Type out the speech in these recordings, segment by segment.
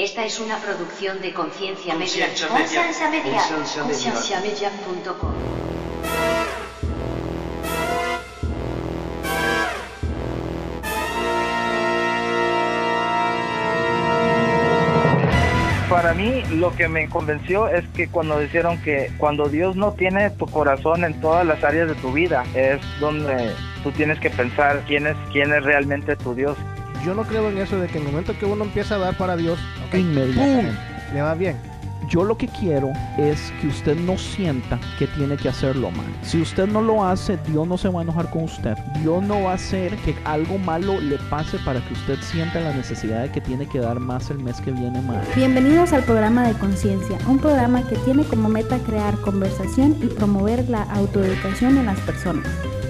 Esta es una producción de Conciencia Media. Conciencia Media. Conciencia Media. Para mí lo que me convenció es que cuando dijeron que cuando Dios no tiene tu corazón en todas las áreas de tu vida es donde tú tienes que pensar quién es quién es realmente tu Dios. Yo no creo en eso de que en el momento que uno empieza a dar para Dios, ok, Inmediatamente. ¡pum! le va bien. Yo lo que quiero es que usted no sienta que tiene que hacerlo mal. Si usted no lo hace, Dios no se va a enojar con usted. Dios no va a hacer que algo malo le pase para que usted sienta la necesidad de que tiene que dar más el mes que viene más. Bienvenidos al programa de Conciencia, un programa que tiene como meta crear conversación y promover la autoeducación en las personas,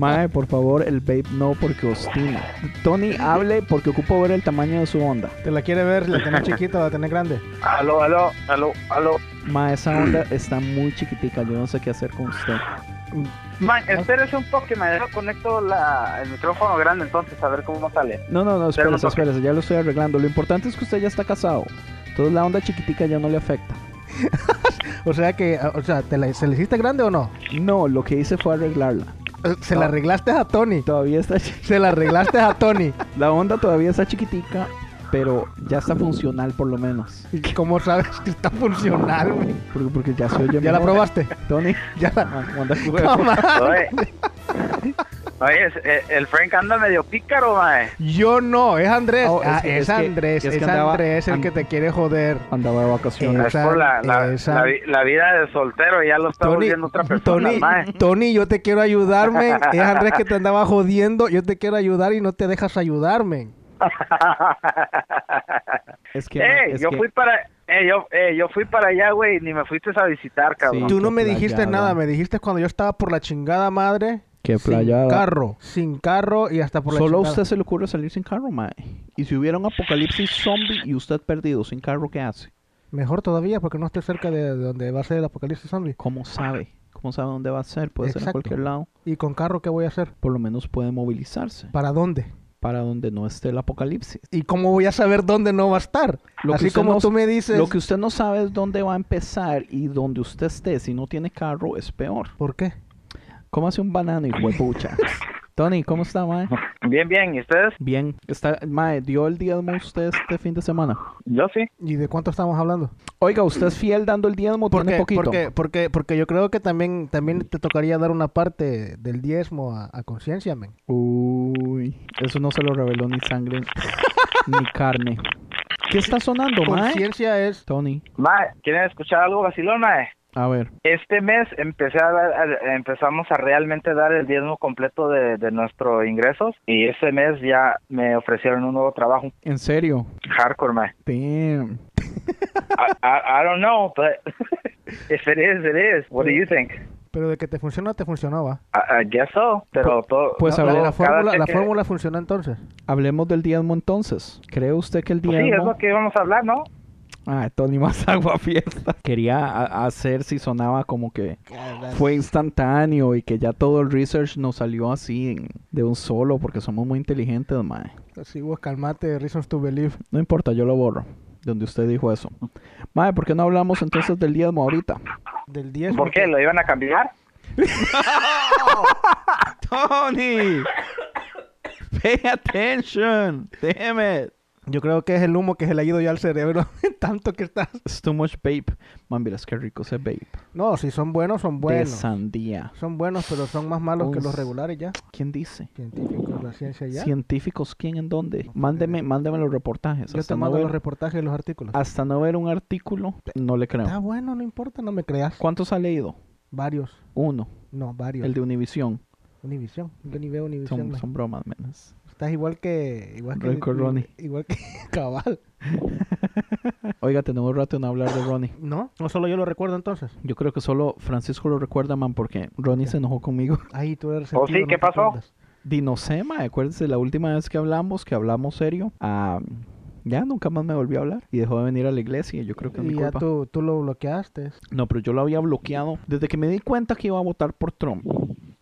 Mae, por favor, el vape no porque ostina. Tony, hable porque ocupo ver el tamaño de su onda. ¿Te la quiere ver? ¿La tenés chiquita o la tenés grande? Aló, aló, aló, aló. Mae, esa onda está muy chiquitica. Yo no sé qué hacer con usted. Man, espérese un toque, me dejo conecto la, el micrófono grande entonces a ver cómo sale. No, no, no, espérese, espérese, ya lo estoy arreglando. Lo importante es que usted ya está casado. Entonces la onda chiquitica ya no le afecta. O sea que, o sea, ¿te la, ¿se la hiciste grande o no? No, lo que hice fue arreglarla. Se No. la arreglaste a Tony. Todavía está Se la arreglaste a Tony. La onda todavía está chiquitica, pero ya está funcional por lo menos. ¿Y cómo sabes que está funcional, güey? Porque, porque ya se oye ¿Ya la probaste? Tony, Ya la... Oye, oye eh, el Frank anda medio pícaro, mae. Yo no, es Andrés. Oh, es ah, que- es, es que- Andrés, es es, que andaba- Andrés el and- que te quiere joder. Andaba de vacaciones. Es por la, la, esa- la vi- la vida de soltero, ya lo está Tony, volviendo otra persona, Tony, mae. Tony, yo te quiero ayudarme. Es Andrés que te andaba jodiendo. Yo te quiero ayudar y no te dejas ayudarme. Es que, es yo que- fui para, eh, yo, eh, yo fui para allá, güey, ni me fuiste a visitar, cabrón. Sí. Tú no me dijiste nada, me dijiste cuando yo estaba por la chingada madre. Qué sin carro, sin carro y hasta por la Solo a usted se le ocurre salir sin carro, mae. Y si hubiera un apocalipsis zombie y usted perdido sin carro, ¿qué hace? Mejor todavía porque no estoy cerca de, de donde va a ser el apocalipsis zombie. ¿Cómo sabe? ¿Cómo sabe dónde va a ser? Puede ser en cualquier lado. ¿Y con carro qué voy a hacer? Por lo menos puede movilizarse ¿Para dónde? para donde no esté el apocalipsis. ¿Y cómo voy a saber dónde no va a estar? Lo que Así como no- tú me dices. Lo que usted no sabe es dónde va a empezar y donde usted esté. Si no tiene carro, es peor. ¿Por qué? ¿Cómo hace un banano, hijo de pucha? Tony, ¿cómo está, mae? Bien, bien, ¿y ustedes? Bien. Está, mae, ¿dio el diezmo usted este fin de semana? Yo sí. ¿Y de cuánto estamos hablando? Oiga, ¿usted es fiel dando el diezmo? ¿Tiene Porque, poquito? porque, porque, porque yo creo que también, también te tocaría dar una parte del diezmo a, a conciencia, men. Uy, eso no se lo reveló ni sangre ni carne. ¿Qué está sonando, mae? Conciencia es... Tony, Mae, ¿quieren escuchar algo vacilón, mae? A ver. Este mes empecé a empezamos a realmente dar el diezmo completo de, de nuestros ingresos y ese mes ya me ofrecieron un nuevo trabajo, ¿En serio? hardcore, mae. Damn. I, I, I don't know, but if it is, it is. What do you think? Pero de que te funciona, te funcionó, va. I, I guess so, pero todo... pues, La- a la, fórmula, la cheque- fórmula funciona entonces. Hablemos del diezmo entonces. ¿Cree usted que el Pues sí, es diezmo... lo que íbamos a hablar, ¿no? Ah, Tony más agua fiesta. Quería hacer si sonaba como que fue instantáneo y que ya todo el research nos salió así en- de un solo porque somos muy inteligentes, mae. Así vos calmate, reasons to believe. No importa, yo lo borro. Donde usted dijo eso. Mae, ¿por qué no hablamos entonces del diezmo ahorita? Del 10. ¿Por qué? ¿Lo iban a cambiar? ¡Tony! Pay attention. Damn it. Yo creo que es el humo que se le ha ido ya al cerebro. Tanto que estás. It's too much vape. Man, miras qué rico ese vape. No, si son buenos, son De buenos. sandía. Son buenos, pero son más malos que los regulares ya. ¿Quién dice? Científicos, la ciencia ya. ¿Científicos quién en dónde? Mándeme, mándeme los reportajes. Yo te Hasta no, mando los ver, reportajes y los artículos. hasta no ver un artículo, no le creo. Está bueno, no importa, no me creas. ¿Cuántos ha leído? Varios. Uno. No, varios. El de Univisión. Univisión. Yo ni veo Univisión. Son bromas, menos. Estás igual que. Igual que. Ronnie. Igual que Cabal. Oiga, tenemos rato en hablar de Ronnie. ¿No? No solo yo lo recuerdo entonces. Yo creo que solo Francisco lo recuerda, man, porque Ronnie se enojó conmigo. Ahí tú eres. ¿Oh, sí? ¿Qué pasó? No sé, ma, acuérdese la última vez que hablamos, que hablamos serio. ah, ya nunca más me volvió a hablar y dejó de venir a la iglesia. Yo creo que es mi Y ya culpa. tú, tú lo bloqueaste. No, pero yo lo había bloqueado desde que me di cuenta que iba a votar por Trump.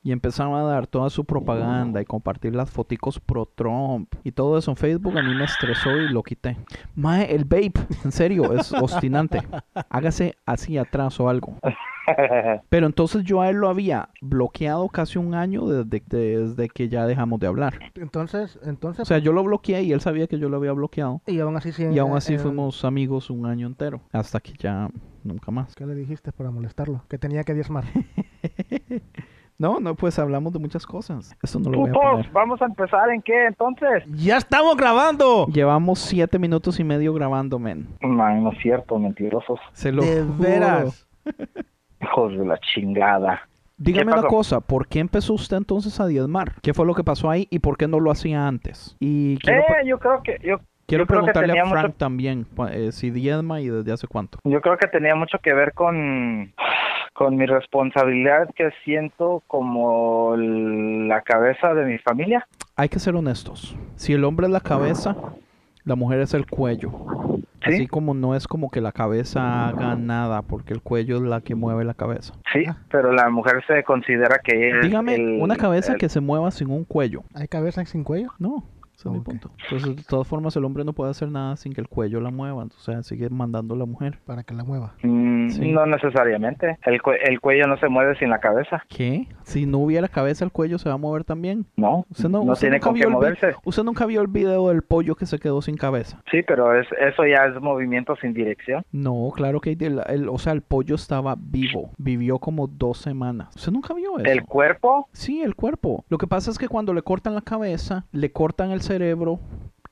Y empezaba a dar toda su propaganda y compartir las foticos pro Trump y todo eso en Facebook. A mí me estresó y lo quité. Mae, el vape, en serio, es obstinante. Hágase así atrás o algo. Pero entonces yo a él lo había bloqueado casi un año desde, desde que ya dejamos de hablar. Entonces, entonces. O sea, yo lo bloqueé y él sabía que yo lo había bloqueado. y aún así sí. Y aún así eh, fuimos amigos un año entero. Hasta que ya nunca más. ¿Qué le dijiste para molestarlo? Que tenía que diezmar. No, no, pues hablamos de muchas cosas. Eso no lo voy a poner. vamos a empezar en qué entonces? ¡Ya estamos grabando! Llevamos siete minutos y medio grabando, men. Man, no es cierto, mentirosos. Se lo De juro. veras. Hijos de la chingada. Dígame ¿Qué una cosa, ¿por qué empezó usted entonces a diezmar? ¿Qué fue lo que pasó ahí y por qué no lo hacía antes? Y quiero, Eh, yo creo que yo quiero yo creo que preguntarle a Frank mucho- también eh, si diezma y desde hace cuánto. yo creo que tenía mucho que ver con con mi responsabilidad que siento como la cabeza de mi familia. Hay que ser honestos. Si el hombre es la cabeza, la mujer es el cuello. ¿Sí? Así como no es como que la cabeza haga nada, porque el cuello es la que mueve la cabeza. Sí, Ah. pero la mujer se considera que es Dígame el- una cabeza el- que se mueva sin un cuello. ¿Hay cabeza sin cuello? No, ese es mi Ok. punto. Entonces, de todas formas, el hombre no puede hacer nada sin que el cuello la mueva. O sea, sigue mandando la mujer. Para que la mueva. Mm, Sí. No necesariamente. El, cue- el cuello no se mueve sin la cabeza. ¿Qué? Si no hubiera cabeza, el cuello se va a mover también. No, Usted no, no usted tiene con qué moverse. Usted nunca vio el video del pollo que se quedó sin cabeza. Sí, pero es, eso ya es movimiento sin dirección. No, claro que el, el- o sea, el pollo estaba vivo. Vivió como dos semanas. ¿Usted nunca vio eso? El cuerpo, Sí, el cuerpo. Lo que pasa es que cuando le cortan la cabeza, le cortan el cerebro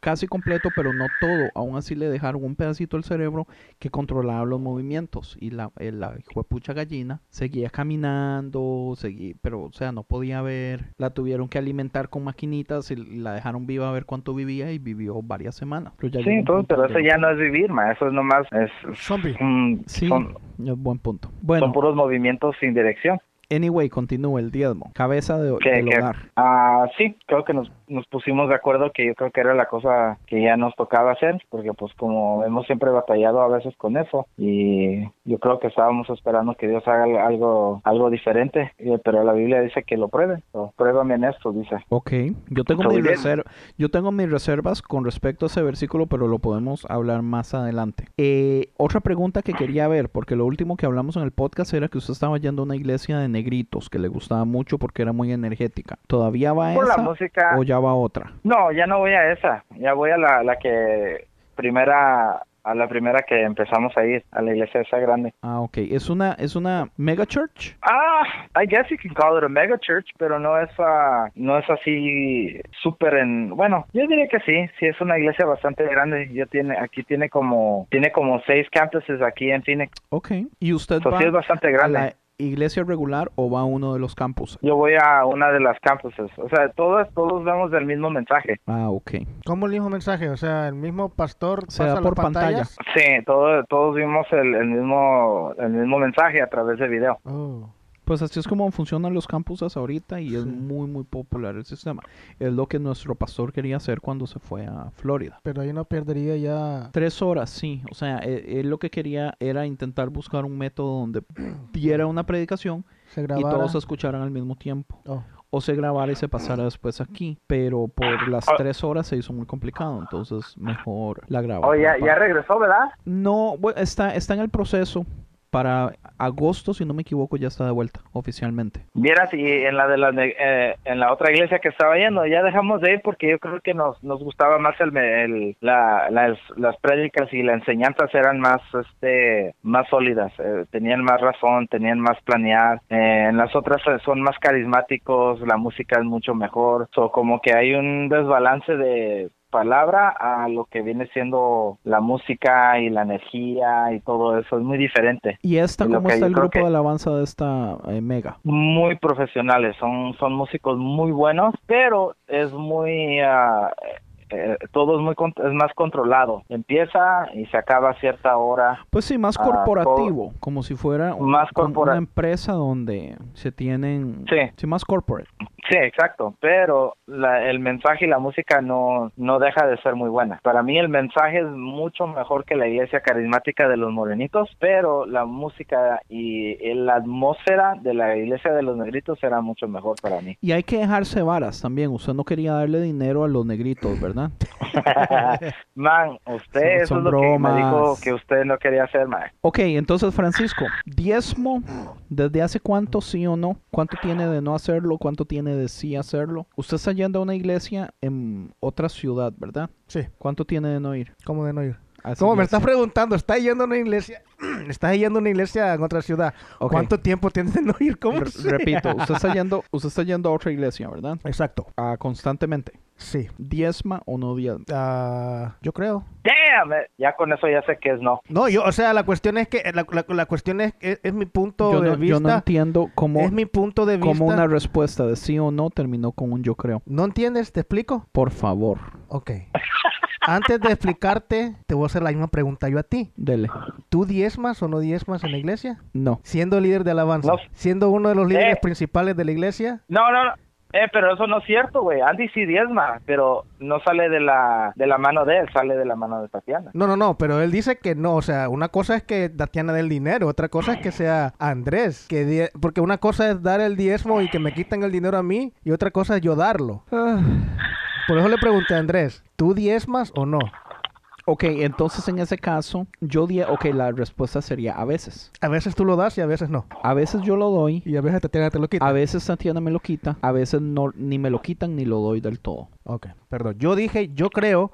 casi completo, pero no todo. Aún así le dejaron un pedacito del cerebro que controlaba los movimientos. Y la, eh, la hijuepucha gallina seguía caminando, seguía, pero o sea, no podía ver. La tuvieron que alimentar con maquinitas y la dejaron viva a ver cuánto vivía y vivió varias semanas. Pero ya sí, punto pero eso ya no es vivir, ma, eso es nomás, es, Zombie. mm, Sí, son, es buen punto. Bueno, son puros movimientos sin dirección. anyway, continúa el diezmo. Cabeza de, Que- del que- hogar. Ah, sí, creo que nos, nos pusimos de acuerdo que yo creo que era la cosa que ya nos tocaba hacer, porque pues como hemos siempre batallado a veces con eso y yo creo que estábamos esperando que Dios haga algo algo diferente, eh, pero la Biblia dice que lo pruebe, o pruébame en esto, dice. Ok, yo tengo, mis bien. reser- yo tengo mis reservas con respecto a ese versículo, pero lo podemos hablar más adelante. Eh, otra pregunta que quería ver, porque lo último que hablamos en el podcast era que usted estaba yendo a una iglesia de negritos, que le gustaba mucho porque era muy energética. ¿Todavía va a Por la esa música, o ya va a otra? no, ya no voy a esa, ya voy a la, la que primera a la primera que empezamos a ir a la iglesia esa grande. Ah, ok. ¿Es una, es una mega church? Ah, I guess you can call it a mega church, pero no es ah, no es así súper en, bueno, yo diría que sí, sí es una iglesia bastante grande. Ya tiene aquí tiene como tiene como seis campuses aquí en Phoenix. Ok. ¿Y usted So, va sí es bastante a grande. la iglesia regular o va a uno de los campus? Yo voy a una de las campuses. O sea, todos todos vemos el mismo mensaje. Ah, ok. ¿Cómo el mismo mensaje? O sea, el mismo pastor Se da pasa por las pantalla. pantallas. Sí, todos todos vimos el, el mismo el mismo mensaje a través de video. Oh. Pues así es como funcionan los campuses ahorita y es muy muy popular el sistema. Es lo que nuestro pastor quería hacer cuando se fue a Florida. Pero ahí no perdería ya. Tres horas, sí. O sea, e- él, lo que quería era intentar buscar un método donde diera una predicación Se y todos se escucharan al mismo tiempo. Oh. O se grabara y se pasara después aquí. Pero por las Ah. tres horas se hizo muy complicado. Entonces mejor la grabó. Oh, ya, ya regresó, ¿verdad? No, bueno, está, está en el proceso. Para agosto, si no me equivoco, ya está de vuelta oficialmente. Vieras, y en la de la, eh, en la otra iglesia que estaba yendo, ya dejamos de ir porque yo creo que nos, nos gustaba más el, el- la, las, las prédicas y las enseñanzas eran más, este, más sólidas, eh, tenían más razón, tenían más planear. Eh, en las otras eh, son más carismáticos, la música es mucho mejor, so, como que hay un desbalance de palabra a lo que viene siendo la música y la energía y todo eso es muy diferente ¿Y esta Y cómo está el grupo que- de alabanza de esta eh, mega? muy profesionales, son, son músicos muy buenos, pero es muy, ah, eh, todo es muy, es más controlado. Empieza y se acaba a cierta hora. Pues sí, más Ah, corporativo, como si fuera un- Más una empresa donde se tienen... Sí. más corporate. Sí, exacto, pero la- el mensaje y la música no, no deja de ser muy buena. Para mí el mensaje es mucho mejor que la iglesia carismática de los morenitos, pero la música y la atmósfera de la iglesia de los negritos era mucho mejor para mí. Y hay que dejarse varas también. Usted no quería darle dinero a los negritos, ¿verdad? man, usted, Son- eso es lo que me dijo que usted no quería hacer, man. Ok, entonces Francisco, diezmo, ¿desde hace cuánto sí o no? ¿Cuánto tiene de no hacerlo? ¿Cuánto tiene de sí hacerlo? Usted está yendo a una iglesia en otra ciudad, ¿verdad? Sí, ¿Cuánto tiene de no ir? ¿cómo de no ir? ¿Cómo me estás preguntando? ¿Estás yendo a una iglesia? ¿Estás yendo a una iglesia en otra ciudad? ¿Cuánto tiempo tienes de no ir? ¿Cómo Re- así? repito, usted está yendo, usted está yendo a otra iglesia, ¿verdad? Exacto, Ah, constantemente. Sí. ¿Diezma o no diezma? Ah, yo creo. Damn, eh, ya con eso ya sé que es no. No, yo, o sea, la cuestión es que, la, la- la cuestión es, es, es mi punto Yo de no, vista. yo no entiendo cómo, es mi punto de vista. cómo una respuesta de sí o no terminó con un yo creo. ¿No entiendes? ¿Te explico? Por favor, Ok. Antes de explicarte, te voy a hacer la misma pregunta yo a ti. dele. ¿Tú diezmas o no diezmas en la iglesia? No. Siendo líder de alabanza. No. Siendo uno de los líderes Eh. principales de la iglesia. No, no, no. Eh, pero eso no es cierto, güey. Andy sí diezma, pero no sale de la, de la mano de él, sale de la mano de Tatiana. No, no, no, pero él dice que no, o sea, una cosa es que Tatiana dé el dinero, otra cosa es que sea Andrés, que die- porque una cosa es dar el diezmo y que me quitan el dinero a mí y otra cosa es yo darlo. Por eso le pregunté a Andrés, ¿tú diezmas o no? Ok, entonces en ese caso, yo di, ok, la respuesta sería a veces. A veces tú lo das y a veces no. A veces yo lo doy, Y a veces Tatiana te lo quita. a veces Tatiana me lo quita, a veces no, ni me lo quitan ni lo doy del todo. Ok, perdón. Yo dije, yo creo.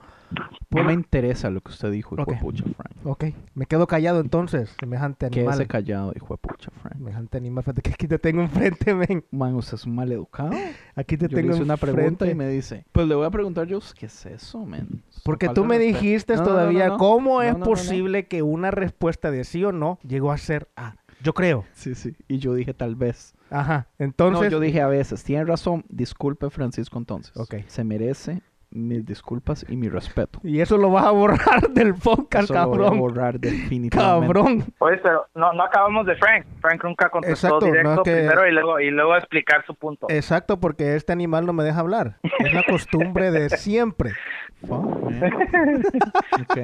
No me interesa lo que usted dijo, hijo de Ok. pucha, Frank. Ok, me quedo callado entonces, semejante animal. Quédese callado, hijo de pucha, Frank. Semejante animal, fíjate que aquí te tengo enfrente, men. Man, usted es un maleducado. Aquí te Yo le tengo hice una pregunta y me dice, pues le voy a preguntar yo, ¿qué es eso, man? Eso Porque tú me de respeto. dijiste No, todavía no, no. cómo es posible que una respuesta de sí o no llegó a ser A. Yo creo. Sí, sí. Y yo dije tal vez. Ajá. Entonces, no, yo dije a veces. Tiene razón. Disculpe, Francisco, entonces. Ok. Se merece mis disculpas y mi respeto. y eso lo vas a borrar del podcast, Eso lo voy a cabrón. borrar definitivamente. Cabrón. Oye, pero no, no acabamos de Frank. Frank nunca contestó Exacto, no directo es que- primero y luego, y luego explicar su punto. Exacto, porque este animal no me deja hablar. Es la costumbre de siempre. Fuck, man. ok.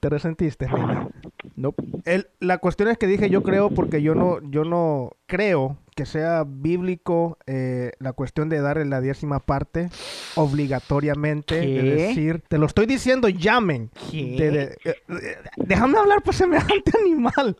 ¿Te resentiste, niña? Nope. El- la cuestión es que dije yo creo porque yo no, yo no creo que sea bíblico eh, la cuestión de darle la décima parte obligatoriamente. De ¿Qué? decir, te lo estoy diciendo, llamen. ¿Qué? De- de- eh, déjame hablar, pues semejante animal.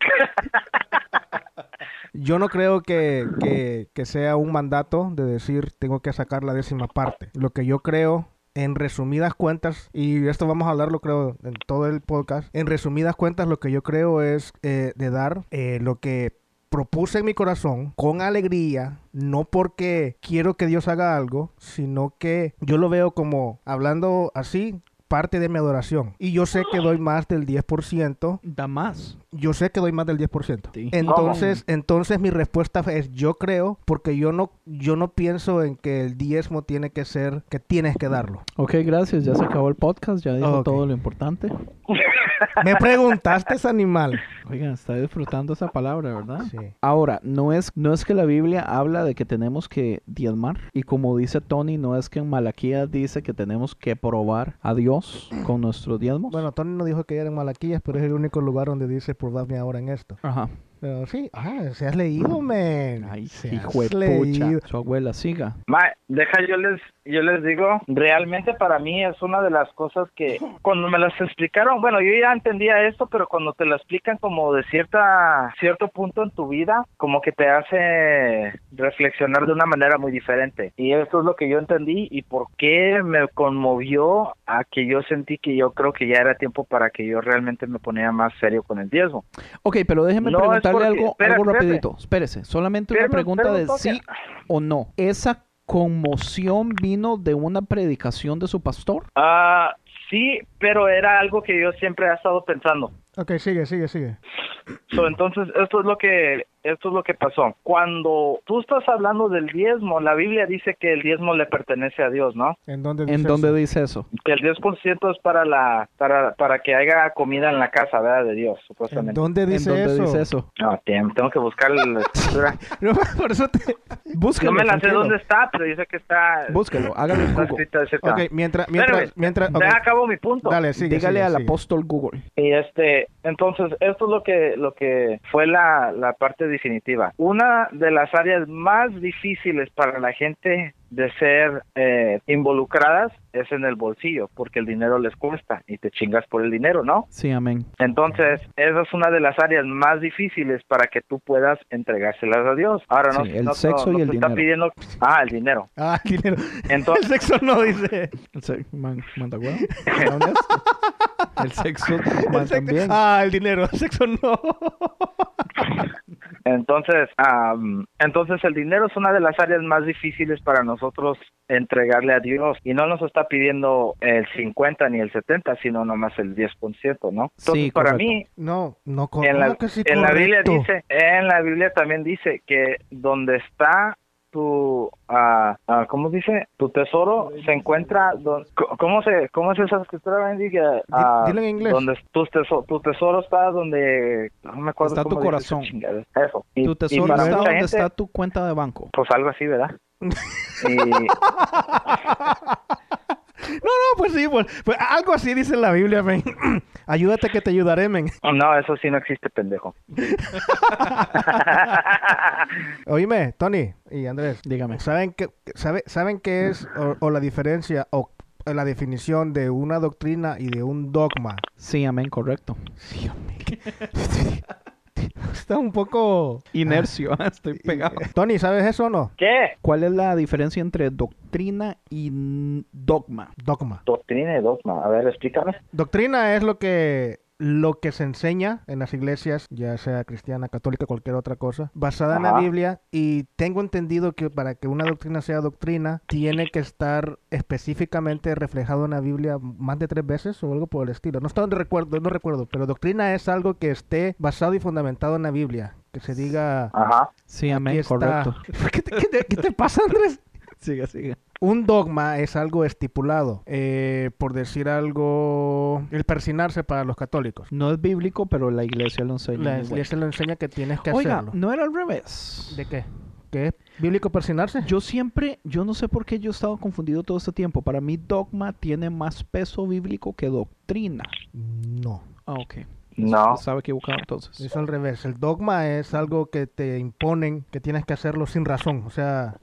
Yo no creo que, que- que sea un mandato de decir tengo que sacar la décima parte. Lo que yo creo, en resumidas cuentas, y esto vamos a hablarlo creo en todo el podcast, en resumidas cuentas lo que yo creo es eh, de dar eh, lo que propuse en mi corazón con alegría, no porque quiero que Dios haga algo, sino que yo lo veo como hablando así. Parte de mi adoración. Y yo sé que doy más del 10%. Da más. Yo sé que doy más del 10%. Sí. Entonces, entonces mi respuesta es yo creo porque yo no yo no pienso en que el diezmo tiene que ser que tienes que darlo. Ok, gracias. Ya se acabó el podcast. Ya dijo todo lo importante. Me preguntaste ese animal. Oigan, está disfrutando esa palabra, ¿verdad? Sí. Ahora, no es, no es que la Biblia habla de que tenemos que diezmar. Y como dice Tony, no es que en Malaquías dice que tenemos que probar a Dios con nuestros diezmos. Bueno, Tony no dijo que era en Malaquías, pero es el único lugar donde dice probadme ahora en esto. Ajá. Pero sí, ah, se has leído, men. Ay, Se hijo has de pucha. leído. Su abuela siga. Ma, deja yo les yo les digo, realmente para mí es una de las cosas que cuando me las explicaron, bueno, yo ya entendía esto, pero cuando te lo explican como de cierta cierto punto en tu vida, como que te hace reflexionar de una manera muy diferente. Y eso es lo que yo entendí y por qué me conmovió a que yo sentí que yo creo que ya era tiempo para que yo realmente me ponía más serio con el diezmo. Ok, pero déjeme No, preguntarle porque- algo, espera, algo rapidito. Espérese, solamente una pregunta espérame de sí o no. ¿Esa conmoción vino de una predicación de su pastor? Ah, sí, pero era algo que yo siempre he estado pensando. Ok, sigue, sigue, sigue. So, entonces, esto es lo que esto es lo que pasó. Cuando tú estás hablando del diezmo, la Biblia dice que el diezmo le pertenece a Dios, ¿no? ¿En dónde dice ¿En dónde eso? dice eso? Que el 10% es para la para para que haya comida en la casa, ¿verdad? De Dios, ¿En supuestamente. dónde ¿En dice dónde eso? dice eso? No, tengo que buscar la escritura. No, por eso te... Búsquelo. No me la sé dónde está, pero dice que está Búsquelo, hágalo en está Google. Ok, mientras... mientras, Espérame, mientras ok. ya acabo mi punto. Dale, sigue, Dígale sigue, al sigue. apóstol Google. Y este, entonces, esto es lo que, lo que fue la, la parte definitiva. Una de las áreas más difíciles para la gente de ser eh, involucradas es en el bolsillo, porque el dinero les cuesta y te chingas por el dinero, ¿no? Sí, amén. Entonces, esa es una de las áreas más difíciles para que tú puedas entregárselas a Dios. Ahora, no, Sí, el no- sexo no y el está dinero. pidiendo, ah, el dinero. Ah, el dinero. Entonces- el sexo no dice. El se- man-. El sexo El sexo- también. Ah, el dinero. El sexo no. Entonces, am, entonces el dinero es una de las áreas más difíciles para nosotros entregarle a Dios y no nos está pidiendo el 50 ni el 70, sino nomás el 10%, ¿no? Entonces, Sí, para mí No, no, en la, ¿cómo que sí en la Biblia dice, en la Biblia también dice que donde está tu, ah, ah, ¿cómo dice? Tu tesoro se encuentra, don- co- ¿cómo se, cómo es esa escritura? Bendy? Que, ah, dilo en inglés. Donde tu tesoro, tu tesoro está donde, no me acuerdo Está tu cómo esa corazón. Eso. Y- Tu tesoro está donde gente, está tu cuenta de banco. Pues algo así, ¿verdad? Y, No, no, pues sí, pues, pues algo así dice la Biblia, men. Ayúdate que te ayudaré, men. no, eso sí no existe, pendejo. Oíme, Tony y Andrés. Dígame. ¿Saben qué, sabe, ¿saben qué es o, o la diferencia o la definición de una doctrina y de un dogma? Sí, amén, correcto. Está un poco... Inercio, estoy pegado. Tony, ¿sabes eso o no? ¿Qué? ¿Cuál es la diferencia entre doctrina y dogma? Dogma. Doctrina y dogma. A ver, explícame. Doctrina es lo que lo que se enseña en las iglesias, ya sea cristiana, católica, cualquier otra cosa, basada en la. Biblia y tengo entendido que para que una doctrina sea doctrina tiene que estar específicamente reflejado en la Biblia más de tres veces o algo por el estilo. No estoy de recuerdo, no recuerdo, pero doctrina es algo que esté basado y fundamentado en la Biblia, que se diga Ajá. Sí, amén, está. correcto. ¿Qué te, qué te- qué te pasa, Andrés? Sigue, sigue. Un dogma es algo estipulado, eh, por decir algo, el persinarse para los católicos. No es bíblico, pero la iglesia lo enseña. La iglesia lo enseña que tienes que Oiga, hacerlo. no era al revés. ¿De qué? ¿Qué es bíblico persinarse? Yo siempre, yo no sé por qué yo he estado confundido todo este tiempo. Para mí dogma tiene más peso bíblico que doctrina. No, Ah, ok. No. Estaba equivocado entonces. es al revés. El dogma es algo que te imponen, que tienes que hacerlo sin razón. O sea,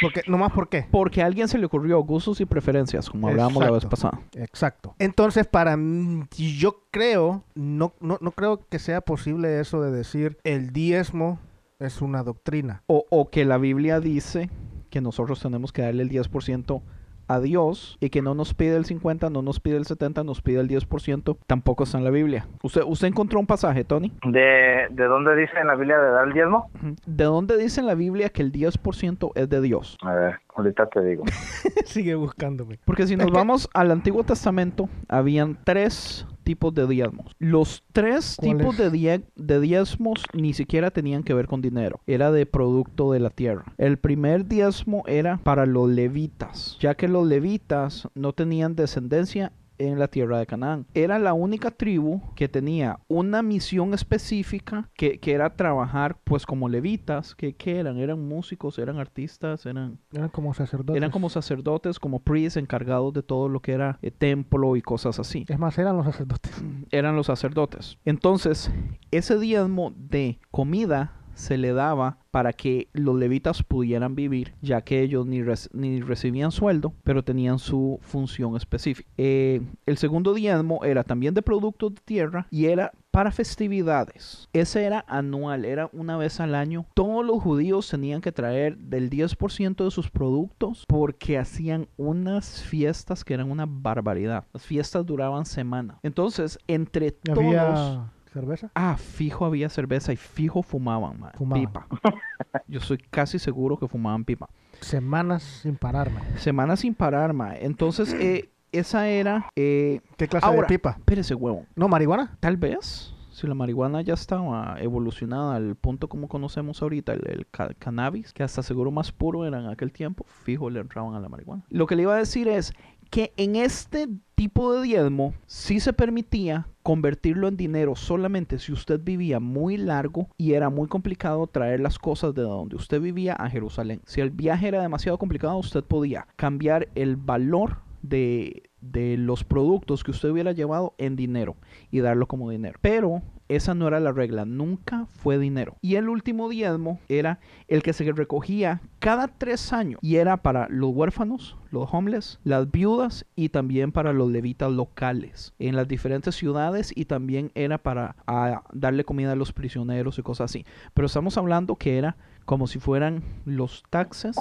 porque, nomás por qué. Porque a alguien se le ocurrió gustos y preferencias, como hablábamos la vez pasada. Exacto. Entonces, para mí, yo creo, no, no, no creo que sea posible eso de decir el diezmo es una doctrina. O, o que la Biblia dice que nosotros tenemos que darle el 10% a Dios y que no nos pide el 50, no nos pide el 70, nos pide el 10%, tampoco está en la Biblia. ¿Usted, usted encontró un pasaje, Tony? ¿De, ¿De dónde dice en la Biblia de dar el diezmo? ¿De dónde dice en la Biblia que el 10% es de Dios? A ver, ahorita te digo. Sigue buscándome. Porque si nos vamos al Antiguo Testamento, habían tres tipos de diezmos. Los tres tipos de, die- de diezmos ni siquiera tenían que ver con dinero. Era de producto de la tierra. El primer diezmo era para los levitas, ya que los levitas no tenían descendencia en la tierra de Canaán. Era la única tribu que tenía una misión específica que, que era trabajar pues como levitas. que qué eran? ¿Eran músicos? ¿Eran artistas? ¿Eran...? Eran como sacerdotes. Eran como sacerdotes, como priests encargados de todo lo que era eh, templo y cosas así. Es más, eran los sacerdotes. Eran los sacerdotes. Entonces, ese diezmo de comida se le daba para que los levitas pudieran vivir, ya que ellos ni, ni recibían sueldo, pero tenían su función específica. Eh, el segundo diezmo era también de productos de tierra y era para festividades. Ese era anual, era una vez al año. Todos los judíos tenían que traer del 10% de sus productos porque hacían unas fiestas que eran una barbaridad. Las fiestas duraban semana. Entonces, entre todos... ¿Había cerveza? Ah, fijo había cerveza y fijo fumaban, man, Fumaban. pipa. Yo soy casi seguro que fumaban pipa. Semanas sin pararme. Semanas sin parar. Entonces, eh, esa era... Eh... ¿Qué clase Ahora, de pipa? espérese, huevo. ¿No, marihuana? Tal vez, si la marihuana ya estaba evolucionada al punto como conocemos ahorita, el, el ca- cannabis, que hasta seguro más puro era en aquel tiempo, fijo le entraban a la marihuana. Lo que le iba a decir es que en este tipo de diezmo sí se permitía convertirlo en dinero solamente si usted vivía muy largo y era muy complicado traer las cosas de donde usted vivía a Jerusalén. Si el viaje era demasiado complicado, usted podía cambiar el valor de, de los productos que usted hubiera llevado en dinero y darlo como dinero. Pero esa no era la regla, nunca fue dinero. Y el último diezmo era el que se recogía cada tres años y era para los huérfanos, los homeless, las viudas y también para los levitas locales en las diferentes ciudades y también era para ah, darle comida a los prisioneros y cosas así. Pero estamos hablando que era como si fueran los taxes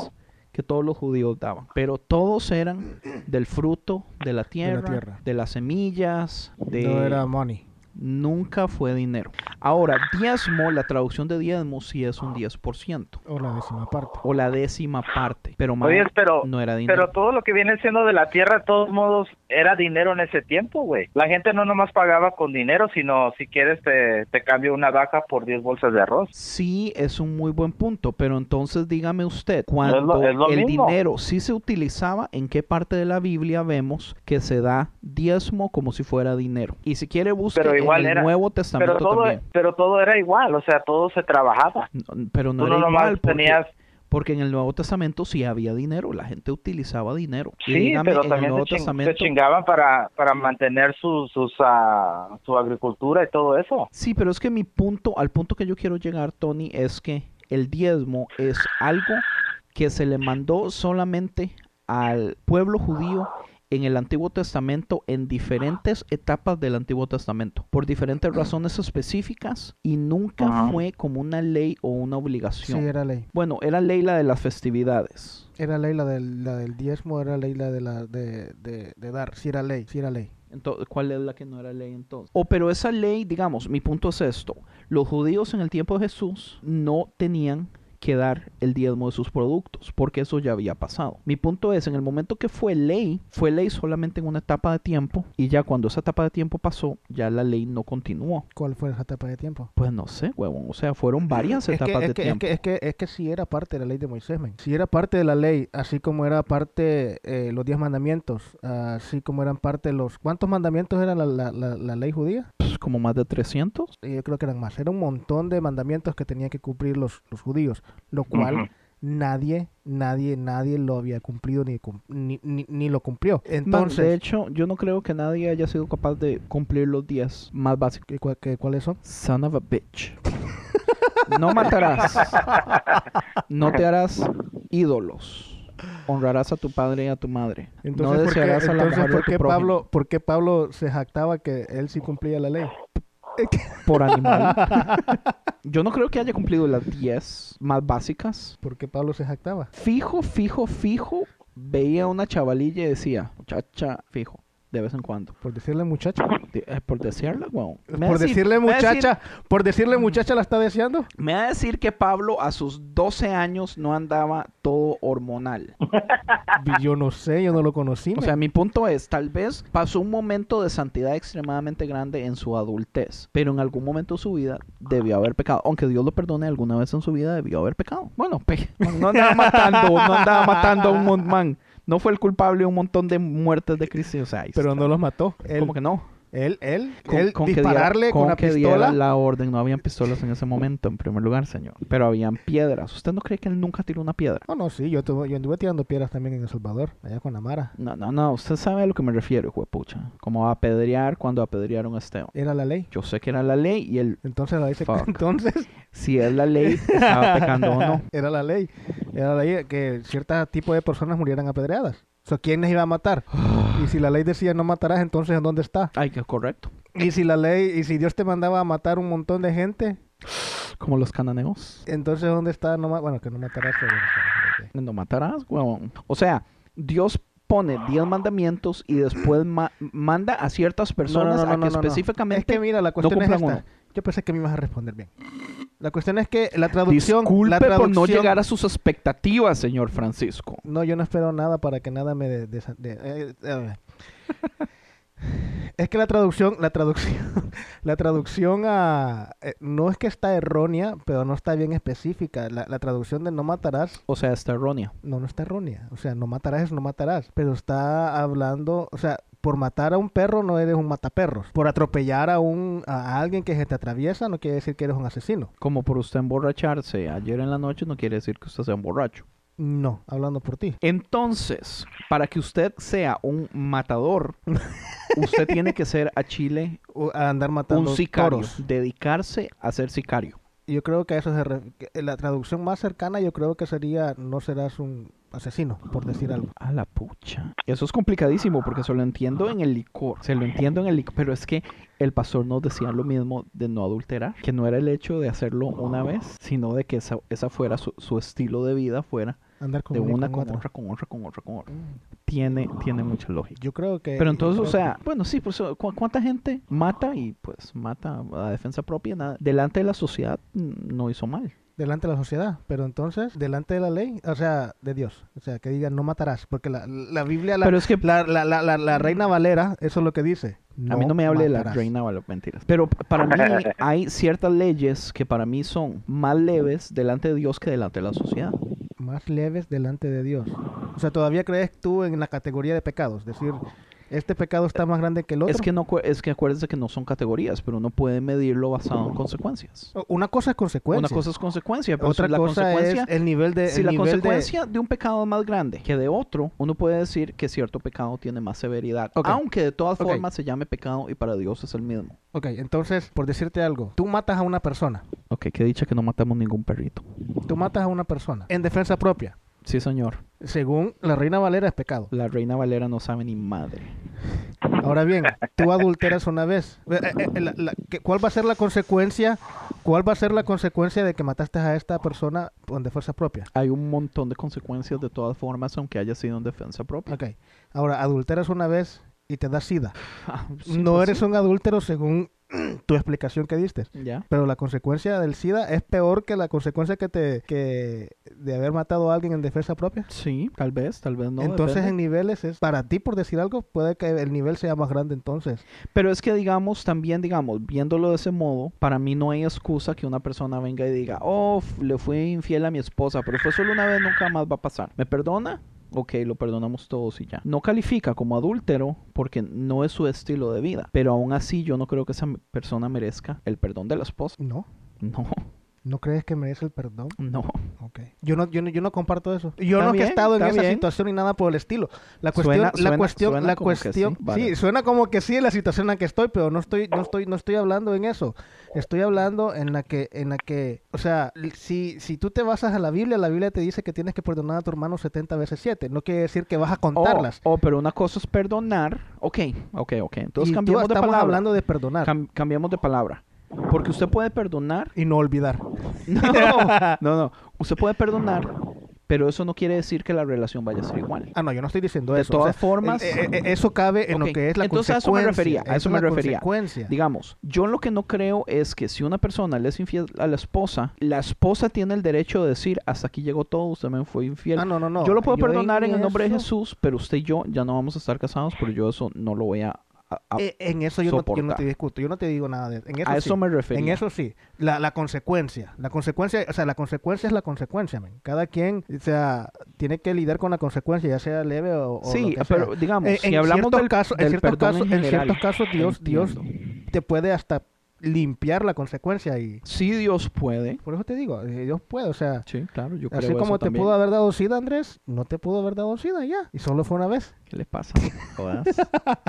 que todos los judíos daban, pero todos eran del fruto de la tierra, de, tierra. las semillas, de No era money. Nunca fue dinero. Ahora, diezmo, la traducción de diezmo sí es un 10% O la décima parte. o la décima parte, pero más Oye, pero, no era dinero. pero todo lo que viene siendo de la tierra, de todos modos, era dinero en ese tiempo, güey. La gente no nomás pagaba con dinero, sino si quieres te, te cambio una vaca por 10 bolsas de arroz. Sí, es un muy buen punto, pero entonces dígame usted, cuando Es lo- es lo el mismo. dinero sí se utilizaba, ¿en qué parte de la Biblia vemos que se da diezmo como si fuera dinero? Y si quiere buscar igual en el era- Nuevo Pero Testamento todo, también. pero todo era igual, o sea, todo se trabajaba. No, pero no Tú era no igual porque, tenías... porque en el Nuevo Testamento sí había dinero, la gente utilizaba dinero. Sí, dígame, pero el también Nuevo se, ching- se Testamento chingaban para, para mantener su, sus, ah, su agricultura y todo eso. Sí, pero es que mi punto, al punto que yo quiero llegar, Tony, es que el diezmo es algo que se le mandó solamente al pueblo judío en el Antiguo Testamento en diferentes etapas del Antiguo Testamento, por diferentes razones específicas y nunca Ajá. fue como una ley o una Sí, obligación. era ley. Bueno, era ley la de las festividades. Era ley la del, la del diezmo, era ley la de, la de, de, de dar. Sí era ley, sí era ley. Entonces, ¿cuál es la que no era ley entonces? O pero esa ley, digamos, mi punto es esto. Los judíos en el tiempo de Jesús no tenían que dar el diezmo de sus productos, porque eso ya había pasado. Mi punto es, en el momento que fue ley, fue ley solamente en una etapa de tiempo, y ya cuando esa etapa de tiempo pasó, ya la ley no continuó. ¿Cuál fue esa etapa de tiempo? Pues no sé, huevón, o sea, fueron varias Es etapas es, de que, es, tiempo. que, es, que, es que sí era parte de la ley de Moisés, men. Sí era parte de la ley, así como era parte eh, los diez mandamientos, así como eran parte los... ¿Cuántos mandamientos era la, la, la, la ley judía? Pues, como más de 300. Eh, Yo creo que eran más. Era un montón de mandamientos que tenían que cumplir los, los judíos, lo cual nadie, nadie, nadie lo había cumplido ni, ni, ni, ni lo cumplió. Man, Entonces, de hecho, yo no creo que nadie haya sido capaz de cumplir los 10 más básicos. ¿qué- ¿cuáles son? Son of a bitch. No matarás. No te harás ídolos. Honrarás a tu padre y a tu madre. Entonces, no ¿por qué, desearás a la entonces, ¿por qué Pablo, ¿por qué Pablo se jactaba que él sí cumplía la ley? por animal. Yo no creo que haya cumplido las 10 más básicas. ¿Por qué Pablo se jactaba? Fijo, fijo, fijo. Veía una chavalilla y decía, muchacha, fijo, de vez en cuando. Por decirle muchacha. De- eh, por desearla, weón. A Por decir- decirle decir- muchacha, por decirle muchacha la está deseando. Me va a decir que Pablo a sus 12 años no andaba todo hormonal. Yo no sé, yo no lo conocí. O sea, mi punto es, tal vez pasó un momento de santidad extremadamente grande en su adultez, pero en algún momento de su vida debió haber pecado. Aunque Dios lo perdone, alguna vez en su vida debió haber pecado. Bueno, pe- no andaba matando, no andaba matando a un man. No fue el culpable de un montón de muertes de Cristo. O sea, ahí pero está. no los mató. Él, ¿Cómo que no? Él, él, Con, él con que dispararle diera, con, una que pistola. la orden. No habían pistolas en ese momento, en primer lugar, señor. Pero habían piedras. ¿Usted no cree que él nunca tiró una piedra? No, no, sí, yo, tuve- yo anduve tirando piedras también en El Salvador, allá con Amara. No, no, no. Usted sabe a lo que me refiero, hijo de pucha. Como apedrear cuando apedrearon a Esteban. Era la ley. Yo sé que era la ley y él, Entonces la ley se... Fuck. Entonces si es la ley, estaba pecando o no. era la ley. Era la ley que cierto tipo de personas murieran apedreadas. O sea, ¿quién les iba a matar? y si la ley decía no matarás, entonces ¿en dónde está? Ay, que es correcto. Y si la ley, y si Dios te mandaba a matar un montón de gente, Como los cananeos. entonces ¿dónde está? No, bueno, que no matarás. pero. No matarás, huevón. O sea, Dios pone 10 mandamientos y después ma- manda a ciertas personas a que específicamente Es que mira, la cuestión es esta. Yo pensé que me ibas a responder bien. La cuestión es que la traducción... Disculpe la por no llegar a sus expectativas, señor Francisco. No, yo no espero nada para que nada me... de- eh, eh. es que la traducción, la traducción, la traducción a... eh, no es que está errónea, pero no está bien específica. La, la traducción de no matarás, O sea, está errónea. no, no está errónea. O sea, no matarás es no matarás. Pero está hablando, o sea, por matar a un perro no eres un mataperros. Por atropellar a, un, a alguien que se te atraviesa no quiere decir que eres un asesino. Como por usted emborracharse ayer en la noche no quiere decir que usted sea un borracho. No, hablando por ti. Entonces, para que usted sea un matador, usted tiene que ser a Chile O a andar matando un sicario, toros. dedicarse a ser sicario. Yo creo que eso se la traducción más cercana yo creo que sería no serás un asesino, por decir algo. A la pucha. Eso es complicadísimo porque se lo entiendo en el licor. Se lo entiendo en el licor. Pero es que el pastor nos decía lo mismo de no adulterar. Que no era el hecho de hacerlo una vez, sino de que esa, esa fuera su, su estilo de vida, fuera Andar con de una con con otra. otra, con otra, con otra, con otra. Tiene, tiene mucha lógica. Yo creo que Pero entonces, o sea, bueno, sí, por eso, ¿cu- ¿cuánta gente mata y pues mata a defensa propia? Nada, delante de la sociedad mm, no hizo mal. que delante de la sociedad, pero entonces delante de la ley, o sea, de Dios, o sea, que diga no matarás, porque la, la Biblia la, Pero es que la, la, la, la- la Reina Valera, eso es lo que dice. a mí no me hable de la reina vale mentiras. Pero para mí hay ciertas leyes que para mí son más leves delante de Dios que delante de la sociedad. Más leves delante de Dios. O sea, todavía crees tú en la categoría de pecados, decir, este pecado está más grande que el otro. Es que no es que acuérdese que no son categorías, pero uno puede medirlo basado en consecuencias. Una cosa es consecuencia. Una cosa es consecuencia, pero Otra si la cosa es consecuencia el nivel de si el la nivel consecuencia de... un pecado es más grande que de otro, uno puede decir que cierto pecado tiene más severidad. Ok. Aunque de todas Ok. formas se llame pecado y para Dios es el mismo. Ok, entonces, por decirte algo, tú matas a una persona, Ok, que dicha que no matamos ningún perrito. tú matas a una persona en defensa propia. Sí, señor. Según la Reina Valera es pecado. La reina Valera no sabe ni madre. Ahora bien, tú adulteras una vez. Eh, eh, eh, la- la- ¿qué- ¿Cuál va a ser la consecuencia? ¿Cuál va a ser la consecuencia de que mataste a esta persona en defensa propia? Hay un montón de consecuencias de todas formas, aunque haya sido en defensa propia. Ok. Ahora, adulteras una vez y te da sida. Ah, sí, no pues eres sí. un adúltero según tu explicación que diste. Ya. Pero la consecuencia del SIDA es peor que la consecuencia que te que de haber matado a alguien en defensa propia. Sí, tal vez, tal vez no. entonces depende. en niveles es para ti por decir algo puede que el nivel sea más grande entonces. Pero es que digamos, también digamos, viéndolo de ese modo, para mí no hay excusa que una persona venga y diga, oh, le fui infiel a mi esposa, pero fue solo una vez, nunca más va a pasar. ¿Me perdona? Ok, lo perdonamos todos y ya. No califica como adúltero porque no es su estilo de vida. Pero aún así yo no creo que esa persona merezca el perdón de la esposa. No, No, no crees que merece el perdón. no. Ok. Yo no, yo no, yo no comparto eso. Yo Está no he estado en esa bien. situación ni nada por el estilo. La cuestión, Suena- la suena- cuestión, suena la sí, cuestión, sí, suena como que sí en la situación en la que estoy, pero no estoy, no estoy, no estoy hablando en eso. Estoy hablando en la que, en la que, o sea, si, si tú te basas a la Biblia, la Biblia te dice que tienes que perdonar a tu hermano 70 veces 7. No quiere decir que vas a contarlas. Oh, oh, pero una cosa es perdonar. Ok, ok, ok. Entonces y tú cambiamos de estamos palabra. hablando de perdonar Cam- cambiamos de palabra. Porque usted puede perdonar y no olvidar. No, no, no. Usted puede perdonar, pero eso no quiere decir que la relación vaya a ser igual. Ah, no, yo no estoy diciendo De eso. O todas sea, formas- eh, eh, eso cabe en lo que es la entonces a eso consecuencia. me refería, a eso es me refería. consecuencia. Digamos, yo lo que no creo es que si una persona le es infiel a la esposa, la esposa tiene el derecho de decir, hasta aquí llegó todo, usted me fue infiel. Ah, no, no, no. yo lo puedo Yo perdonar en, el nombre de eso- Jesús, pero usted y yo ya no vamos a estar casados, pero yo eso no lo voy a a- Eh, en eso yo no, yo no te discuto, yo no te digo nada de eso. En eso, a eso sí. me refería. En eso sí, la, la consecuencia, la consecuencia, o sea, la consecuencia es la consecuencia, men. Cada quien, o sea, tiene que lidiar con la consecuencia, ya sea leve o, o Sí, pero sea. digamos, En- si en hablamos ciertos del, casos, en del ciertos perdón casos, en en general, ciertos casos, Dios, Dios te puede hasta limpiar la consecuencia y Sí, Dios puede. por eso te digo, eh, Dios puede, o sea, Sí, claro, yo creo así eso como te también. pudo haber dado SIDA, Andrés, no te pudo haber dado SIDA ya, y solo fue una vez. ¿Qué le pasa? Jodas.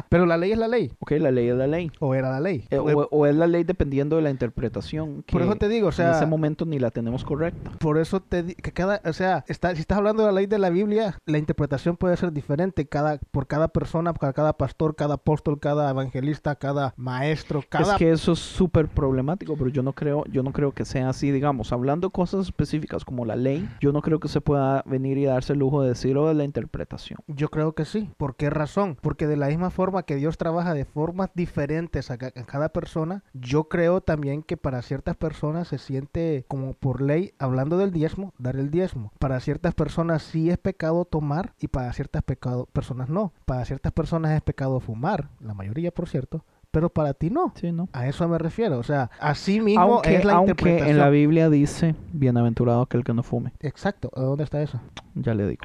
Pero la ley es la ley, ok, la ley es la ley. o era la ley. Eh, Por- o, o es la ley dependiendo de la interpretación. Que por eso te digo, o en sea, ese momento ni la tenemos correcta. Por eso te di- que cada, o sea, está, si estás hablando de la ley de la Biblia, la interpretación puede ser diferente cada, por cada persona, para cada pastor, cada apóstol, cada evangelista, cada maestro, cada Es que eso es súper problemático, pero yo no creo, yo no creo que sea así, digamos, hablando de cosas específicas como la ley, yo no creo que se pueda venir y darse el lujo de decir o de la interpretación. Yo creo que sí. ¿Por qué razón? Porque de la misma forma que Dios trabaja de formas diferentes a, ca- a cada persona, yo creo también que para ciertas personas se siente como por ley, hablando del diezmo, dar el diezmo. Para ciertas personas sí es pecado tomar y para ciertas pecado, personas no. Para ciertas personas es pecado fumar, la mayoría por cierto, pero para ti no. Sí, ¿no? A eso me refiero. O sea, así mismo Aunque, es la aunque interpretación. en la Biblia dice, bienaventurado aquel que no fume. Exacto. ¿A ¿Dónde está eso? Ya le digo.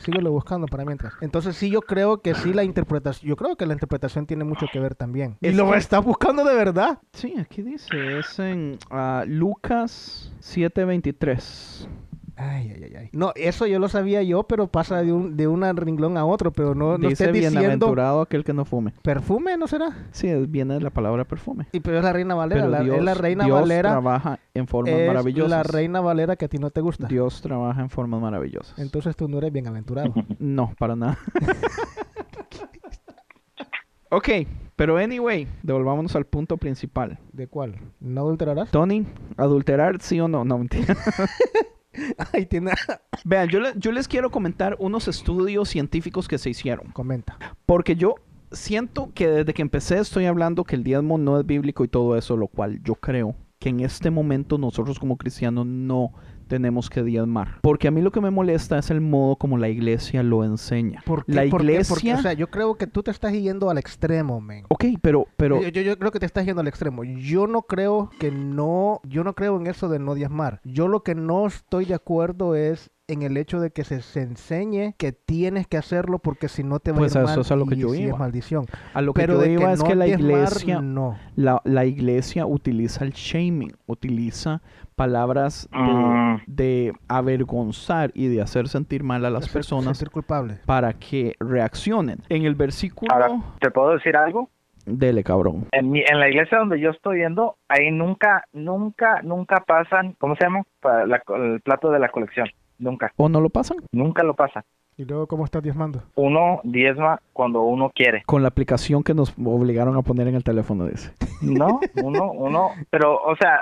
Síguelo buscando para mientras. Entonces sí, yo creo que sí la interpretación, yo creo que la interpretación tiene mucho que ver también. Y Es lo que- estás buscando de verdad. Sí, aquí dice, es en ah, Lucas 7:23. Ay, ay, ay, ay. No, eso yo lo sabía yo, pero pasa de un de un renglón a otro, pero no, no dice estés diciendo bienaventurado aquel que no fume. perfume, ¿no será? Sí, viene de la palabra perfume. Y pero es la Reina Valera, la, Dios, es la Reina Dios Valera. trabaja en formas Es maravillosas. la Reina Valera que a ti no te gusta. Dios trabaja en formas maravillosas. Entonces tú no eres bienaventurado. No, para nada. ok, pero anyway, devolvámonos al punto principal. ¿De cuál? ¿No adulterarás? Tony, ¿adulterar sí o no? No, mentira. Ay, tiene... Vean, yo, le- yo les quiero comentar unos estudios científicos que se hicieron. Comenta. Porque yo siento que desde que empecé estoy hablando que el diezmo no es bíblico y todo eso, lo cual yo creo que en este momento nosotros como cristianos no tenemos que diezmar. Porque a mí lo que me molesta es el modo como la iglesia lo enseña. ¿Por qué? La ¿Por qué? Porque, iglesia... o sea, yo creo que tú te estás yendo al extremo, men. Ok, pero... pero Yo, yo, yo creo que te estás yendo al extremo. Yo no creo que no, yo no creo en eso de no diezmar. Yo lo que no estoy de acuerdo es en el hecho de que se, se enseñe que tienes que hacerlo porque si no te va Pues a ir eso mal es a lo que y yo iba. es maldición. a lo que Pero yo de iba que es no que la iglesia... no. La, la iglesia utiliza el shaming, utiliza palabras de, Mm. de avergonzar y de hacer sentir mal a las Hacer- personas sentir culpable. para que reaccionen. En el versículo... Ahora, ¿te puedo decir algo? Dele, cabrón. En, mi- en la iglesia donde yo estoy yendo, ahí nunca, nunca, nunca pasan, ¿cómo se llama? Para la- el plato de la colección. Nunca, ¿O no lo pasan? nunca lo pasan. ¿Y luego cómo estás diezmando? Uno diezma cuando uno quiere. Con la aplicación que nos obligaron a poner en el teléfono, dice. No, uno, uno, pero, o sea,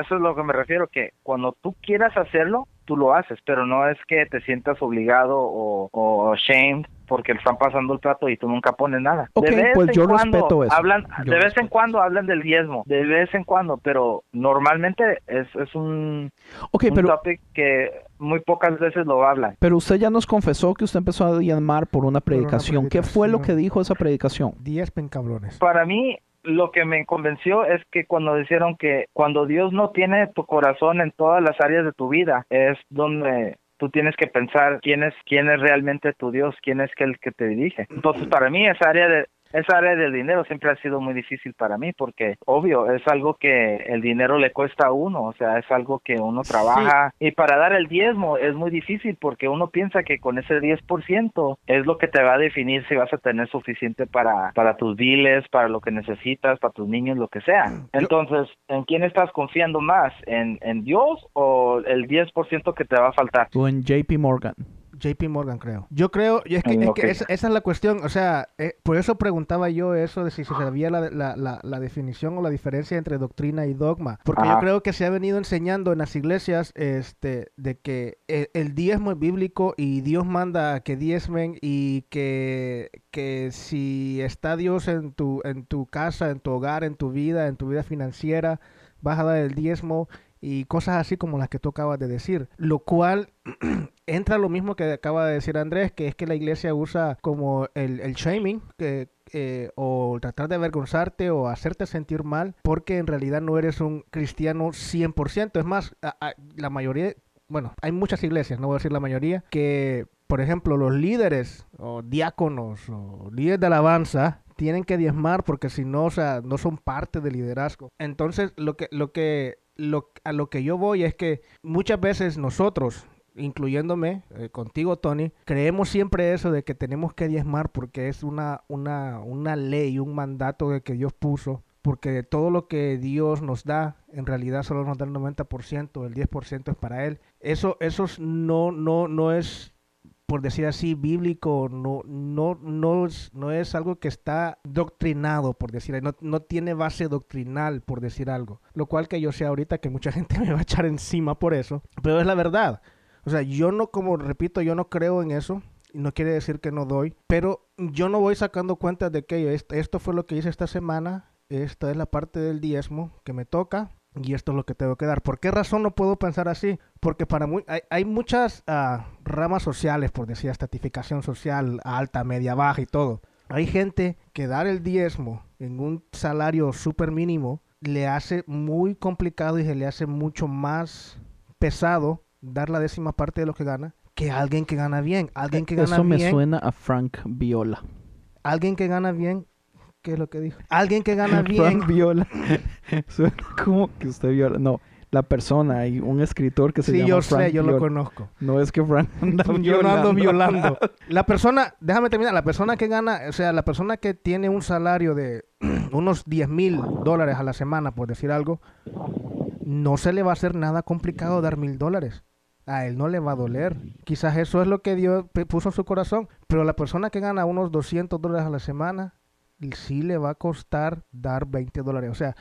eso es lo que me refiero, que cuando tú quieras hacerlo, tú lo haces, pero no es que te sientas obligado o, o shamed porque están pasando el plato y tú nunca pones nada. Ok, de vez pues en yo cuando respeto eso. Hablan, Yo de vez en respeto. cuando hablan del diezmo, de vez en cuando, pero normalmente es, es un, Ok, un pero, topic que muy pocas veces lo hablan. pero usted ya nos confesó que usted empezó a diezmar por una predicación. ¿Qué fue lo que dijo esa predicación? Diezpen cabrones. Para mí, lo que me convenció es que cuando dijeron que cuando Dios no tiene tu corazón en todas las áreas de tu vida, es donde tú tienes que pensar quién es quién es realmente tu Dios, quién es que el que te dirige. Entonces, para mí esa área de esa área del dinero siempre ha sido muy difícil para mí porque obvio es algo que el dinero le cuesta a uno, o sea, es algo que uno trabaja y para dar el diezmo es muy difícil porque uno piensa que con ese 10% es lo que te va a definir si vas a tener suficiente para para tus biles, para lo que necesitas, para tus niños, lo que sea. Entonces, ¿en quién estás confiando más? ¿En, en Dios o el 10% que te va a faltar? O en JP Morgan. JP Morgan, creo. Yo creo, y es que, Mm, es ok. que esa, esa es la cuestión, o sea, eh, por eso preguntaba yo eso de si se sabía la, la, la, la definición o la diferencia entre doctrina y dogma, porque yo creo que se ha venido enseñando en las iglesias este, de que el, el diezmo es bíblico y Dios manda a que diezmen y que, que si está Dios en tu, en tu casa, en tu hogar, en tu vida, en tu vida financiera, vas a dar el diezmo y cosas así como las que tú acabas de decir, lo cual entra lo mismo que acaba de decir Andrés, que es que la iglesia usa como el, el shaming, eh, o tratar de avergonzarte o hacerte sentir mal porque en realidad no eres un cristiano 100%. Es más, la mayoría, bueno, hay muchas iglesias, no voy a decir la mayoría, que por ejemplo los líderes o diáconos o líderes de alabanza tienen que diezmar porque si no, o sea, no son parte del liderazgo. Entonces, lo que, lo que, lo, a lo que yo voy es que muchas veces nosotros, incluyéndome eh, contigo, Tony, creemos siempre eso de que tenemos que diezmar porque es una, una, una ley, un mandato de que Dios puso. Porque todo lo que Dios nos da, en realidad solo nos da el 90%, el 10% es para Él. Eso, eso no, no, no es por decir así, bíblico, no, no, no, es, no es algo que está doctrinado, por decir, no, no tiene base doctrinal, por decir algo. Lo cual que yo sé ahorita que mucha gente me va a echar encima por eso, pero es la verdad. O sea, yo no, como repito, yo no creo en eso. No quiere decir que no doy, pero yo no voy sacando cuentas de que esto fue lo que hice esta semana, esta es la parte del diezmo que me toca, y esto es lo que tengo que dar. ¿Por qué razón no puedo pensar así? Porque para muy, hay, muchas ah, ramas sociales, por decir, estratificación social, alta, media, baja y todo. Hay gente que dar el diezmo en un salario súper mínimo le hace muy complicado y se le hace mucho más pesado dar la décima parte de lo que gana que alguien que gana bien. Alguien que gana Eso me suena a Frank Viola. Alguien que gana bien ¿Qué es lo que dijo? Alguien que gana bien. Frank viola. Suena como que usted viola. No, la persona, hay un escritor que se llama yo Frank sé, yo lo conozco. No es que Frank anda Yo no ando violando. La persona, déjame terminar, la persona que gana, o sea, la persona que tiene un salario de unos 10 mil dólares a la semana, por decir algo, no se le va a hacer nada complicado dar mil dólares. A él no le va a doler. Quizás eso es lo que Dios puso en su corazón. Pero la persona que gana unos 200 dólares a la semana, sí le va a costar dar 20 dólares. O sea,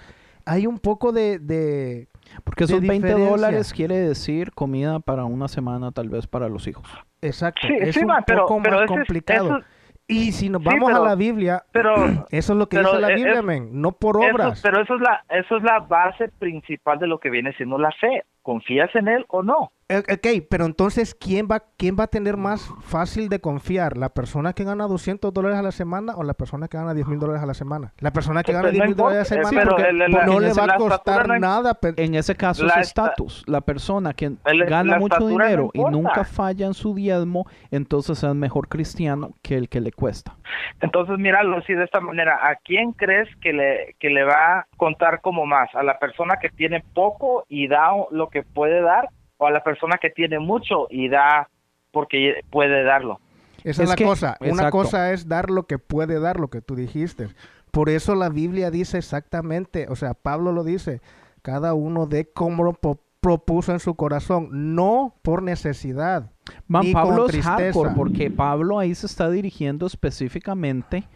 hay un poco de... Porque esos 20 dólares quiere decir comida para una semana, tal vez para los hijos. Exacto. es un poco más complicado. y si nos vamos a la Biblia, pero, eso es lo que dice la Biblia, men, no por obras. pero eso es, la, eso es la base principal de lo que viene siendo la fe. ¿Confías en él o no? Eh, ok, pero entonces, ¿quién va, ¿quién va a tener más fácil de confiar? ¿La persona que gana 200 dólares a la semana o la persona que gana 10 mil dólares a la semana? La persona que gana 10 mil dólares a la semana porque no le va a costar nada. En ese caso es estatus. La persona que gana mucho dinero y nunca falla en su diezmo, entonces es mejor cristiano que el que le cuesta. Entonces, míralo así de esta manera. ¿A quién crees que le, que le va a contar como más? ¿A la persona que tiene poco y da lo que puede dar o a la persona que tiene mucho y da porque puede darlo. Esa es, la cosa. Una cosa es dar lo que puede dar, lo que tú dijiste. Por eso la Biblia dice exactamente, o sea, Pablo lo dice, cada uno de como propuso en su corazón, no por necesidad. Man, Pablo es hardcore porque Pablo ahí se está dirigiendo específicamente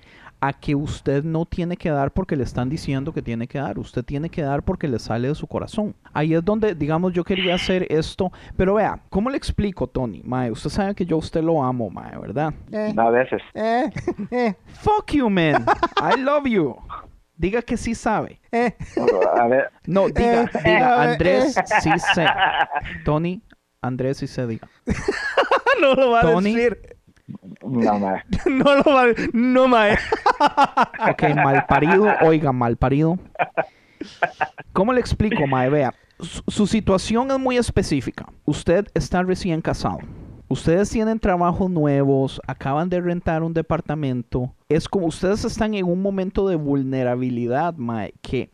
a que usted no tiene que dar porque le están diciendo que tiene que dar, usted tiene que dar porque le sale de su corazón. Ahí es donde, digamos, yo quería hacer esto, pero vea, ¿cómo le explico, Tony? Mae, usted sabe que yo a usted lo amo, mae, ¿verdad? Eh, a veces. Eh, eh. Fuck you, man. I love you. Diga que sí sabe. Eh. A ver. No, diga, diga, Andrés sí sé. Tony, Andrés sí se diga. no lo va a decir. No, mae. no lo va a No, mae. ok, mal parido. Oiga, mal parido. ¿Cómo le explico, mae? Vea, su, situación es muy específica. Usted está recién casado. Ustedes tienen trabajos nuevos, acaban de rentar un departamento. Es como ustedes están en un momento de vulnerabilidad, mae, que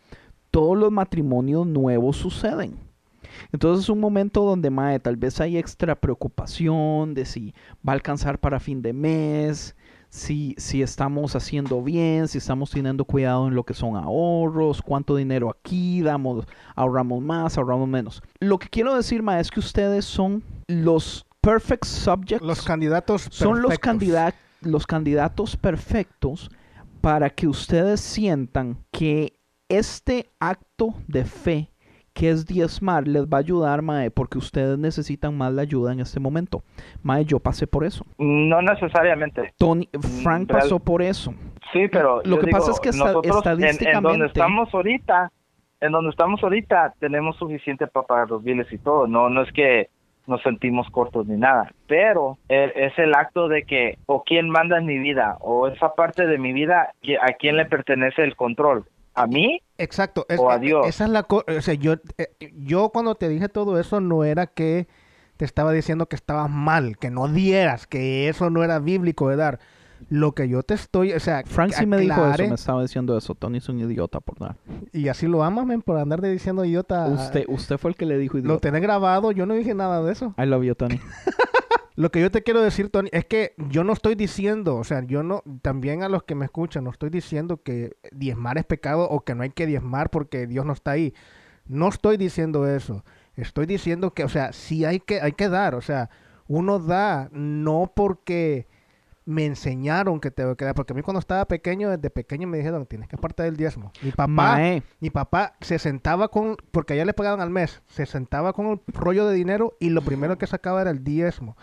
todos los matrimonios nuevos suceden. Entonces es un momento donde, mae, tal vez hay extra preocupación de si va a alcanzar para fin de mes, si, si estamos haciendo bien, si estamos teniendo cuidado en lo que son ahorros, cuánto dinero aquí damos, ahorramos más, ahorramos menos. Lo que quiero decir, mae, es que ustedes son los perfect subjects. Los candidatos Son los, los candidatos perfectos para que ustedes sientan que este acto de fe que es diezmar les va a ayudar, Mae, porque ustedes necesitan más la ayuda en este momento. Mae, yo pasé por eso. No necesariamente. Tony, Frank pasó por eso. Sí, pero lo que pasa es que estadísticamente... En, donde estamos ahorita, en donde estamos ahorita, tenemos suficiente para pagar los biles y todo. No, no es que nos sentimos cortos ni nada, pero e- es el acto de que o quién manda en mi vida o esa parte de mi vida a quién le pertenece el control, a mí Exacto. es- O a Dios. Esa es la co- o sea, yo, eh, yo cuando te dije todo eso no era que te estaba diciendo que estabas mal, que no dieras, que eso no era bíblico de dar. Lo que yo te estoy, o sea, Frank sí me dijo eso, me estaba diciendo eso. Tony es un idiota por dar. Y así lo amas, men, por andar de diciendo idiota. Usted, usted fue el que le dijo Lo idiota. tenés grabado, yo no dije nada de eso. I love you, Tony. Lo que yo te quiero decir, Tony, es que yo no estoy diciendo, o sea, yo no, también a los que me escuchan, no estoy diciendo que diezmar es pecado o que no hay que diezmar porque Dios no está ahí. No estoy diciendo eso. Estoy diciendo que, o sea, sí hay que, hay que dar, o sea, uno da no porque me enseñaron que tengo que dar, porque a mí cuando estaba pequeño, desde pequeño me dijeron, tienes que apartar del diezmo. Mi papá, Mae, mi papá se sentaba con, porque allá le pagaban al mes, se sentaba con un rollo de dinero y lo primero que sacaba era el diezmo.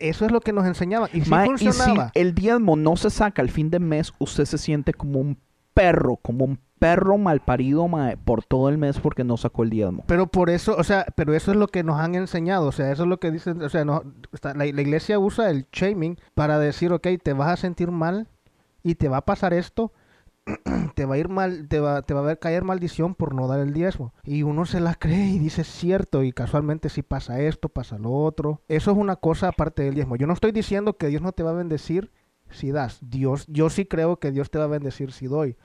Eso es lo que nos enseñaban. Y sí mae, y si funcionaba. el diezmo no se saca al fin de mes, usted se siente como un perro, como un perro malparido mae, por todo el mes porque no sacó el diezmo. Pero por eso, o sea, pero eso es lo que nos han enseñado. O sea, eso es lo que dicen. O sea, no, está- la, la iglesia usa el shaming para decir, ok, te vas a sentir mal y te va a pasar esto. te va a ir mal, te va, te va a ver caer maldición por no dar el diezmo. Y uno se la cree y dice es cierto. Y casualmente si pasa esto, pasa lo otro. Eso es una cosa aparte del diezmo. Yo no estoy diciendo que Dios no te va a bendecir si das. Dios, yo sí creo que Dios te va a bendecir si doy.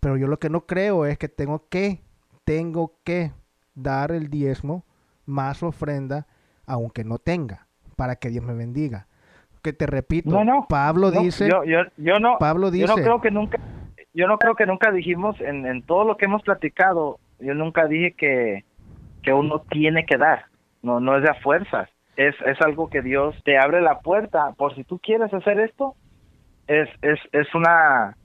Pero yo lo que no creo es que tengo que, tengo que dar el diezmo más ofrenda, aunque no tenga, para que Dios me bendiga. Que te repito, No, no, Pablo No, dice, yo, yo, yo no, Pablo yo no dice- creo que nunca, yo no creo que nunca dijimos en, en todo lo que hemos platicado, yo nunca dije que, que uno tiene que dar, no, no es de a fuerzas, es, es algo que Dios te abre la puerta, por si tú quieres hacer esto, es, es, es una,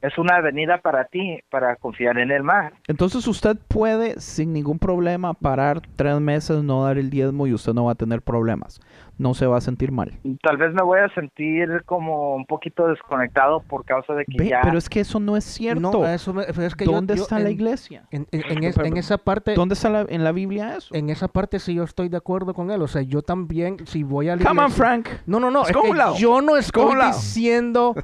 es una avenida para ti, para confiar en Él más. Entonces usted puede sin ningún problema parar tres meses, no dar el diezmo y usted no va a tener problemas. No se va a sentir mal. Tal vez me voy a sentir como un poquito desconectado por causa de que Ve, ya... pero es que eso no es cierto. no, eso me- es que yo- ¿Dónde yo está la en- iglesia? En, en- en es- Pero- en esa parte, ¿Dónde está la- en la Biblia eso? en esa parte sí yo estoy de acuerdo con él. O sea, yo también, si voy a la Come on, Frank. No, no, no. Es que yo no estoy diciendo.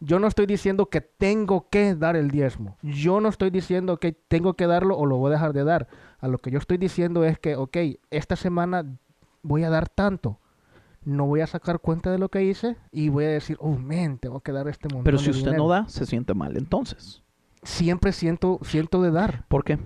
Yo no estoy diciendo que tengo que dar el diezmo. Yo no estoy diciendo que tengo que darlo o lo voy a dejar de dar. A lo que yo estoy diciendo es que, ok, esta semana voy a dar tanto. No voy a sacar cuenta de lo que hice y voy a decir, oh, man, tengo que dar este montón Pero si de usted dinero". no da, se siente mal. Entonces, Siempre siento, siento de dar. ¿por qué?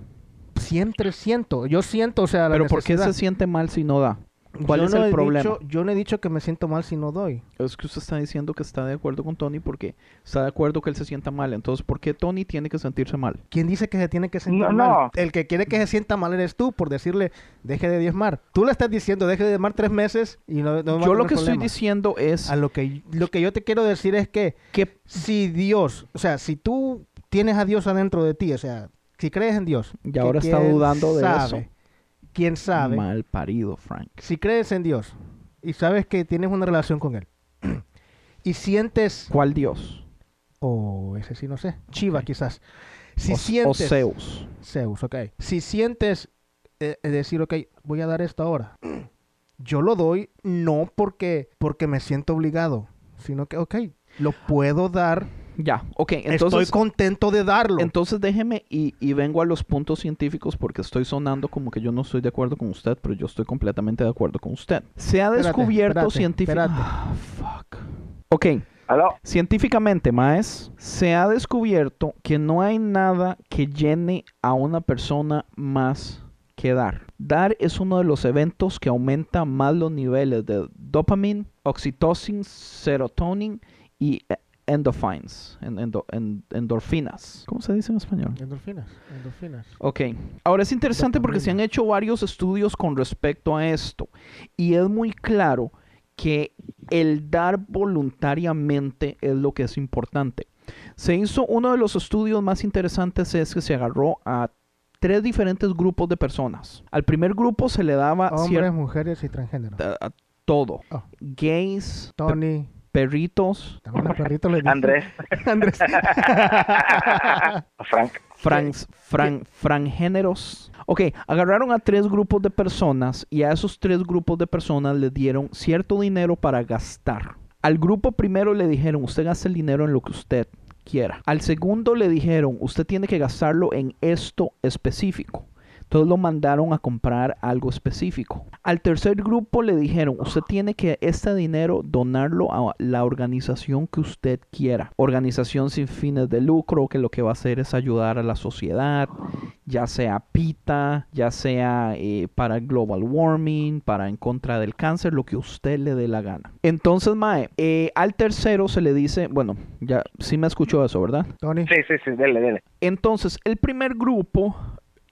Siempre siento. Yo siento, o sea, la Pero ¿por qué se siente mal si no da? ¿Cuál Yo es no el problema? dicho- yo no he dicho que me siento mal si no doy. Es que usted está diciendo que está de acuerdo con Tony porque está de acuerdo que él se sienta mal. Entonces, ¿por qué Tony tiene que sentirse mal? ¿Quién dice que se tiene que sentir No, mal? no. El que quiere que se sienta mal eres tú por decirle, deje de diezmar. Tú le estás diciendo, deje de diezmar tres meses y no, no Yo lo que estoy diciendo es A lo que, lo que yo te quiero decir es que que si Dios, o sea, si tú tienes a Dios adentro de ti, o sea, si crees en Dios. Y ahora está dudando de sabe, eso. ¿Quién sabe? mal parido, Frank. Si crees en Dios y sabes que tienes una relación con Él y sientes... ¿Cuál Dios? O ese sí no sé. Chiva quizás. Si o, sientes... o Zeus. Zeus, ok. Si sientes eh, decir, ok, voy a dar esto ahora, yo lo doy no porque, porque me siento obligado, sino que, ok, lo puedo dar, Ya, ok. estoy Entonces, contento de darlo. entonces déjeme y, y vengo a los puntos científicos porque estoy sonando como que yo no estoy de acuerdo con usted, pero yo estoy completamente de acuerdo con usted. Se ha Espérate, descubierto científicamente... Ah, fuck. Ok, ¿Aló? Científicamente, Maes, se ha descubierto que no hay nada que llene a una persona más que dar. Dar es uno de los eventos que aumenta más los niveles de dopamina, oxitocin, serotonin y eh, endorphins, en- endo- en- endorfinas. ¿Cómo se dice en español? Endorfinas, endorfinas. Ok. Ahora es interesante porque se han hecho varios estudios con respecto a esto. Y es muy claro que el dar voluntariamente es lo que es importante. Se hizo uno de los estudios más interesantes es que se agarró a tres diferentes grupos de personas. Al primer grupo se le daba Hombres, mujeres y transgénero. a- a todo. Oh. Gays, Tony, perritos. También los perritos le dicen- Andrés. Andrés. Frank. Frans, fran, frangéneros. Ok, agarraron a tres grupos de personas y a esos tres grupos de personas les dieron cierto dinero para gastar. Al grupo primero le dijeron, usted gasta el dinero en lo que usted quiera. Al segundo le dijeron, usted tiene que gastarlo en esto específico. Entonces lo mandaron a comprar algo específico. Al tercer grupo le dijeron, usted tiene que este dinero donarlo a la organización que usted quiera. Organización sin fines de lucro que lo que va a hacer es ayudar a la sociedad, ya sea PITA, ya sea eh, para el global warming, para en contra del cáncer, lo que usted le dé la gana. Entonces, Mae, eh, al tercero se le dice, bueno, ya sí me escuchó eso, ¿verdad? Tony. Sí, sí, sí, dele, dele. Entonces, el primer grupo,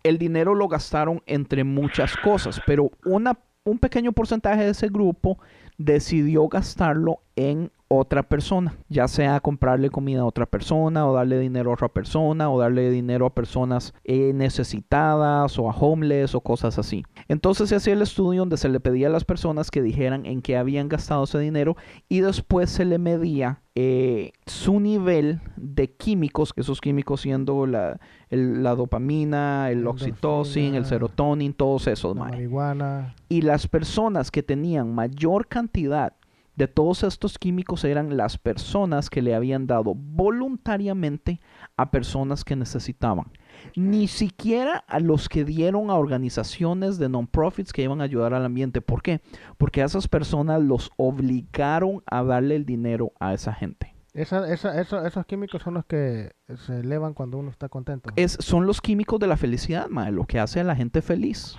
el dinero lo gastaron entre muchas cosas, pero una, un pequeño porcentaje de ese grupo decidió gastarlo en otra persona, ya sea comprarle comida a otra persona o darle dinero a otra persona o darle dinero a personas eh, necesitadas o a homeless o cosas así. Entonces se hacía el estudio donde se le pedía a las personas que dijeran en qué habían gastado ese dinero y después se le medía eh, su nivel de químicos, que esos químicos siendo la, el- la dopamina, el oxitocin, el serotonin, todos esos, La marihuana. Y las personas que tenían mayor cantidad de todos estos químicos eran las personas que le habían dado voluntariamente a personas que necesitaban. Ni siquiera a los que dieron a organizaciones de non-profits que iban a ayudar al ambiente. ¿Por qué? Porque a esas personas los obligaron a darle el dinero a esa gente. Esa, esa, eso- esos químicos son los que se elevan cuando uno está contento. Es, son los químicos de la felicidad, mae, lo que hace a la gente feliz.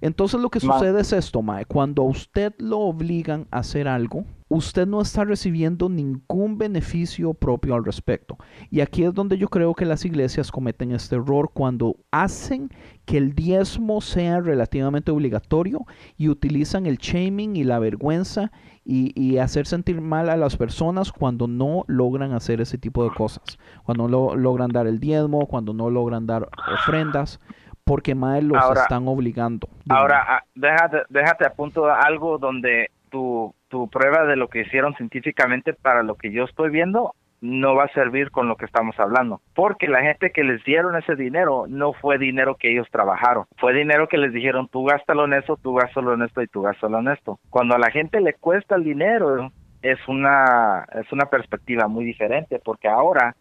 Entonces lo que Ma- sucede es esto, mae, cuando a usted lo obligan a hacer algo, usted no está recibiendo ningún beneficio propio al respecto. Y aquí es donde yo creo que las iglesias cometen este error cuando hacen que el diezmo sea relativamente obligatorio y utilizan el shaming y la vergüenza y, y hacer sentir mal a las personas cuando no logran hacer ese tipo de cosas. Cuando no logran dar el diezmo, cuando no logran dar ofrendas, porque más los Ahora- están obligando. Ahora, ah, déjate, déjate a punto algo donde tu, tu prueba de lo que hicieron científicamente para lo que yo estoy viendo no va a servir con lo que estamos hablando. Porque la gente que les dieron ese dinero no fue dinero que ellos trabajaron. Fue dinero que les dijeron, tú gástalo en esto, tú gástalo en esto y tú gástalo en esto. Cuando a la gente le cuesta el dinero, es una, es una perspectiva muy diferente porque ahora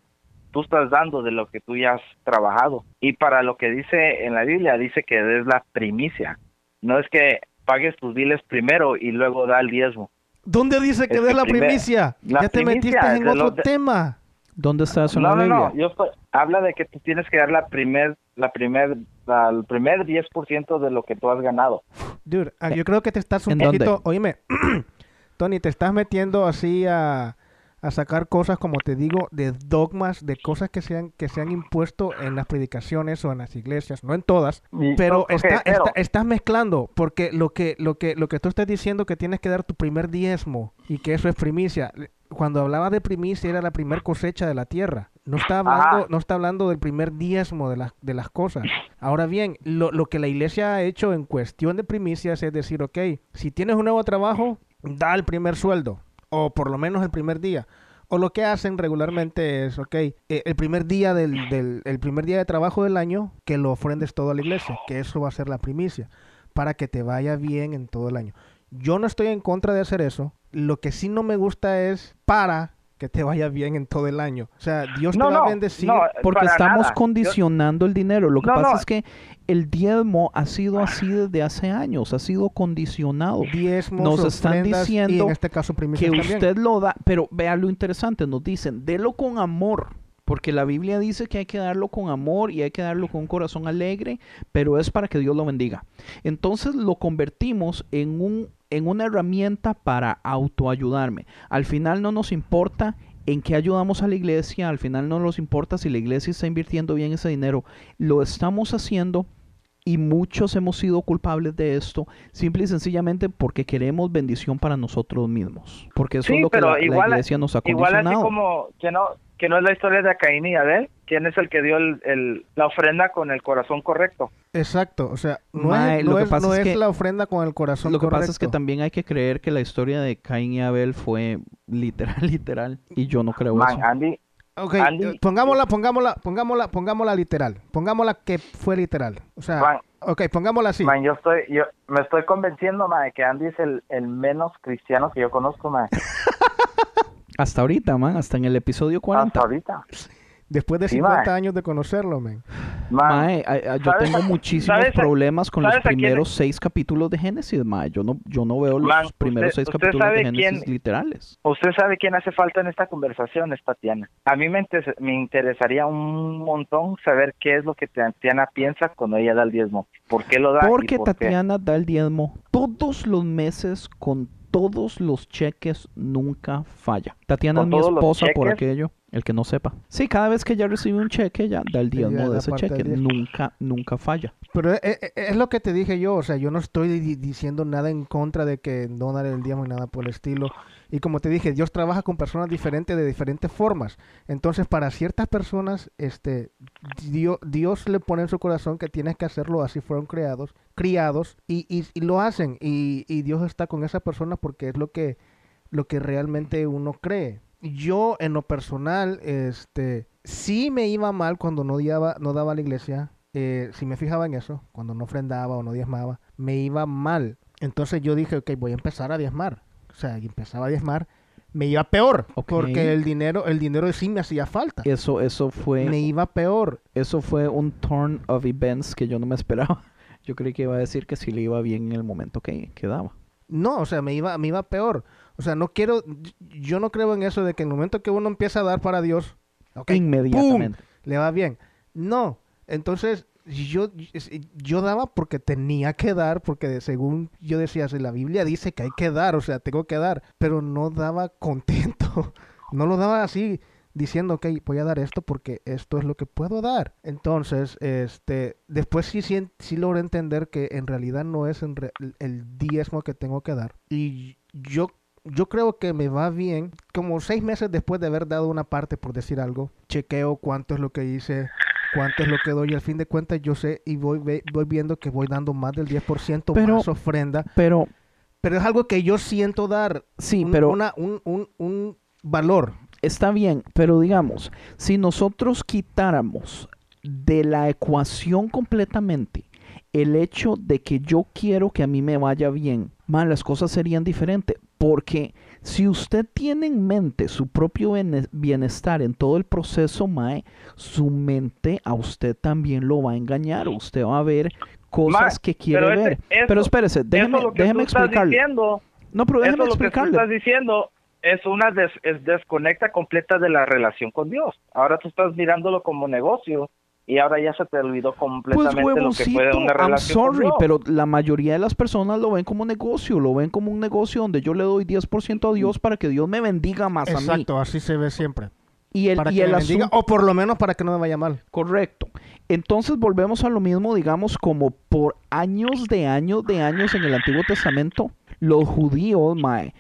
tú estás dando de lo que tú ya has trabajado. Y para lo que dice en la Biblia, dice que es la primicia. No es que pagues tus biles primero y luego da el diezmo. ¿Dónde dice que Es des la primer- primicia? la ya te primicia metiste en otro de- tema. ¿Dónde está eso No, no, no. Yo estoy- habla de que tú tienes que dar la primer, la primer, la- el primer 10% de lo que tú has ganado. Dude, ah, yo creo que te estás un ¿En dónde? poquito... Oíme, Tony, te estás metiendo así a, a sacar cosas, como te digo, de dogmas, de cosas que se han, que se han impuesto en las predicaciones o en las iglesias, no en todas, Y- pero, está, pero- está- estás mezclando, porque lo que, lo, que, lo que tú estás diciendo que tienes que dar tu primer diezmo y que eso es primicia. Cuando hablaba de primicia era la primer cosecha de la tierra. No está hablando, Ajá. no está hablando del primer diezmo de las, de las cosas. Ahora bien, lo, lo que la iglesia ha hecho en cuestión de primicias es decir, ok, si tienes un nuevo trabajo, da el primer sueldo, o por lo menos el primer día. O lo que hacen regularmente es, ok, eh, el primer día del, del el primer día de trabajo del año, que lo ofrendes todo a la iglesia, que eso va a ser la primicia, para que te vaya bien en todo el año. Yo no estoy en contra de hacer eso. Lo que sí no me gusta es para que te vaya bien en todo el año. O sea, Dios No, te va no, a bendecir. no, Porque estamos nada. Yo- condicionando el dinero. Lo que pasa es que el diezmo ha sido así desde hace años, ha sido condicionado. diezmos, Nos están diciendo en este caso que también. usted lo da, pero vea lo interesante, nos dicen, delo con amor, porque la Biblia dice que hay que darlo con amor y hay que darlo con un corazón alegre, pero es para que Dios lo bendiga. Entonces lo convertimos en un en una herramienta para autoayudarme. Al final no nos importa en qué ayudamos a la iglesia, al final no nos importa si la iglesia está invirtiendo bien ese dinero, lo estamos haciendo y muchos hemos sido culpables de esto, simple y sencillamente porque queremos bendición para nosotros mismos. Porque eso Sí, es lo que la, iglesia nos ha Igual así condicionado. como que no, que no es la historia de Caín y Abel, quién es el que dio el, el- la ofrenda con el corazón correcto. Exacto, o sea, no, Mae, es, lo no que es- pasa no es es que- la ofrenda con el corazón Lo que correcto. pasa es que también hay que creer que la historia de Caín y Abel fue literal, literal. Y yo no creo Man, eso. Andy, Ok, Andy- eh, pongámosla, pongámosla, pongámosla, pongámosla literal. Pongámosla que fue literal. O sea, Man. ok, pongámosla así. man, yo estoy, yo me estoy convenciendo, man, de que Andy es el, el menos cristiano que yo conozco, man, Hasta ahorita, man, hasta en el episodio hasta 40. ahorita. Después de Sí, 50 mae. años de conocerlo, man. Man, Mae, a- a- yo ¿sabes tengo a- muchísimos problemas con los a quién- primeros seis capítulos de Génesis, mae. Yo no, yo no veo los Man, primeros usted- seis usted capítulos de Génesis literales. Usted sabe quién hace falta en esta conversación, es Tatiana. A mí me, inter- me interesaría un montón saber qué es lo que Tatiana piensa cuando ella da el diezmo. ¿Por qué lo da? Porque por qué? Tatiana da el diezmo todos los meses con todos los cheques, nunca falla. Tatiana es ¿Con mi esposa por aquello, el que no sepa. Sí, cada vez que ella recibe un cheque, ella da el diezmo de ese cheque. Nunca, nunca falla. Pero es, es- es lo que te dije yo, o sea, yo no estoy di- diciendo nada en contra de que no dar el diezmo y nada por el estilo. Y como te dije, Dios trabaja con personas diferentes de diferentes formas. Entonces, para ciertas personas, este, Dios, Dios le pone en su corazón que tienes que hacerlo, así fueron creados, criados, y, y- y lo hacen. Y, y Dios está con esa persona porque es lo que, lo que realmente uno cree. Yo, en lo personal, este, sí me iba mal cuando no daba, no daba a la iglesia. Eh, si me fijaba en eso, cuando no ofrendaba o no diezmaba, me iba mal. Entonces yo dije, ok, voy a empezar a diezmar. O sea, y empezaba a diezmar, me iba peor. Porque el dinero, el dinero sí me hacía falta. Eso, eso fue, Me iba peor. eso fue un turn of events que yo no me esperaba. Yo creí que iba a decir que sí le iba bien en el momento que, que daba. No, o sea, me iba, me iba peor. O sea, no quiero, yo no creo en eso de que en el momento que uno empieza a dar para Dios, Inmediatamente. ¡pum! le va bien. No, entonces yo, yo daba porque tenía que dar, porque según yo decía, si la Biblia dice que hay que dar, o sea, tengo que dar, pero no daba contento, no lo daba así diciendo, ok, voy a dar esto porque esto es lo que puedo dar. Entonces, este, después sí, sí, sí logré entender que en realidad no es el diezmo que tengo que dar. Y yo, yo creo que me va bien, como seis meses después de haber dado una parte, por decir algo, chequeo cuánto es lo que hice, cuánto es lo que doy, y al fin de cuentas yo sé y voy, voy viendo que voy dando más del 10% Pero- más ofrenda, Pero, pero es algo que yo siento dar sí, un, pero una- un, un, un valor. está bien, pero digamos, si nosotros quitáramos de la ecuación completamente el hecho de que yo quiero que a mí me vaya bien, man, las cosas serían diferentes. Porque si usted tiene en mente su propio bienestar en todo el proceso, mae, su mente a usted también lo va a engañar. Usted va a ver cosas que quiere pero ver. pero espérese, déjeme, lo que déjeme tú estás explicarle. diciendo, No, pero déjeme lo que tú explicarle. estás diciendo es una des- es desconecta completa de la relación con Dios. Ahora tú estás mirándolo como negocio y ahora ya se te olvidó Pues completamente lo que puede una I'm relación con sorry, pero la mayoría de las personas lo ven como negocio, lo ven como un negocio donde yo le doy 10% a Dios para que Dios me bendiga más a mí. Exacto, así se ve siempre. Y el, Para y que el me bendiga, asunto, o por lo menos para que no me vaya mal. correcto. Entonces volvemos a lo mismo, digamos, como por años de años de años en el Antiguo Testamento, los judíos, mae,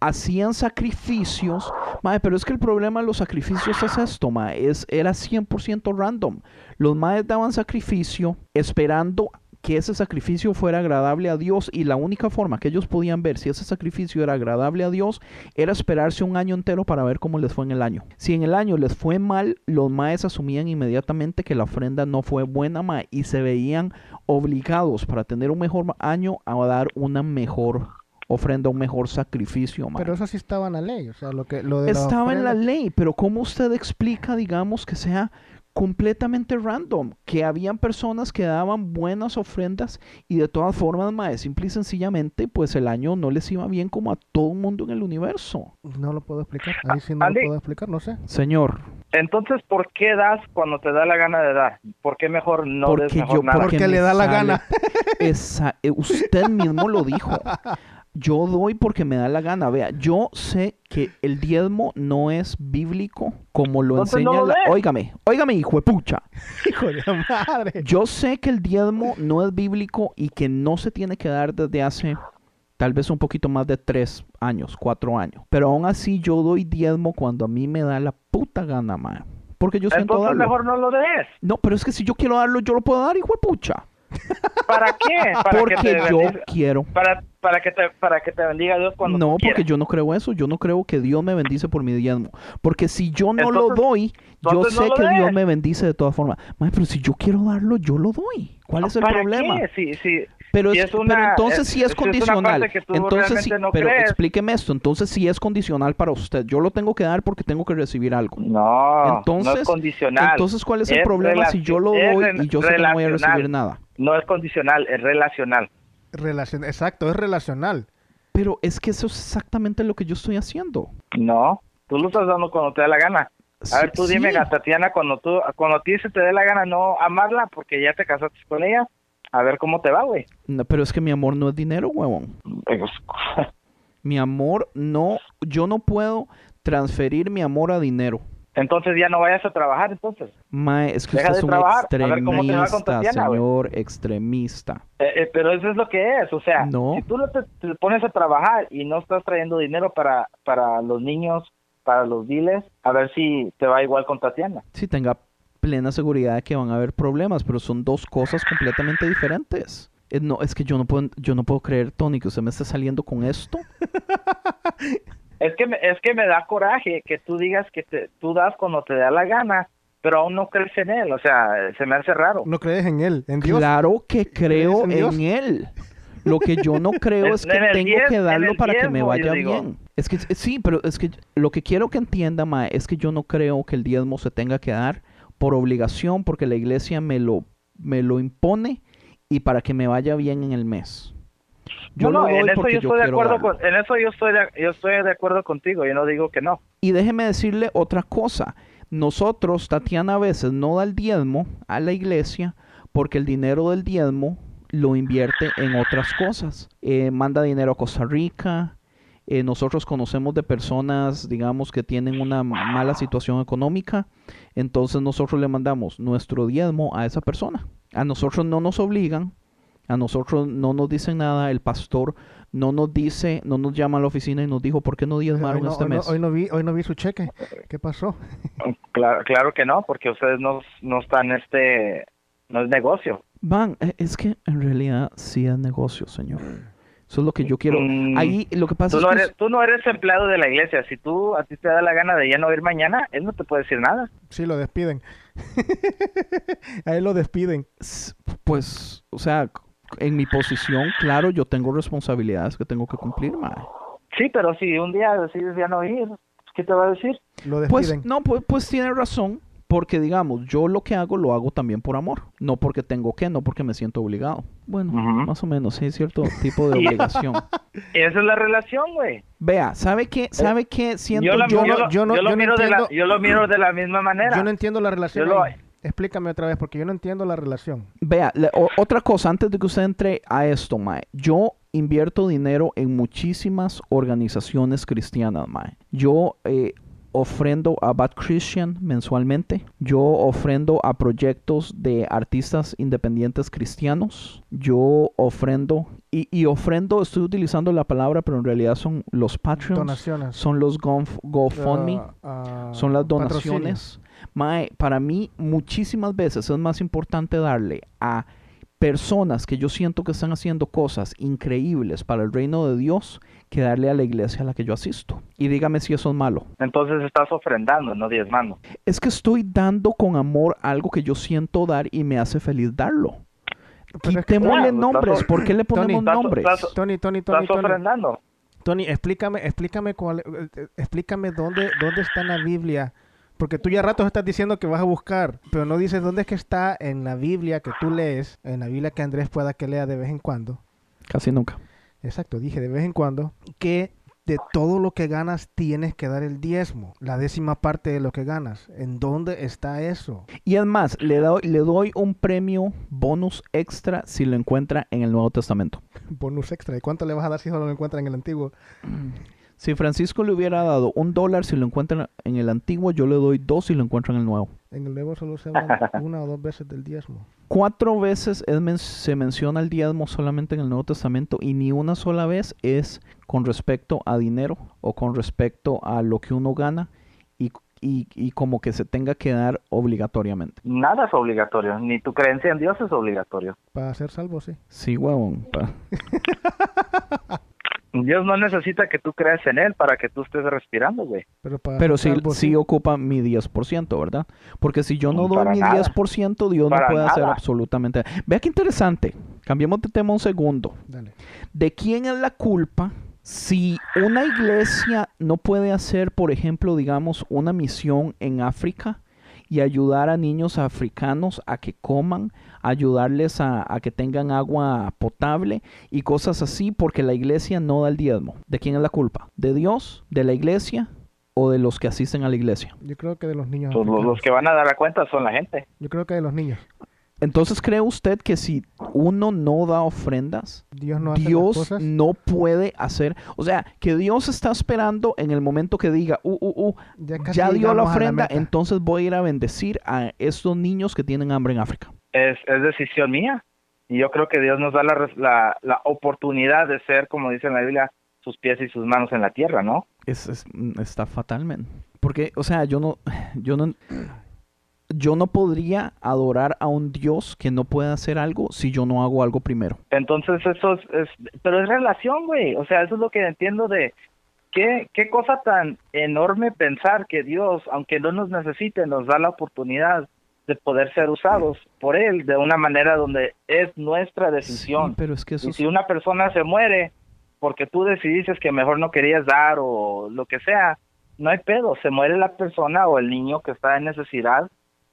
hacían sacrificios, mae, pero es que el problema de los sacrificios es esto, mae, es, era 100% random. Los maes daban sacrificio esperando que ese sacrificio fuera agradable a Dios y la única forma que ellos podían ver si ese sacrificio era agradable a Dios era esperarse un año entero para ver cómo les fue en el año. Si en el año les fue mal, los maes asumían inmediatamente que la ofrenda no fue buena mae, y se veían obligados para tener un mejor año a dar una mejor ofrenda, un mejor sacrificio. mae. Pero eso sí estaba en la ley, o sea, lo que lo de Estaba en la ley, pero ¿cómo usted explica, digamos, que sea completamente random? Que habían personas que daban buenas ofrendas y de todas formas, mae, simple y sencillamente, pues el año no les iba bien como a todo el mundo en el universo. No lo puedo explicar. Ahí sí no Andy. lo puedo explicar, no sé. Señor, Entonces, ¿por qué das cuando te da la gana de dar? ¿Por qué mejor no des porque mejor yo, nada? Porque porque le da la sale gana. esa- eh, usted mismo lo dijo. Yo doy porque me da la gana. Vea, yo sé que el diezmo no es bíblico como lo Entonces no enseña lo la... Óigame, óigame, hijo de pucha. Hijo de madre. Yo sé que el diezmo no es bíblico y que no se tiene que dar desde hace tal vez un poquito más de tres años, cuatro años. Pero aún así yo doy diezmo cuando a mí me da la puta gana, man. Porque yo siento Entonces darlo. mejor no lo des. No, pero es que si yo quiero darlo, yo lo puedo dar, hijo de pucha. ¿Para qué? ¿Para Porque que yo bendiga- quiero. para, para que te para que te bendiga Dios cuando No, porque yo no creo eso. Yo no creo que Dios me bendice por mi diezmo. Porque si yo no lo Entonces- doy, yo no sé lo que Dios des. me bendice de todas formas. Mae, pero si yo quiero darlo, yo lo doy. ¿Cuál es el ¿Para problema? qué? Si, si, Pero, si es, es una- pero entonces es- sí es es condicional. tú entonces sí, no pero crees. explíqueme esto. Entonces sí es condicional para usted. Yo lo tengo que dar porque tengo que recibir algo. No, no Entonces, es condicional. Entonces, ¿cuál es el Es problema si yo lo doy es y yo sé que no voy a recibir nada? No es condicional, es relacional. Relacion- Exacto, es relacional. Pero es que eso es exactamente lo que yo estoy haciendo. No, tú lo estás dando cuando te da la gana. A ver, tú dime, sí. Tatiana, cuando tú, cuando a ti se te dé la gana no amarla porque ya te casaste con ella, a ver cómo te va, güey. No, pero es que mi amor no es dinero, huevón. Pues, Mi amor no, yo no puedo transferir mi amor a dinero. Entonces ya no vayas a trabajar, entonces. Mae, es que Deja usted es un trabajar, extremista, Tatiana, señor, extremista. Eh, eh, pero eso es lo que es, o sea, No. si tú no te, te pones a trabajar y no estás trayendo dinero para, para los niños, para los diles, a ver si te va igual con Tatiana. Sí, tenga plena seguridad de que van a haber problemas, pero son dos cosas completamente diferentes. Eh, No, es que yo no puedo, yo no puedo creer, Tony, que usted me esté saliendo con esto. Es que me, es que me da coraje que tú digas que te, tú das cuando te da la gana, pero aún no crees en él, o sea, se me hace raro. No crees en él, en Dios. Claro que creo en él. Lo que yo no creo es que tengo diez- que darlo para que me vaya bien. Es que sí, pero es que lo que quiero que entienda, Mae, es que yo no creo que el diezmo se tenga que dar por obligación, porque la iglesia me lo, me lo impone y para que me vaya bien en el mes. Yo no, en eso yo yo estoy de acuerdo con, en eso yo estoy de, yo estoy de acuerdo contigo, yo no digo que no. Y déjeme decirle otra cosa. Nosotros, Tatiana, a veces no da el diezmo a la iglesia porque el dinero del diezmo lo invierte en otras cosas. Eh, manda dinero a Costa Rica. Eh, nosotros conocemos de personas, digamos, que tienen una mala situación económica. Entonces nosotros le mandamos nuestro diezmo a esa persona. A nosotros no nos obligan. A nosotros no nos dicen nada. El pastor no nos dice, no nos llama a la oficina y nos dijo, ¿por qué no hoy, diezmaron no, este hoy no- mes? hoy no vi, hoy no vi su cheque. ¿Qué pasó? Claro, claro que no, porque ustedes no, no están, este, no es negocio. Van, eh, es que en realidad sí es negocio, señor. Eso es lo que yo quiero. Mm, Ahí lo que pasa Tú es no, que eres, tú no eres empleado de la iglesia, si tú, a ti te da la gana de ya no ir mañana, él no te puede decir nada. Sí, lo despiden. a él lo despiden. pues, o sea, en mi posición, claro, yo tengo responsabilidades que tengo que cumplir, mae. Sí, pero si un día decides ya no ir, ¿qué te va a decir? Lo Pues no, pues, pues tiene razón, porque digamos, yo lo que hago lo hago también por amor, no porque tengo que, no porque me siento obligado. Bueno, más o menos, sí, cierto tipo de obligación. Esa es la relación, güey. Vea, ¿sabe qué? ¿Sabe qué? Siento Yo, lo- yo no- yo lo yo no miro de la, entiendo- yo lo miro de la misma manera. Yo no entiendo la relación. Yo lo- ahí. Explícame otra vez, porque yo no entiendo la relación. Vea, le- o- otra cosa, antes de que usted entre a esto, Mae. Yo invierto dinero en muchísimas organizaciones cristianas, Mae. Yo eh, ofrendo a Bad Christian mensualmente. Yo ofrendo a proyectos de artistas independientes cristianos. Yo ofrendo, y, y ofrendo, estoy utilizando la palabra, pero en realidad son los Patreons. Donaciones. Son los GoFundMe. Ah, ah, son las donaciones. Mae, para mí muchísimas veces es más importante darle a personas que yo siento que están haciendo cosas increíbles para el reino de Dios que darle a la iglesia a la que yo asisto. Y dígame si eso es malo. Entonces estás ofrendando, no diezmando. Es que estoy dando con amor algo que yo siento dar y me hace feliz darlo. Pero es que- Quitémosle Claro, nombres. ¿Por qué le ponemos Tony, nombres? estás- Tony, Tony, Tony, Estás Tony. ofrendando. Tony, explícame, explícame cuál, eh, eh, explícame dónde, dónde está en la Biblia, porque tú ya ratos estás diciendo que vas a buscar, pero no dices dónde es que está en la Biblia que tú lees, en la Biblia que Andrés pueda que lea de vez en cuando. Casi nunca. Exacto, dije de vez en cuando que de todo lo que ganas tienes que dar el diezmo, la décima parte de lo que ganas. ¿En dónde está eso? Y es más, le doy, le doy un premio bonus extra si lo encuentra en el Nuevo Testamento. Bonus extra. ¿Y cuánto le vas a dar si solo lo encuentran en el antiguo? Si Francisco le hubiera dado un dólar si lo encuentra en el antiguo, yo le doy dos si lo encuentro en el nuevo. En el nuevo solo se habla una o dos veces del diezmo. Cuatro veces es men- se menciona el diezmo solamente en el Nuevo Testamento y ni una sola vez es con respecto a dinero o con respecto a lo que uno gana y y, y como que se tenga que dar obligatoriamente. Nada es obligatorio, ni tu creencia en Dios es obligatorio. Para ser salvo, sí. Sí, huevón. pa- Dios no necesita que tú creas en Él para que tú estés respirando, güey. Pero, para Pero ser sí, ocupa mi 10%, ¿verdad? Porque si yo no doy mi nada. 10%, Dios Para no puede hacer nada. absolutamente Vea qué interesante. Cambiemos de tema un segundo. Dale. ¿De quién es la culpa si una iglesia no puede hacer, por ejemplo, digamos, una misión en África y ayudar a niños africanos a que coman, ayudarles a, a que tengan agua potable y cosas así porque la iglesia no da el diezmo? ¿De quién es la culpa? ¿De Dios? ¿De la iglesia? ¿O de los que asisten a la iglesia? Yo creo que de los niños. Pues los que van a dar la cuenta son la gente. Yo creo que de los niños. Entonces, ¿cree usted que si uno no da ofrendas, Dios no hace las Dios cosas. no puede hacer, o sea, que Dios está esperando en el momento que diga, uh, uh, uh, Ya, dio la ofrenda, entonces voy a ir a bendecir a estos niños que tienen hambre en África. Es, es decisión mía. Y yo creo que Dios nos da la, res- la, la oportunidad de ser, como dice en la Biblia, sus pies y sus manos en la tierra, ¿no? Es, es- está fatal, man. Porque, o sea, yo no, yo no, yo no podría adorar a un Dios que no puede hacer algo si yo no hago algo primero. Entonces eso es, es- pero es relación, güey. O sea, eso es lo que entiendo de qué, qué cosa tan enorme pensar que Dios, aunque no nos necesite, nos da la oportunidad de poder ser usados por Él de una manera donde es nuestra decisión. Sí, pero es que eso Y si una persona se muere porque tú decidiste que mejor no querías dar o lo que sea, no hay pedo, se muere la persona o el niño que está en necesidad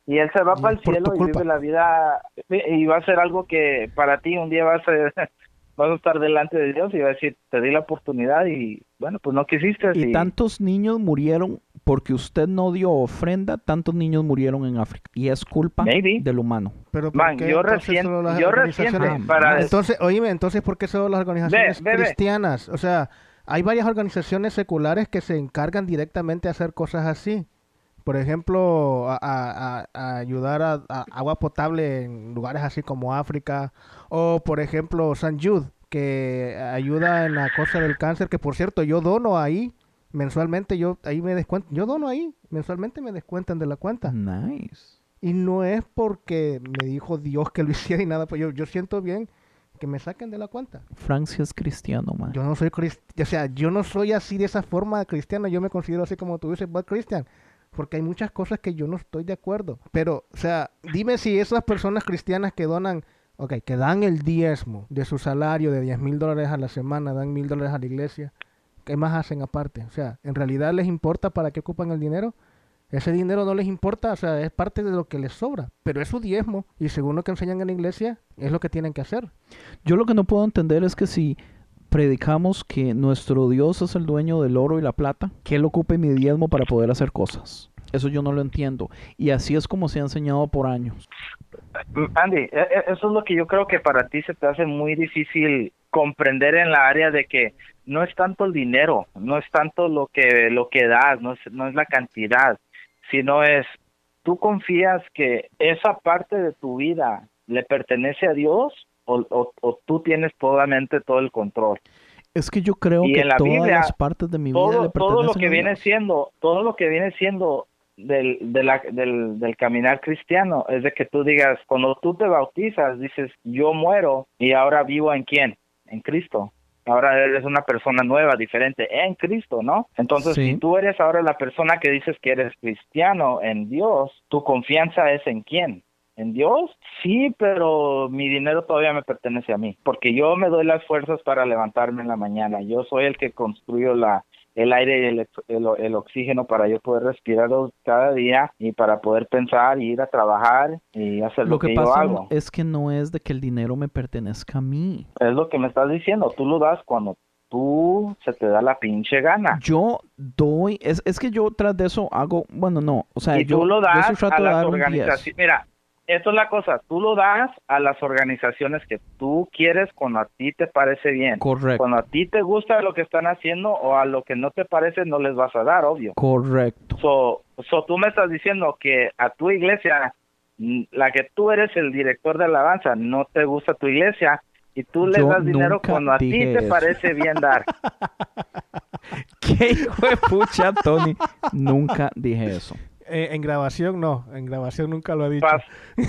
y él se va Y para el cielo y vive la vida y va a ser algo que para ti un día va a ser vas a estar delante de Dios y va a decir, te di la oportunidad y bueno, pues no quisiste Y tantos niños murieron porque usted no dio ofrenda, tantos niños murieron en África. Y es culpa Maybe. del humano. Pero ¿por Man, qué yo recién- yo reciente para- Entonces, oíme, entonces ¿por qué solo las organizaciones Ve, ve, ve. cristianas? O sea, hay varias organizaciones seculares que se encargan directamente de hacer cosas así. Por ejemplo, a, a- ayudar a, a agua potable en lugares así como África. O, por ejemplo, San Jude, que ayuda en la cosa del cáncer, que por cierto, yo dono ahí mensualmente, yo ahí me descuento, yo dono ahí, mensualmente me descuentan de la cuenta. Nice. Y no es porque me dijo Dios que lo hiciera y nada, pues yo, yo siento bien que me saquen de la cuenta. Francia es cristiano, man. Yo no soy cristiano, o sea, yo no soy así de esa forma cristiano, yo me considero así como tú dices, bad Christian, porque hay muchas cosas que yo no estoy de acuerdo. Pero, o sea, dime si esas personas cristianas que donan, ok, que dan el diezmo de su salario de 10 mil dólares a la semana, dan mil dólares a la iglesia, ¿qué más hacen aparte? O sea, ¿en realidad les importa para qué ocupan el dinero? Ese dinero no les importa, o sea, es parte de lo que les sobra, pero es su diezmo y según lo que enseñan en la iglesia, es lo que tienen que hacer. Yo lo que no puedo entender es que si predicamos que nuestro Dios es el dueño del oro y la plata, que Él ocupe mi diezmo para poder hacer cosas. Eso yo no lo entiendo. Y así es como se ha enseñado por años. Mm, Andy, e- e- eso es lo que yo creo que para ti se te hace muy difícil comprender en la área de que no es tanto el dinero, no es tanto lo que lo que das, no es, no es la cantidad, sino es tú confías que esa parte de tu vida le pertenece a Dios o, o- o tú tienes totalmente todo el control. Es que yo creo Y que en la todas Biblia, las partes de mi vida todo, le todo lo que viene siendo todo lo que viene siendo del, de la- del, del caminar cristiano es de que tú digas cuando tú te bautizas dices yo muero y ahora vivo en quién en Cristo. Ahora eres una persona nueva diferente en Cristo no entonces Sí. si tú eres ahora la persona que dices que eres cristiano en Dios tu confianza es en quién ¿En Dios? Sí, pero mi dinero todavía me pertenece a mí, porque yo me doy las fuerzas para levantarme en la mañana. Yo soy el que construyo la, el aire y el, el, el oxígeno para yo poder respirar cada día y para poder pensar y ir a trabajar y hacer lo, Lo que yo pasa hago. es que no es de que el dinero me pertenezca a mí. Es lo que me estás diciendo. Tú lo das cuando tú se te da la pinche gana. Yo doy, es, es que yo tras de eso hago, bueno, no, o sea, y yo, tú lo yo sí das trato a las dar un 10. organizaciones. Mira, esto es la cosa. Tú lo das a las organizaciones que tú quieres cuando a ti te parece bien. Correcto, Cuando a ti te gusta lo que están haciendo o a lo que no te parece no les vas a dar, obvio. correcto. So, so tú me estás diciendo que a tu iglesia, mm, la que tú eres el director de alabanza, no te gusta tu iglesia y tú le das dinero cuando a ti te eso. parece bien dar. ¿Qué hijo de pucha, Tony? Nunca dije eso. Eh, en grabación no, en grabación nunca lo he dicho. Pa-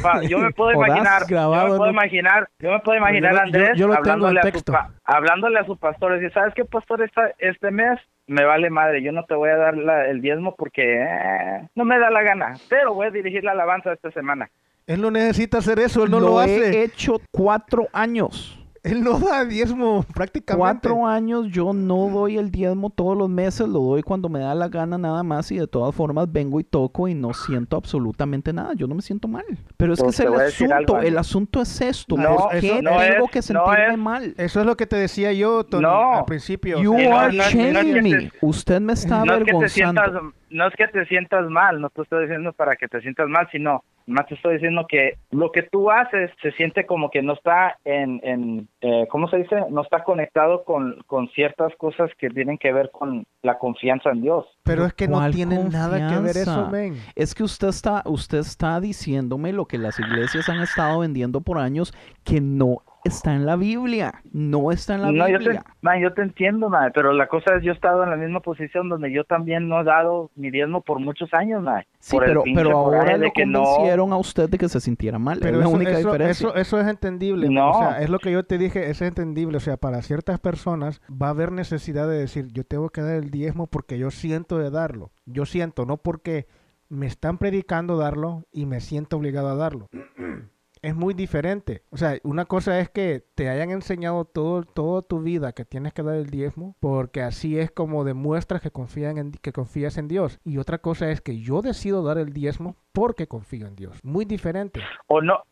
pa- yo me puedo imaginar, grabado, yo me puedo imaginar, yo me puedo imaginar yo- a Andrés yo lo en hablándole, a su, texto. pa- hablándole a su pastor y decir, ¿sabes qué pastor esta, este mes? Me vale madre, yo no te voy a dar la- el diezmo porque eh, no me da la gana, pero voy a dirigir la alabanza esta semana. Él no necesita hacer eso, él no lo, he hace. hecho cuatro años. Él no da diezmo prácticamente. Cuatro años yo no doy el diezmo todos los meses, lo doy cuando me da la gana nada más y de todas formas vengo y toco y no siento absolutamente nada, yo no me siento mal. Pero es que Pues es el asunto, algo, el asunto es esto, No, ¿por eso qué no tengo es- que no sentirme es- mal? Eso es lo que te decía yo, Tony, No. al principio. You Y no- are shaming me. te- Usted me está no es que te avergonzando. sientas, no es que te sientas mal, no te estoy diciendo para que te sientas mal, sino más te estoy diciendo que lo que tú haces se siente como que no está en, en eh, ¿cómo se dice? No está conectado con, con ciertas cosas que tienen que ver con la confianza en Dios. Pero es que no ¿Cuál tiene nada que ver eso, men. Es que usted está, usted está diciéndome lo que las iglesias han estado vendiendo por años que no está en la Biblia. No está en la No, yo te, Biblia. man, yo te entiendo, man, pero la cosa es yo he estado en la misma posición donde yo también no he dado mi diezmo por muchos años, man. Sí, pero, pero ahora lo que no- convencieron a usted de que se sintiera mal. Pero es la eso, única eso, diferencia. eso, eso es entendible. No. O sea, es lo que yo te dije, es entendible. O sea, para ciertas personas va a haber necesidad de decir, yo tengo que dar el diezmo porque yo siento de darlo. Yo siento, no porque me están predicando darlo y me siento obligado a darlo. Es muy diferente. O sea, una cosa es que te hayan enseñado todo, toda tu vida que tienes que dar el diezmo, porque así es como demuestras que, confían en, que confías en Dios. Y otra cosa es que yo decido dar el diezmo porque confío en Dios. Muy diferente. o no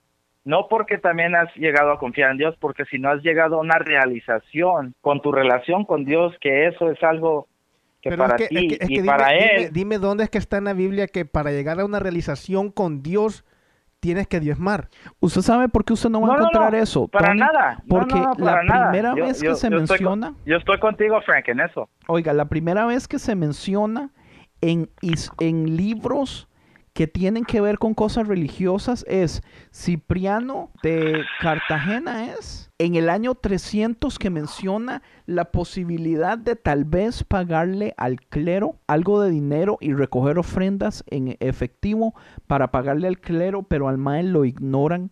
no porque también has llegado a confiar en Dios, porque si no has llegado a una realización con tu relación con Dios, que eso es algo que Pero para es que, ti es que- es y que para dime, él dime- dime dónde es que está en la Biblia que para llegar a una realización con Dios tienes que diezmar. ¿Usted sabe por qué usted no va a No, encontrar no, eso? para Tony? nada, Porque no, no, para la nada. primera Yo- vez yo- que se yo estoy con- menciona, yo estoy contigo, Frank, en eso. oiga, la primera vez que se menciona en, en libros que tienen que ver con cosas religiosas es Cipriano de Cartagena es en el año 300 que menciona la posibilidad de tal vez pagarle al clero algo de dinero y recoger ofrendas en efectivo para pagarle al clero, pero al mae lo ignoran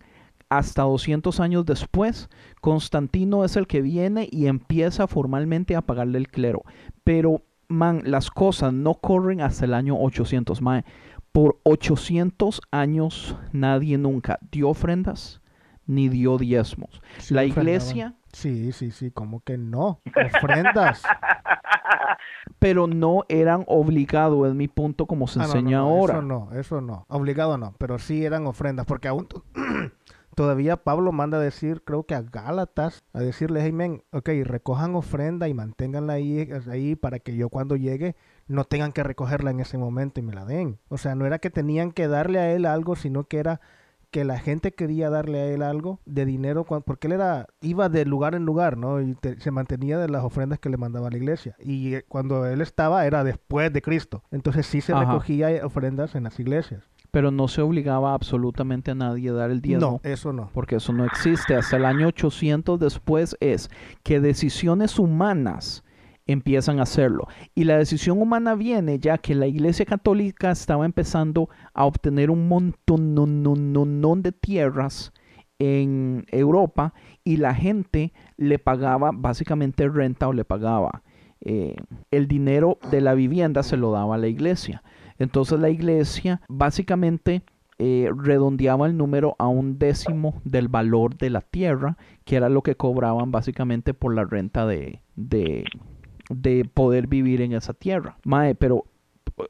hasta 200 años después, Constantino es el que viene y empieza formalmente a pagarle el clero. Pero, man, las cosas no corren hasta el año 800, mae. Por 800 años nadie nunca dio ofrendas ni dio diezmos. Sí, La iglesia, Sí, sí, sí, como que no. Ofrendas. pero no eran obligados, es mi punto como se Ah, enseña no, no, ahora. Eso no, eso no. Obligado no, pero sí eran ofrendas, porque aún to- todavía Pablo manda a decir, creo que a Gálatas, a decirles, hey, men, ok, recojan ofrenda y manténganla ahí, ahí para que yo cuando llegue no tengan que recogerla en ese momento y me la den. O sea, no era que tenían que darle a él algo, sino que era que la gente quería darle a él algo de dinero, porque él era, iba de lugar en lugar, ¿no? Y te- se mantenía de las ofrendas que le mandaba la iglesia. Y eh, cuando él estaba era después de Cristo. Entonces sí se Ajá. recogía ofrendas en las iglesias. Pero no se obligaba absolutamente a nadie a dar el diezmo. No, eso no. porque eso no existe. Hasta el año 800 después es que decisiones humanas empiezan a hacerlo. Y la decisión humana viene ya que la Iglesia Católica estaba empezando a obtener un montón de tierras en Europa y la gente le pagaba básicamente renta o le pagaba eh, el dinero de la vivienda se lo daba a la iglesia. Entonces la iglesia básicamente eh, redondeaba el número a un décimo del valor de la tierra, que era lo que cobraban básicamente por la renta de, de, de poder vivir en esa tierra. Mae, pero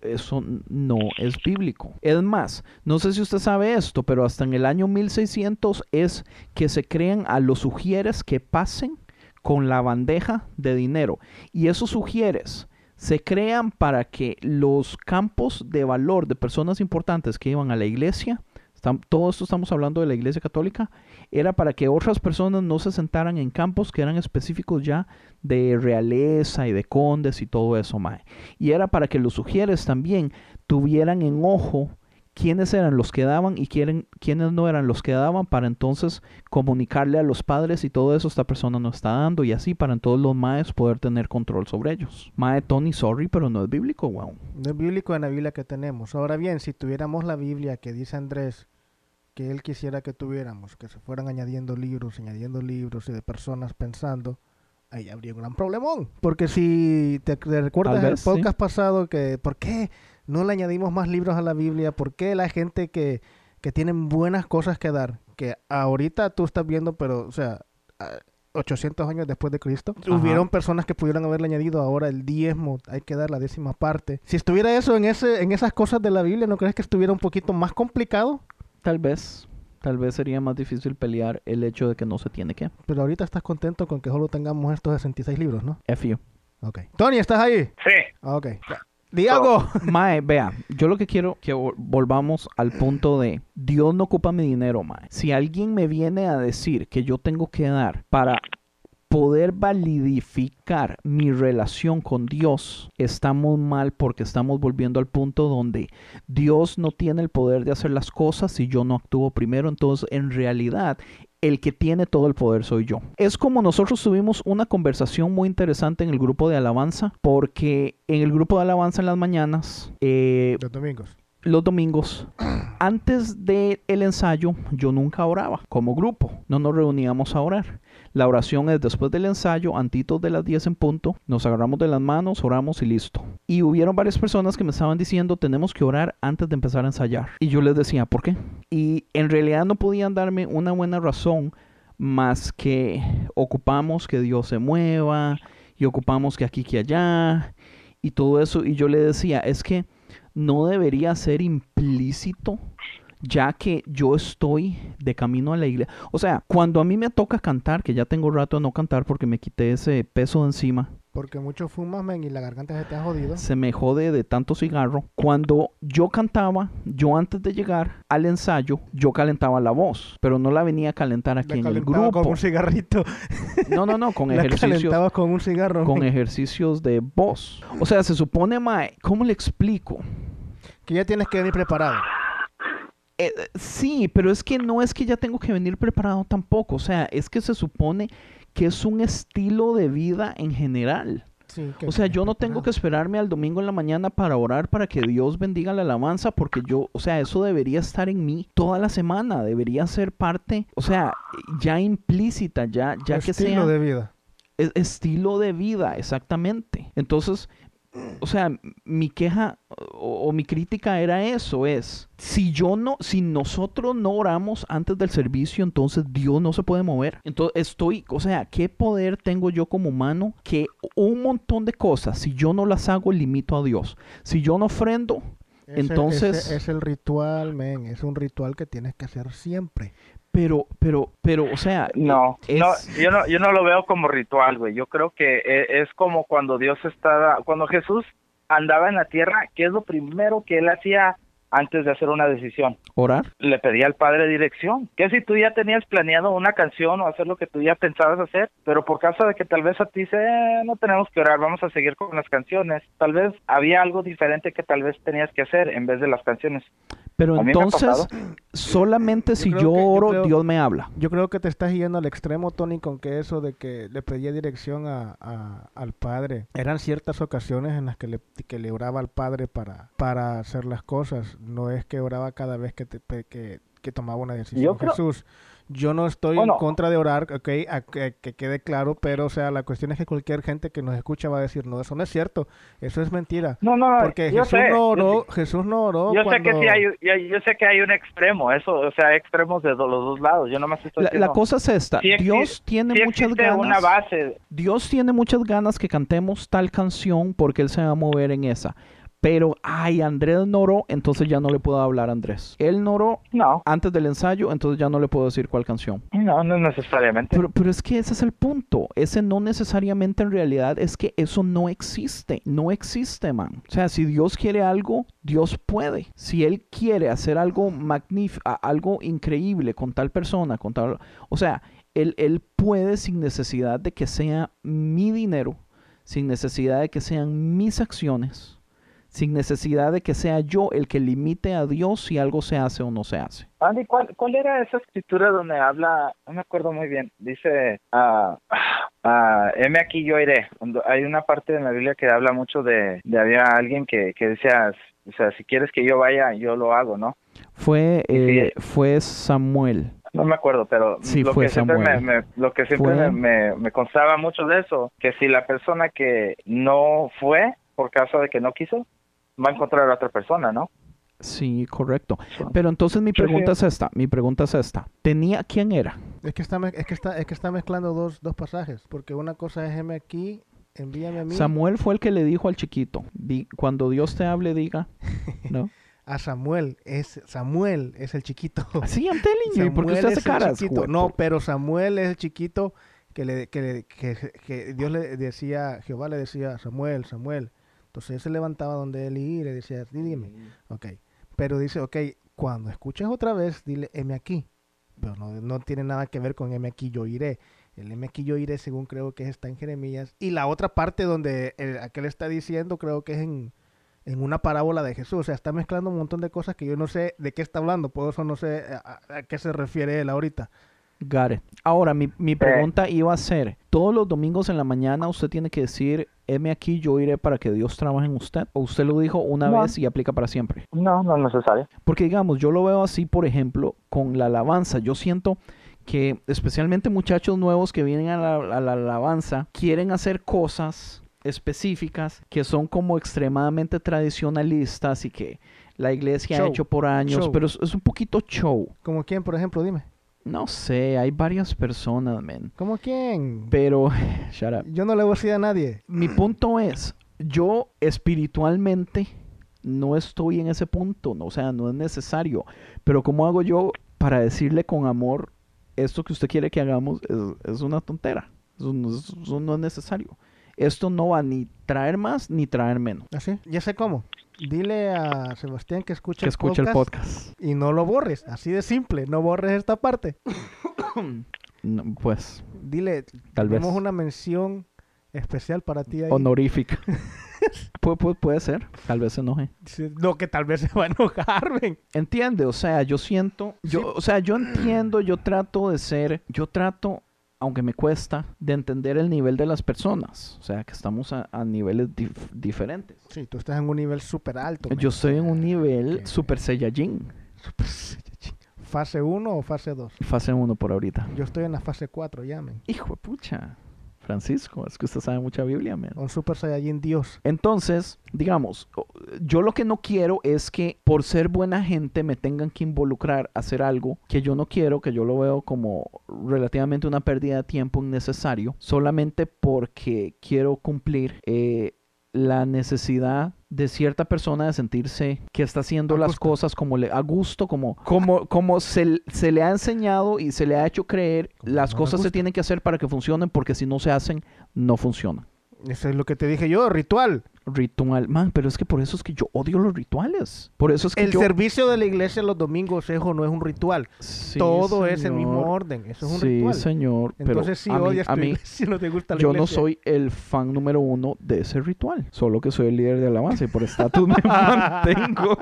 eso no es bíblico. Es más, no sé si usted sabe esto, pero hasta en el año 1600 es que se crean a los sugieres que pasen con la bandeja de dinero. Y esos sugieres se crean para que los campos de valor de personas importantes que iban a la iglesia, todo esto estamos hablando de la iglesia católica, era para que otras personas no se sentaran en campos que eran específicos ya de realeza y de condes y todo eso, mae. Y era para que los sugieres también tuvieran en ojo quiénes eran los que daban y quién, quiénes no eran los que daban para entonces comunicarle a los padres y todo eso esta persona no está dando y así para todos los maes poder tener control sobre ellos. Mae Tony, sorry, pero no es bíblico, wow. No es bíblico en la Biblia que tenemos. Ahora bien, si tuviéramos la Biblia que dice Andrés que él quisiera que tuviéramos, que se fueran añadiendo libros, añadiendo libros y de personas pensando, ahí habría un gran problemón. Porque si te, te recuerdas el sí. podcast pasado que, ¿por qué no le añadimos más libros a la Biblia? ¿Por qué la gente que, que tienen buenas cosas que dar, que ahorita tú estás viendo, pero, o sea, a- 800 años después de Cristo, Ajá. hubieron personas que pudieron haberle añadido ahora el diezmo, hay que dar la décima parte. Si estuviera eso en ese en esas cosas de la Biblia, ¿no crees que estuviera un poquito más complicado? Tal vez, tal vez sería más difícil pelear el hecho de que no se tiene que. Pero ahorita estás contento con que solo tengamos estos 66 libros, ¿no? F you. Ok. Tony, ¿estás ahí? Sí. Ah, Ok. Di algo. Mae, vea, yo lo que quiero que vol- volvamos al punto de Dios no ocupa mi dinero, mae. Si alguien me viene a decir que yo tengo que dar para poder validificar mi relación con Dios, estamos mal porque estamos volviendo al punto donde Dios no tiene el poder de hacer las cosas si yo no actúo primero. Entonces, en realidad, el que tiene todo el poder soy yo. Es como nosotros tuvimos una conversación muy interesante en el grupo de alabanza, porque en el grupo de alabanza en las mañanas, eh, Los domingos. los domingos, antes del ensayo, yo nunca oraba como grupo, no nos reuníamos a orar. La oración es después del ensayo, antitos de las 10 en punto, nos agarramos de las manos, oramos y listo. Y hubieron varias personas que me estaban diciendo, tenemos que orar antes de empezar a ensayar. Y yo les decía, ¿por qué? Y en realidad no podían darme una buena razón más que ocupamos que Dios se mueva y ocupamos que aquí, que allá y todo eso. Y yo le decía, es que no debería ser implícito ya que yo estoy de camino a la iglesia. O sea, cuando a mí me toca cantar, que ya tengo rato de no cantar porque me quité ese peso de encima, Porque mucho fumas, men, y la garganta se te ha jodido. se me jode de tanto cigarro. Cuando yo cantaba, yo antes de llegar al ensayo, yo calentaba la voz, pero no la venía a calentar aquí La en el grupo. con un cigarrito. No, no, no, con La ejercicios calentaba con un cigarro. con ejercicios de voz. O sea, se supone, mae, ¿cómo le explico? Que ya tienes que venir preparado. Eh, sí, pero es que no es que ya tengo que venir preparado tampoco. O sea, es que se supone que es un estilo de vida en general. Sí, O sea, yo no tengo que esperarme al domingo en la mañana para orar para que Dios bendiga la alabanza, porque yo, o sea, eso debería estar en mí toda la semana, debería ser parte, o sea, ya implícita, ya, ya que Estilo sea de vida. es- estilo de vida, exactamente. Entonces, o sea, mi queja o, o mi crítica era eso, es, si yo no, si nosotros no oramos antes del servicio, entonces Dios no se puede mover. Entonces, estoy, o sea, ¿qué poder tengo yo como humano que un montón de cosas, si yo no las hago, limito a Dios? Si yo no ofrendo, Entonces- ese es el ritual, men. Es un ritual que tienes que hacer siempre. Pero, pero, pero, o sea, No, es- no, yo no, yo no lo veo como ritual, güey. Yo creo que e- es como cuando Dios estaba, cuando Jesús andaba en la tierra, ¿qué es lo primero que él hacía antes de hacer una decisión? orar. Le pedía al Padre dirección. ¿Qué si tú ya tenías planeado una canción o hacer lo que tú ya pensabas hacer? Pero por causa de que tal vez a ti dice, "Eh, no tenemos que orar, vamos a seguir con las canciones. Tal vez había algo diferente que tal vez tenías que hacer en vez de las canciones. Pero entonces, solamente si yo que- yo oro, creo- Dios me habla. Yo creo que te estás yendo al extremo, Tony, con que eso de que le pedía dirección a, a- al padre. Eran ciertas ocasiones en las que le, que le oraba al padre para, para hacer las cosas. No es que oraba cada vez que, te, que, que tomaba una decisión. Yo creo- Jesús, yo no estoy Bueno. en contra de orar, ok, a- que, que quede claro, pero o sea, la cuestión es que cualquier gente que nos escucha va a decir, no, eso no es cierto, eso es mentira. No, no, no. Porque yo Jesús sé, no yo oró, sé. Jesús no oró Yo sé que sí hay, yo, yo sé que hay un extremo, eso, o sea, hay extremos de do- los dos lados. Yo nomás estoy La, la diciendo, cosa es esta. sí Dios tiene sí muchas una ganas. base. Dios tiene muchas ganas que cantemos tal canción porque Él se va a mover en esa. Pero, ay, Andrés no oró, entonces ya no le puedo hablar a Andrés. Él no oró No, antes del ensayo, entonces ya no le puedo decir cuál canción. no, no necesariamente. Pero, pero es que ese es el punto. Ese no necesariamente en realidad es que eso no existe. No existe, man. O sea, si Dios quiere algo, Dios puede. Si Él quiere hacer algo magnífico, algo increíble con tal persona, con tal... O sea, él, él puede sin necesidad de que sea mi dinero, sin necesidad de que sean mis acciones, sin necesidad de que sea yo el que limite a Dios si algo se hace o no se hace. Andy, ¿cuál, ¿cuál era esa escritura donde habla? No me acuerdo muy bien. Dice, ah, ah, heme aquí, yo iré. Hay una parte de la Biblia que habla mucho de, de había alguien que, que decía, o sea, si quieres que yo vaya, yo lo hago, ¿no? Fue, eh, fue Samuel. No me acuerdo, pero Sí, lo, que siempre me, lo que siempre Fue- me, me constaba mucho de eso, que si la persona que no fue por causa de que no quiso, va a encontrar a otra persona, ¿no? Sí, correcto. Pero entonces mi pregunta sí. es esta, mi pregunta es esta. ¿Tenía quién era? Es que está, es que está, es que está mezclando dos, dos pasajes. Porque una cosa es heme aquí, envíame a mí. Samuel fue el que le dijo al chiquito, di- cuando Dios te hable, diga, ¿no? A Samuel, es Samuel es el chiquito. Sí, I'm telling you, porque Samuel usted hace es el caras. chiquito. No, pero Samuel es el chiquito que, le, que, le- que, que Dios le decía, Jehová le decía, Samuel, Samuel. Entonces él se levantaba donde él y le decía, dime. Ok. Pero dice, ok, cuando escuches otra vez, dile, heme aquí. Pero no, no tiene nada que ver con heme aquí, yo iré. El heme aquí, yo iré, según creo que está en Jeremías. Y la otra parte donde el, aquel está diciendo, creo que es en, en una parábola de Jesús. O sea, está mezclando un montón de cosas que yo no sé de qué está hablando. Por eso no sé a, a- a qué se refiere él ahorita. It. Ahora, mi, mi pregunta iba a ser, ¿todos los domingos en la mañana usted tiene que decir, heme aquí, yo iré para que Dios trabaje en usted? ¿O usted lo dijo una No. vez y aplica para siempre? No, no es necesario. Porque digamos, yo lo veo así, por ejemplo, con la alabanza. Yo siento que especialmente muchachos nuevos que vienen a la, a la alabanza quieren hacer cosas específicas que son como extremadamente tradicionalistas y que la iglesia ha hecho por años, Show. pero es, es un poquito show. ¿Como quién, por ejemplo? Dime. No sé, hay varias personas, man. ¿Como quién? Pero, shut up. Yo no le voy a decir a nadie. Mi punto es, yo espiritualmente no estoy en ese punto, no, o sea, no es necesario. Pero ¿cómo hago yo para decirle con amor esto que usted quiere que hagamos es, es una tontera? Eso no, es- eso no es necesario. Esto no va ni traer más ni traer menos. ¿Así? Ya sé cómo. Dile a Sebastián que escuche, Que escuche el podcast. y no lo borres. Así de simple. No borres esta parte. No, pues, Dile, tal vez. tenemos una mención especial para ti ahí. Honorífica. Pu- pu- puede ser, tal vez se enoje. No, que tal vez se va a enojar, ven. Entiende, o sea, yo siento, yo, Sí. o sea, yo entiendo, yo trato de ser, yo trato, aunque me cuesta, de entender el nivel de las personas, o sea, que estamos a, a niveles dif- diferentes. Sí, tú estás en un nivel súper alto. Yo estoy en un nivel que- super Saiyajin, Súper saiyajin. ¿Fase 1 o fase 2? fase 1 por ahorita. Yo estoy en la fase 4, ya, men. Hijo de pucha, Francisco, es que usted sabe mucha Biblia, man. Un super saiyajin Dios. Entonces, digamos, yo lo que no quiero es que por ser buena gente me tengan que involucrar a hacer algo que yo no quiero, que yo lo veo como relativamente una pérdida de tiempo innecesario, solamente porque quiero cumplir eh, la necesidad de cierta persona de sentirse que está haciendo las cosas como le, a gusto, como, como, como se, se le ha enseñado y se le ha hecho creer, Como las no cosas se tienen que hacer para que funcionen, porque si no se hacen, no funcionan Eso es lo que te dije yo, ritual. ritual. Man, pero es que por eso es que yo odio los rituales. Por eso es que El yo... servicio de la iglesia los domingos, eso no es un ritual. Sí, Todo es el señor. mismo orden. Eso es un sí, ritual. señor. Pero Entonces, si a mí, odias a mí, iglesia, no te gusta la yo no soy el fan número uno de ese ritual. Solo que soy el líder de alabanza y por estatus me mantengo.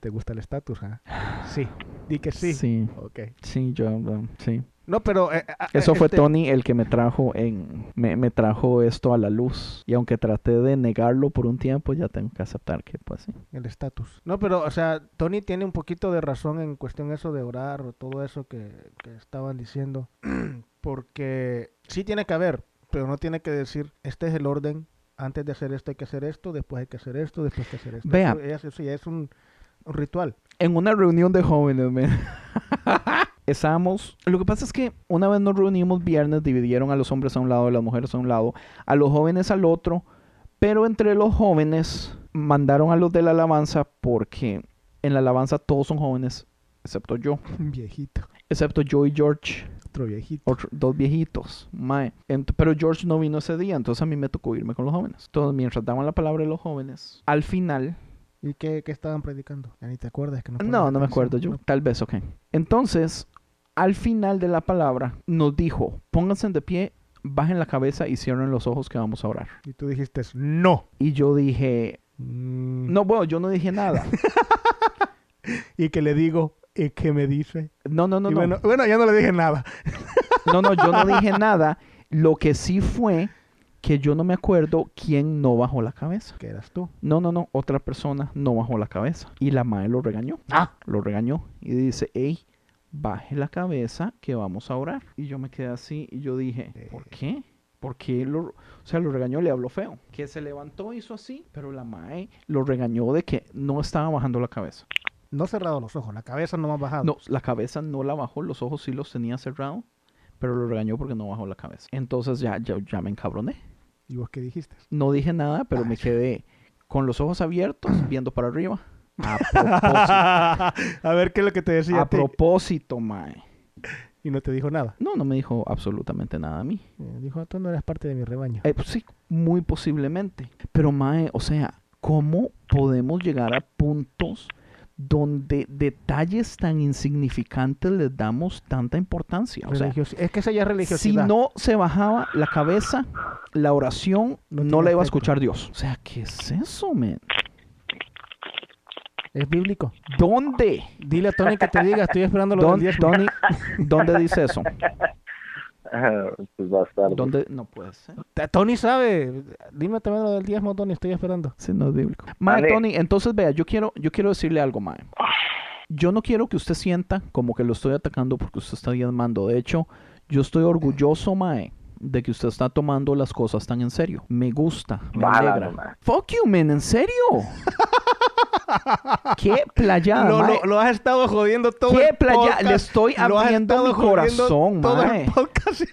¿Te gusta el estatus? ah? Sí. Di que sí. Sí, Ok. sí, yo... um, sí. No, pero... eh, Eso eh, fue este, Tony el que me trajo en... Me, me trajo esto a la luz. Y aunque traté de negarlo por un tiempo, ya tengo que aceptar que pues sí. El estatus. No, pero, o sea, Tony tiene un poquito de razón en cuestión eso de orar o todo eso que, que estaban diciendo. Porque sí tiene que haber, pero no tiene que decir, este es el orden, antes de hacer esto hay que hacer esto, después hay que hacer esto, después hay que hacer esto. Vea. Eso, eso- eso ya es un, un ritual. en una reunión de jóvenes, man. Estábamos. Lo que pasa es que una vez nos reunimos viernes, dividieron a los hombres a un lado, a las mujeres a un lado, a los jóvenes al otro, pero entre los jóvenes mandaron a los de la alabanza porque en la alabanza todos son jóvenes, excepto yo, viejito, excepto yo y George, otro viejito. otro- dos viejitos. mae. Pero George no vino ese día, entonces a mí me tocó irme con los jóvenes. Entonces, mientras daban la palabra de los jóvenes, al final ¿Y qué, qué estaban predicando? Ya ni te acuerdas que no No, no me acuerdo yo. Tal vez, ok. Entonces, al final de la palabra, nos dijo, pónganse de pie, bajen la cabeza y cierren los ojos que vamos a orar. Y tú dijiste, no. Y yo dije, Mm, No, bueno, yo no dije nada. Y que le digo, ¿y qué me dice? No, no, no, Y no. Bueno, bueno, ya no le dije nada. No, no, yo no dije nada. Lo que sí fue que yo no me acuerdo quién no bajó la cabeza. Que eras tú. No, no, no, otra persona no bajó la cabeza. Y la madre lo regañó. Ah. Lo regañó. Y dice, hey, baje la cabeza que vamos a orar. Y yo me quedé así y yo dije, ¿por qué? Porque lo, o sea, lo regañó, le habló feo. Que se levantó, hizo así, pero la mae lo regañó de que no estaba bajando la cabeza. No cerrado los ojos, la cabeza no ha bajado. No, la cabeza no la bajó, los ojos sí los tenía cerrados, pero lo regañó porque no bajó la cabeza. Entonces ya, ya, ya me encabroné. ¿Y vos qué dijiste? No dije nada, pero me quedé con los ojos abiertos, viendo para arriba. A propósito, a ver qué es lo que te decía. a a ti? propósito, mae. Y no te dijo nada. No, no me dijo absolutamente nada a mí. Eh, Dijo, tú no eres parte de mi rebaño. Eh, pues sí, muy posiblemente. Pero, Mae, o sea, ¿cómo podemos llegar a puntos donde detalles tan insignificantes les damos tanta importancia? O sea, es que esa ya es si religiosidad. no se bajaba la cabeza, la oración No no, la iba a escuchar Dios. O sea, ¿qué es eso, man? Es bíblico. ¿Dónde? Dile a Tony que te diga, estoy esperando lo del ¿Dónde, diezmo. Tony, ¿Dónde dice eso? pues bastardo. ¿Dónde? No puede ser. Tony sabe. Dime también lo del diezmo, Tony, estoy esperando. Sí, no es bíblico. Mae, Vale. Tony, entonces vea, yo quiero, yo quiero decirle algo, Mae. Yo no quiero que usted sienta como que lo estoy atacando porque usted está diezmando. De hecho, yo estoy orgulloso, Mae, de que usted está tomando las cosas tan en serio. Me gusta, me Bala, alegra. mae. Fuck you, man, ¿en serio? ¿Qué playada, lo, lo- lo has estado jodiendo todo ¿Qué el playa? podcast. Le estoy abriendo mi corazón, todo mae. el podcast.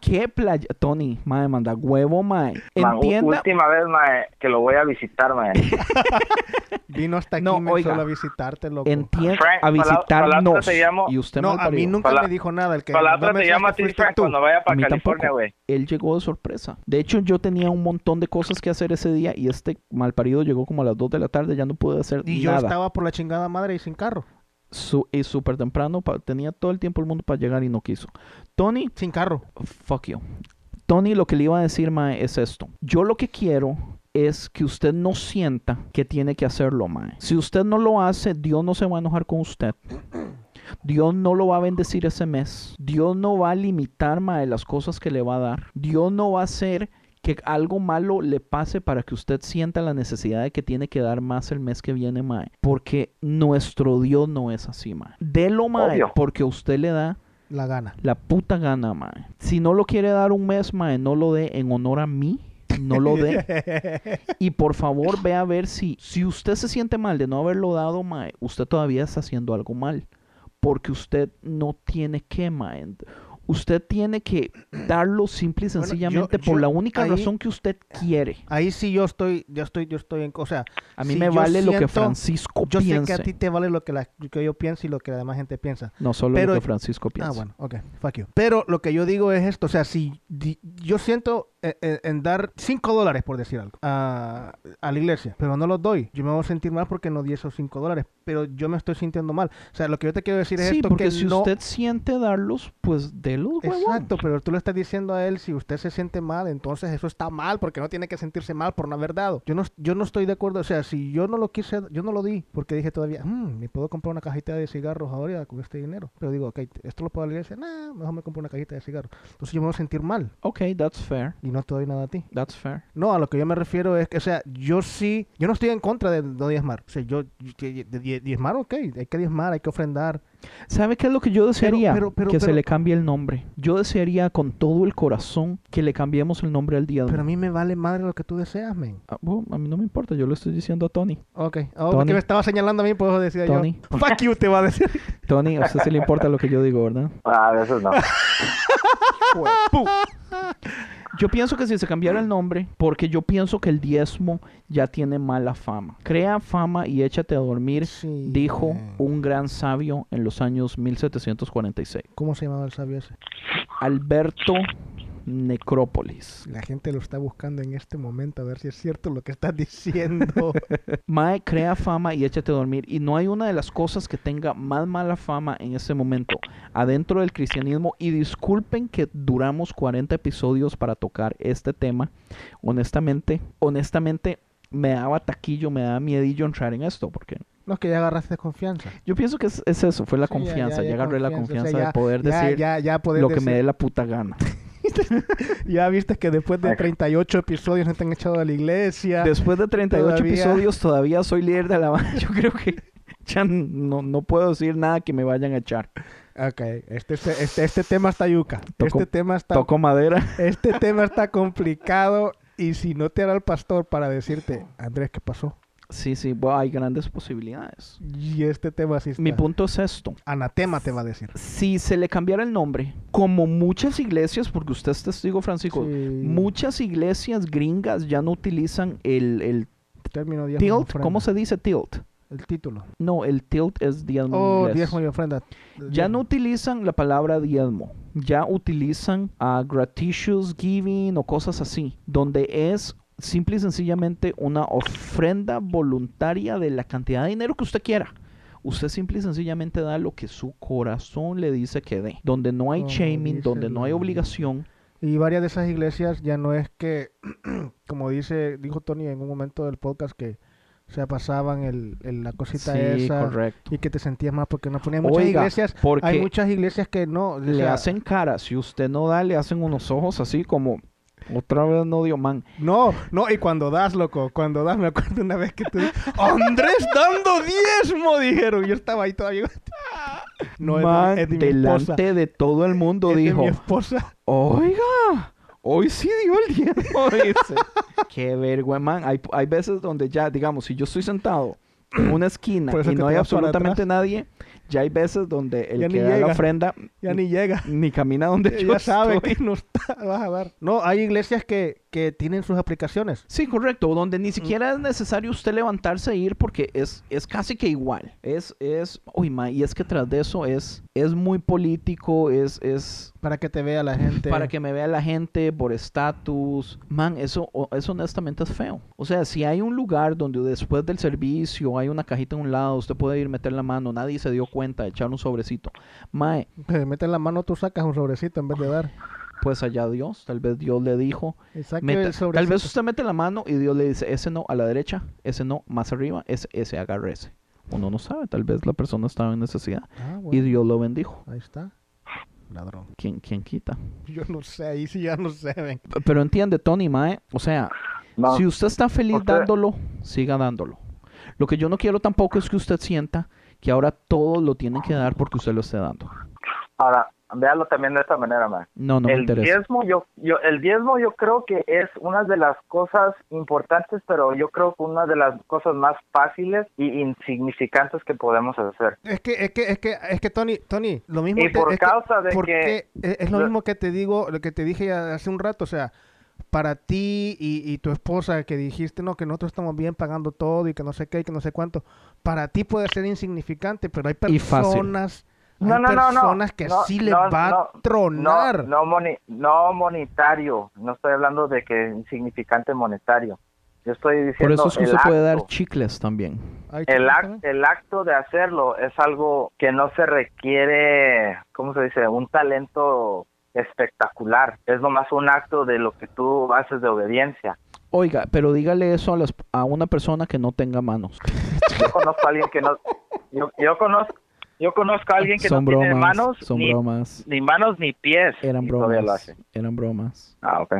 ¿Qué playa? Tony, Mae, manda huevo, Mae. Man, Entienda. última vez, mae, que lo voy a visitar, mae. Vino hasta aquí No, men, oiga. solo a visitarte, loco. Entienda. Frank, A pala- visitarnos. palabra te Y usted No, a mí nunca Pala- me dijo nada. El que Palabra mandó te mensaje llama a ti, fuiste Frank, tú. Cuando vaya A para California, güey. Él llegó de sorpresa. De hecho, yo tenía un montón de cosas que hacer ese día y este malparido llegó como a las 2 de la tarde, ya no pude hacer Y yo nada. estaba por la chingada madre y sin carro. Su- y súper temprano, pa- tenía todo el tiempo el mundo para llegar y no quiso. Tony, Sin carro. fuck you. Tony, lo que le iba a decir, Mae, es esto. Yo lo que quiero es que usted no sienta que tiene que hacerlo, Mae. Si usted no lo hace, Dios no se va a enojar con usted. Dios no lo va a bendecir ese mes. Dios no va a limitar, Mae, las cosas que le va a dar. Dios no va a hacer que algo malo le pase para que usted sienta la necesidad de que tiene que dar más el mes que viene, Mae. Porque nuestro Dios no es así, Mae. Delo, Mae, Obvio. porque usted le da La gana. la puta gana, mae. Si no lo quiere dar un mes, mae, no lo dé en honor a mí. No lo dé. y por favor, ve a ver si, si usted se siente mal de no haberlo dado, mae, usted todavía está haciendo algo mal. Porque usted no tiene que, mae. Usted tiene que darlo simple y Bueno, yo- sencillamente por yo la única ahí- razón que usted quiere. Ahí sí yo estoy, yo estoy, yo estoy en, o sea, A mí si me yo vale lo que Francisco yo sé piense. que a ti te vale lo que, la, que yo pienso y lo que la demás gente piensa. No solo pero- lo que Francisco piensa. Ah, bueno, ok, fuck you. Pero lo que yo digo es esto, o sea, si yo siento eh, eh, en, dar 5 dólares, por decir algo, a, a la iglesia, pero no los doy, yo me voy a sentir mal porque no di esos 5 dólares, pero yo me estoy sintiendo mal. O sea, lo que yo te quiero decir es Sí, esto, porque que si no... usted siente darlos, pues délos, huevón. Exacto, pero tú le estás diciendo a él, si usted se siente mal, entonces eso está mal, porque no tiene que sentirse mal por no haber dado. Yo no, yo no estoy de acuerdo, o sea, si yo no lo quise, yo no lo di, porque dije todavía, "Mm, me puedo comprar una cajita de cigarros ahora con este dinero. Pero digo, ok, esto lo puedo a la iglesia, nah, mejor me compro una cajita de cigarros. Entonces yo me voy a sentir mal Ok, that's fair. y no te doy nada a ti. That's fair. No, a lo que yo me refiero es que, o sea, yo sí, yo no estoy en contra de no diezmar. O sea, yo, diezmar, ok, hay que diezmar, hay que ofrendar. ¿Sabe qué es lo que yo desearía? pero- pero- que se le cambie el nombre. Yo desearía con todo el corazón que le cambiemos el nombre al día. Pero a mí me vale madre lo que tú deseas, men. Ah, bueno, a mí no me importa, yo le estoy diciendo a Tony. Ok, oh, Tony. porque me estaba señalando a mí, por eso decía Tony. yo. Fuck you, te va a decir. Tony, a usted sí le importa lo que yo digo, ¿verdad? Ah, a veces no. Yo pienso que si se cambiara el nombre, porque yo pienso que el diezmo ya tiene mala fama. Crea fama y échate a dormir, Sí, dijo man. un gran sabio en los años 1746. ¿Cómo se llamaba el sabio ese? Alberto Necrópolis. La gente lo está buscando en este momento a ver si es cierto lo que estás diciendo. Mae, crea fama y échate a dormir. Y no hay una de las cosas que tenga más mala fama en este momento adentro del cristianismo. Y disculpen que duramos 40 episodios para tocar este tema. Honestamente, honestamente, me daba taquillo, me daba miedillo entrar en esto, porque No que ya agarraste confianza. yo pienso que es, es eso, fue la Sí, ya- confianza, ya, ya agarré la confianza, o confianza sea, de poder decir lo que me dé la puta gana. Ya viste que después de 38 episodios no te han echado de la iglesia. Después de 38 Todavía- episodios todavía soy líder de la banda. Yo creo que ya no, no puedo decir nada que me vayan a echar. Ok, este, este, este, este tema está yuca. Toco- este tema está, Toco madera. este tema está complicado y si no te hará el pastor para decirte, Andrés, ¿qué pasó? Sí, sí, bueno, hay grandes posibilidades. Y este tema sí está. Mi punto es esto. Anatema te va a decir. Si se le cambiara el nombre, como muchas iglesias, porque usted es testigo, Francisco, Sí. muchas iglesias gringas ya no utilizan el, el Término diezmo tilt. ofrenda. ¿Cómo se dice tilt? El título. No, el tilt es diezmo. Oh, inglés. diezmo y ofrenda. Ya no utilizan la palabra diezmo, ya utilizan a gratuitous giving o cosas así, donde es simple y sencillamente una ofrenda voluntaria de la cantidad de dinero que usted quiera. Usted simple y sencillamente da lo que su corazón le dice que dé. Donde no hay shaming, donde no hay obligación. Y varias de esas iglesias ya no es que, como dice, dijo Tony en un momento del podcast que se pasaban el, el- la cosita Sí, esa correcto. y que te sentías más porque no ponían muchas Oiga, iglesias. porque Hay muchas iglesias que no. le sea, hacen cara. Si usted no da, le hacen unos ojos así como otra vez no dio man. No, no, y cuando das, loco, cuando das, me acuerdo una vez que tú Andrés dando diezmo, dijeron. Yo estaba ahí todavía. No, de- Man, es de mi esposa. delante de todo el mundo Es de dijo. mi esposa. Oiga, hoy sí dio el diezmo, dice. Qué vergüenza, man. Hay, hay veces donde ya, digamos, si yo estoy sentado en una esquina y no hay absolutamente nadie, ya hay veces donde el Ya que da la llega. ofrenda Ya ni llega. ni camina donde yo Ya sabe estoy. que no está, vas a dar. No, hay iglesias que, que tienen sus aplicaciones. Sí, correcto, donde Mm. ni siquiera es necesario usted levantarse e ir porque es, es casi que igual. Es, es, uy, ma, y es que tras de eso es, es muy político, es, es, Para que te vea la gente. para que me vea la gente por estatus. Man, eso, eso honestamente es feo. O sea, si hay un lugar donde después del servicio hay una cajita en un lado, usted puede ir meter la mano, nadie se dio cuenta, echar un sobrecito. Mae, Te metes la mano, tú sacas un sobrecito en vez de dar. Pues allá Dios, tal vez Dios le dijo. Meta- tal vez usted mete la mano y Dios le dice, ese no, a la derecha, ese no, más arriba, ese, ese agarre ese. Uno no sabe, tal vez la persona estaba en necesidad Ah, y Dios lo bendijo. Ahí está. Ladrón. ¿Quién, quién quita? Yo no sé, ahí sí ya no sé, ven. Pero entiende, Tony, Mae, o sea, No. Si usted está feliz Usted- dándolo, siga dándolo. Lo que yo no quiero tampoco es que usted sienta que ahora todo lo tiene que dar porque usted lo esté dando. Ahora, véalo también de esta manera, man. No, no me el interesa. diezmo, yo, yo, el diezmo yo creo que es una de las cosas importantes, pero yo creo que una de las cosas más fáciles y insignificantes que podemos hacer. Es que, es que, es que, es que Tony, Tony, lo mismo Y te- por es que- causa de porque que- es lo mismo que te digo, lo que te dije hace un rato, o sea, para ti y, y tu esposa que dijiste, no, que nosotros estamos bien pagando todo y que no sé qué y que no sé cuánto, para ti puede ser insignificante, pero hay Y fácil. Personas, No, hay no, no, no. personas que No, sí no, va no, a tronar. No, no, moni- no monetario. No estoy hablando de que insignificante monetario. Yo estoy diciendo Por eso es que el usted puede dar acto. chicles también. El, el acto de hacerlo es algo que no se requiere, ¿cómo se dice? Un talento espectacular. Es nomás un acto de lo que tú haces de obediencia. Oiga, pero dígale eso a, las- a una persona que no tenga manos. Yo conozco a alguien que no... Yo, yo conozco... Yo conozco a alguien que son no bromas, tiene manos son ni, bromas. ni manos ni pies. Eran lo bromas. hace. Eran bromas. Ah, ok.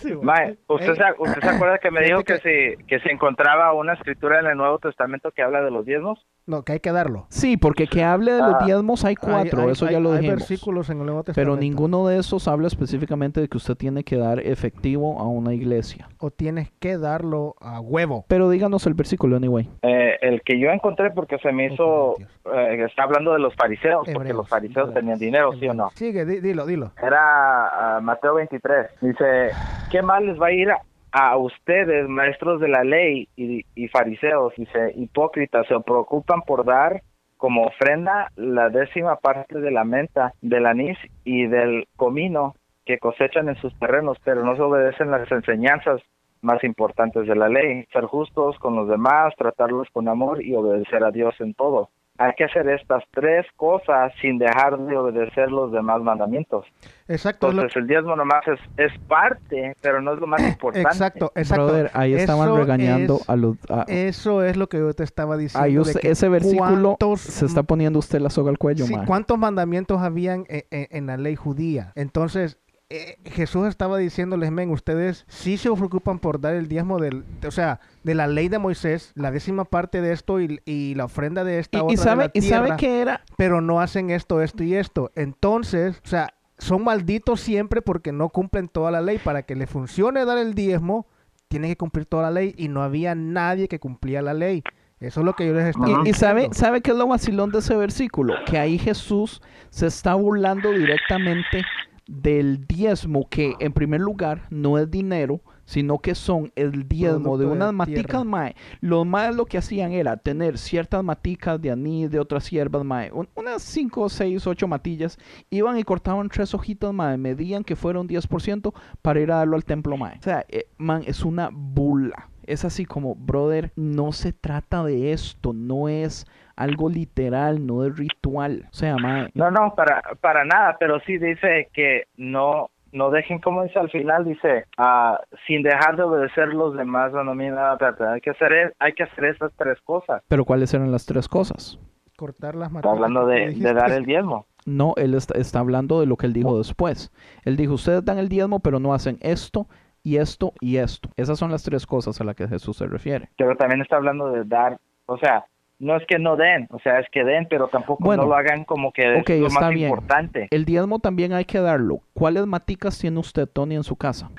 Sí, bueno. Mae, ¿usted, se, ¿usted se acuerda que me dijo fíjate que, si, que se encontraba una escritura en el Nuevo Testamento que habla de los diezmos? No, que hay que darlo. Sí, porque que hable de los Ah. diezmos hay cuatro, Hay- hay- eso hay- ya lo hay dijimos. versículos en el Nuevo Pero Testamento. ninguno de esos habla específicamente de que usted tiene que dar efectivo a una iglesia. O tienes que darlo a huevo. Pero díganos el versículo, anyway. Eh, el que yo encontré porque se me hizo... Eh, está hablando de los fariseos, porque Hebreos, los fariseos hebreos, tenían dinero, ¿sí o no? Sigue, di- dilo, dilo. Era ah, Mateo 23. Dice, ¿qué mal les va a ir a, a ustedes, maestros de la ley y, y fariseos? Dice, hipócritas, se preocupan por dar como ofrenda la décima parte de la menta, del anís y del comino que cosechan en sus terrenos, pero no se obedecen las enseñanzas más importantes de la ley, ser justos con los demás, tratarlos con amor y obedecer a Dios en todo. Hay que hacer estas tres cosas sin dejar de obedecer los demás mandamientos. Exacto. es lo- Entonces el diezmo nomás es, es parte, pero no es lo más importante. Exacto, exacto. Brother, ahí estaban Eso regañando es- a los... a- Eso es lo que yo te estaba diciendo. ahí de usted- que ese versículo cuántos- se está poniendo usted la soga al cuello, Sí. ¿Cuántos mandamientos habían en, en- en la ley judía? Entonces, eh, Jesús estaba diciéndoles, men, ustedes sí se preocupan por dar el diezmo del, o sea, de la ley de Moisés, la décima parte de esto y, y la ofrenda de esta Y, otra y de sabe, la y sabe tierra, que era... pero no hacen esto, esto y esto. Entonces, o sea, son malditos siempre porque no cumplen toda la ley. Para que le funcione dar el diezmo, tienen que cumplir toda la ley y no había nadie que cumplía la ley. Eso es lo que yo les estaba Y, y sabe, diciendo. sabe qué es lo vacilón de ese versículo? Que ahí Jesús se está burlando directamente del diezmo, que en primer lugar no es dinero, sino que son el diezmo de de unas la maticas, mae. Los más lo que hacían era tener ciertas maticas de anís, de otras hierbas, mae. un- unas 5, 6, 8 matillas. Iban y cortaban tres hojitas, mae. Medían que fuera un 10% para ir a darlo al templo, mae. O sea, eh, man, es una burla. Es así como, brother, no se trata de esto, no es algo literal, no es ritual. O sea, mae, No, no, para, para nada, pero sí dice que no no dejen, como dice al final, dice, ah, sin dejar de obedecer los demás, no, no, mira, espérate, hay que hacer, es- hay que hacer esas tres cosas. pero ¿cuáles eran las tres cosas? cortar las Está hablando de, de dar el diezmo. No, él está, está hablando de lo que él dijo después. Él dijo, ustedes dan el diezmo, pero no hacen esto y esto y esto. Esas son las tres cosas a las que Jesús se refiere. Pero también está hablando de dar, o sea, no es que no den, o sea, es que den, pero tampoco Bueno, no lo hagan como que ok, es lo está más bien. importante. El diezmo también hay que darlo. ¿Cuáles maticas tiene usted, Tony, en su casa?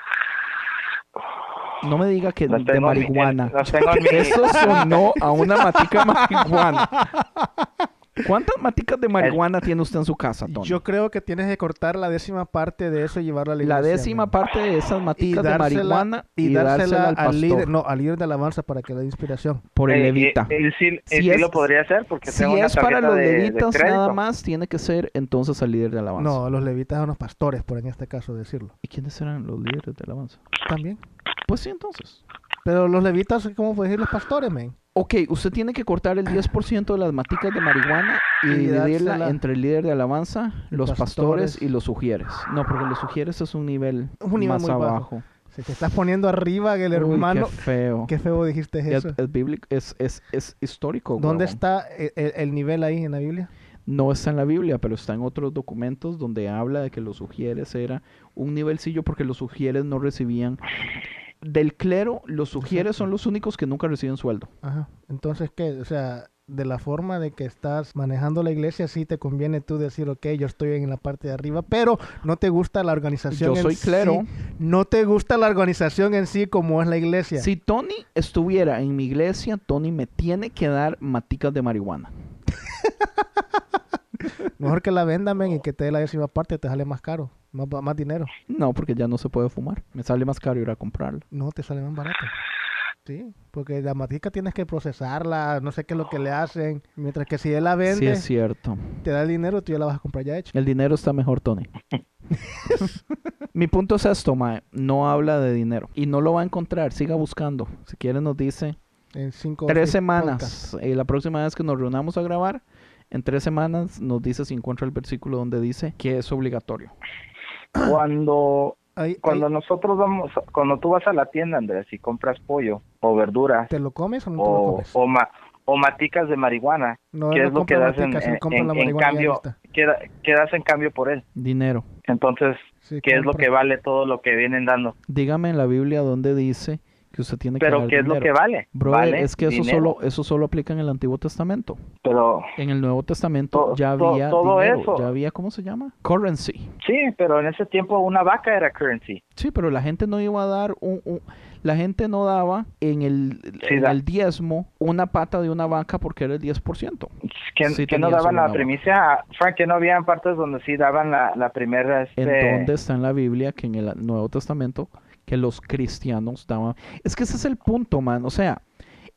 No me diga que Las de mi- marihuana. en- las tengo en mi- Eso sonó a una matica de marihuana. ¿Cuántas maticas de marihuana tiene usted en su casa, Tony? Yo creo que tienes que cortar la décima parte de eso y llevarlo a la la iglesia. décima man. parte de esas maticas de marihuana y dársela al al pastor líder, no, al líder de alabanza para que le dé inspiración. por el Eh, levita. eh, sí, Si sí es- lo podría hacer porque Si tengo una es para los de- levitas nada más, tiene que ser entonces al líder de alabanza. No, los levitas son los pastores, por en este caso decirlo. ¿Y quiénes eran los líderes de alabanza? También. Pues sí, entonces. Pero los levitas, ¿cómo puedes decir los pastores, men? Ok, usted tiene que cortar el 10% de las maticas de marihuana y, Y dividirla entre el líder de alabanza, los pastores. pastores. y los sugieres. No, porque los sugieres es un nivel, Un nivel más muy bajo. abajo. Si te estás poniendo arriba que el Uy, hermano. qué feo. Qué feo dijiste Es, eso. es bíblico, es, es, es histórico. ¿Dónde huevón. está el, el- el nivel ahí en la Biblia? No está en la Biblia, pero está en otros documentos donde habla de que los sugieres era un nivelcillo porque los sugieres no recibían. Del clero, los sugieres son los únicos que nunca reciben sueldo. Ajá. Entonces, ¿qué? O sea, de la forma de que estás manejando la iglesia, sí te conviene tú decir, ok, yo estoy en la parte de arriba, pero no te gusta la organización Yo en soy sí. clero. No te gusta la organización en sí como es la iglesia. Si Tony estuviera en mi iglesia, Tony me tiene que dar maticas de marihuana. Mejor que la venda, men, y que te dé la décima parte, te sale más caro, más, más dinero. No, porque ya no se puede fumar. Me sale más caro ir a comprarla. No, te sale más barato. Sí, porque la matica tienes que procesarla, no sé qué es lo que le hacen. Mientras que si él la Sí, vende, es cierto. te da el dinero, tú ya la vas a comprar ya hecha. El dinero está mejor, Tony. Mi punto es esto, Mae. No habla de dinero. Y no lo va a encontrar. Siga buscando. Si quiere nos dice En cinco tres semanas. Y la próxima vez que nos reunamos a grabar, en tres semanas nos dice si encuentra el versículo donde dice que es obligatorio. Cuando Ahí- cuando ahí, nosotros vamos, cuando tú vas a la tienda, Andrés, y compras pollo o verduras ¿Te lo comes o no te lo o, comes? o, ma- o maticas de marihuana, No, ¿qué no es lo que compra das en, maticas, en- compra en- en cambio? ¿qué, qué das en cambio por él? Dinero. Entonces, Sí, ¿qué es lo compra. que vale todo lo que vienen dando? Dígame en la Biblia donde dice que usted tiene que Pero ¿qué es lo que vale? Brother, vale es que eso dinero. solo, eso solo aplica en el Antiguo Testamento. Pero En el Nuevo Testamento To- ya to- había todo dinero, eso. ya había, ¿cómo se llama? Currency. sí, pero en ese tiempo una vaca era currency. Sí, pero la gente no iba a dar un, un- la gente no daba en el, Sí, en da- el diezmo una pata de una vaca porque era el 10%. Que, Sí que no daban la primicia, Frank, que no habían partes donde sí daban la, la primera... Este, ¿En dónde está en la Biblia que en el Nuevo Testamento que los cristianos daban? Es que ese es el punto, man. O sea,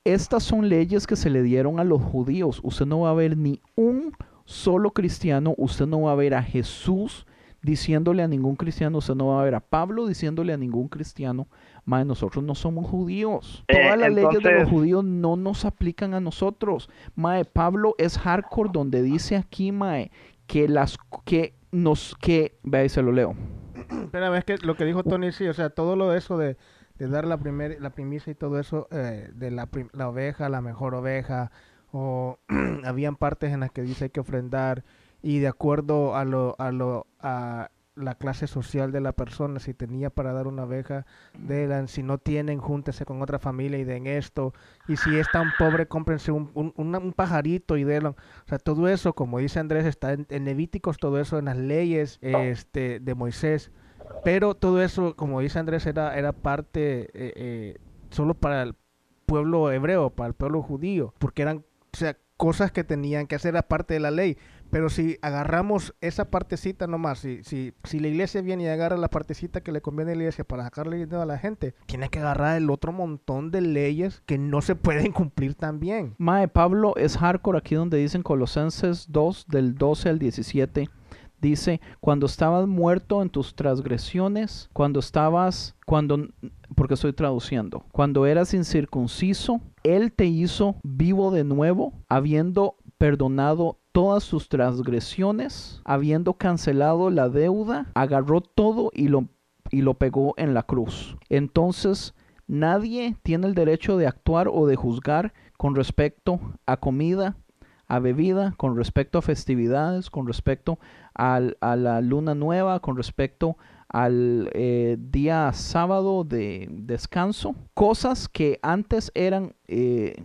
estas son leyes que se le dieron a los judíos. Usted no va a ver ni un solo cristiano, usted no va a ver a Jesús diciéndole a ningún cristiano, usted no va a ver a Pablo diciéndole a ningún cristiano, mae, nosotros no somos judíos. Eh, Todas las leyes de los judíos no nos aplican a nosotros. Mae, Pablo es hardcore donde dice aquí, mae, que las que nos que vea y se lo leo. Espérame, es que lo que dijo Tony, sí, o sea, todo lo eso de, de dar la primer, la primicia y todo eso, eh, de la, prim- la oveja, la mejor oveja, o habían partes en las que dice hay que ofrendar, y de acuerdo a lo, a lo, a la clase social de la persona, si tenía para dar una oveja, den, si no tienen, júntese con otra familia y den esto, y si es tan pobre, cómprense un, un, un pajarito y denlo. O sea, todo eso, como dice Andrés, está en, en Levíticos, todo eso en las leyes este, de Moisés. Pero todo eso, como dice Andrés, era, era parte eh, eh, solo para el pueblo hebreo, para el pueblo judío, porque eran o sea, cosas que tenían que hacer aparte de la ley. Pero si agarramos esa partecita nomás, si, si, si la iglesia viene y agarra la partecita que le conviene a la iglesia para sacarle dinero a la gente, tiene que agarrar el otro montón de leyes que no se pueden cumplir también. Mae, Pablo es hardcore aquí donde dicen Colosenses 2 del 12 al 17. Dice, cuando estabas muerto en tus transgresiones, cuando estabas, cuando, porque estoy traduciendo, cuando eras incircunciso, Él te hizo vivo de nuevo, habiendo perdonado todas tus transgresiones, habiendo cancelado la deuda, agarró todo y lo, y lo pegó en la cruz. Entonces, nadie tiene el derecho de actuar o de juzgar con respecto a comida, a bebida, con respecto a festividades, con respecto al- a la luna nueva, con respecto al eh, día sábado de descanso. Cosas que antes eran eh,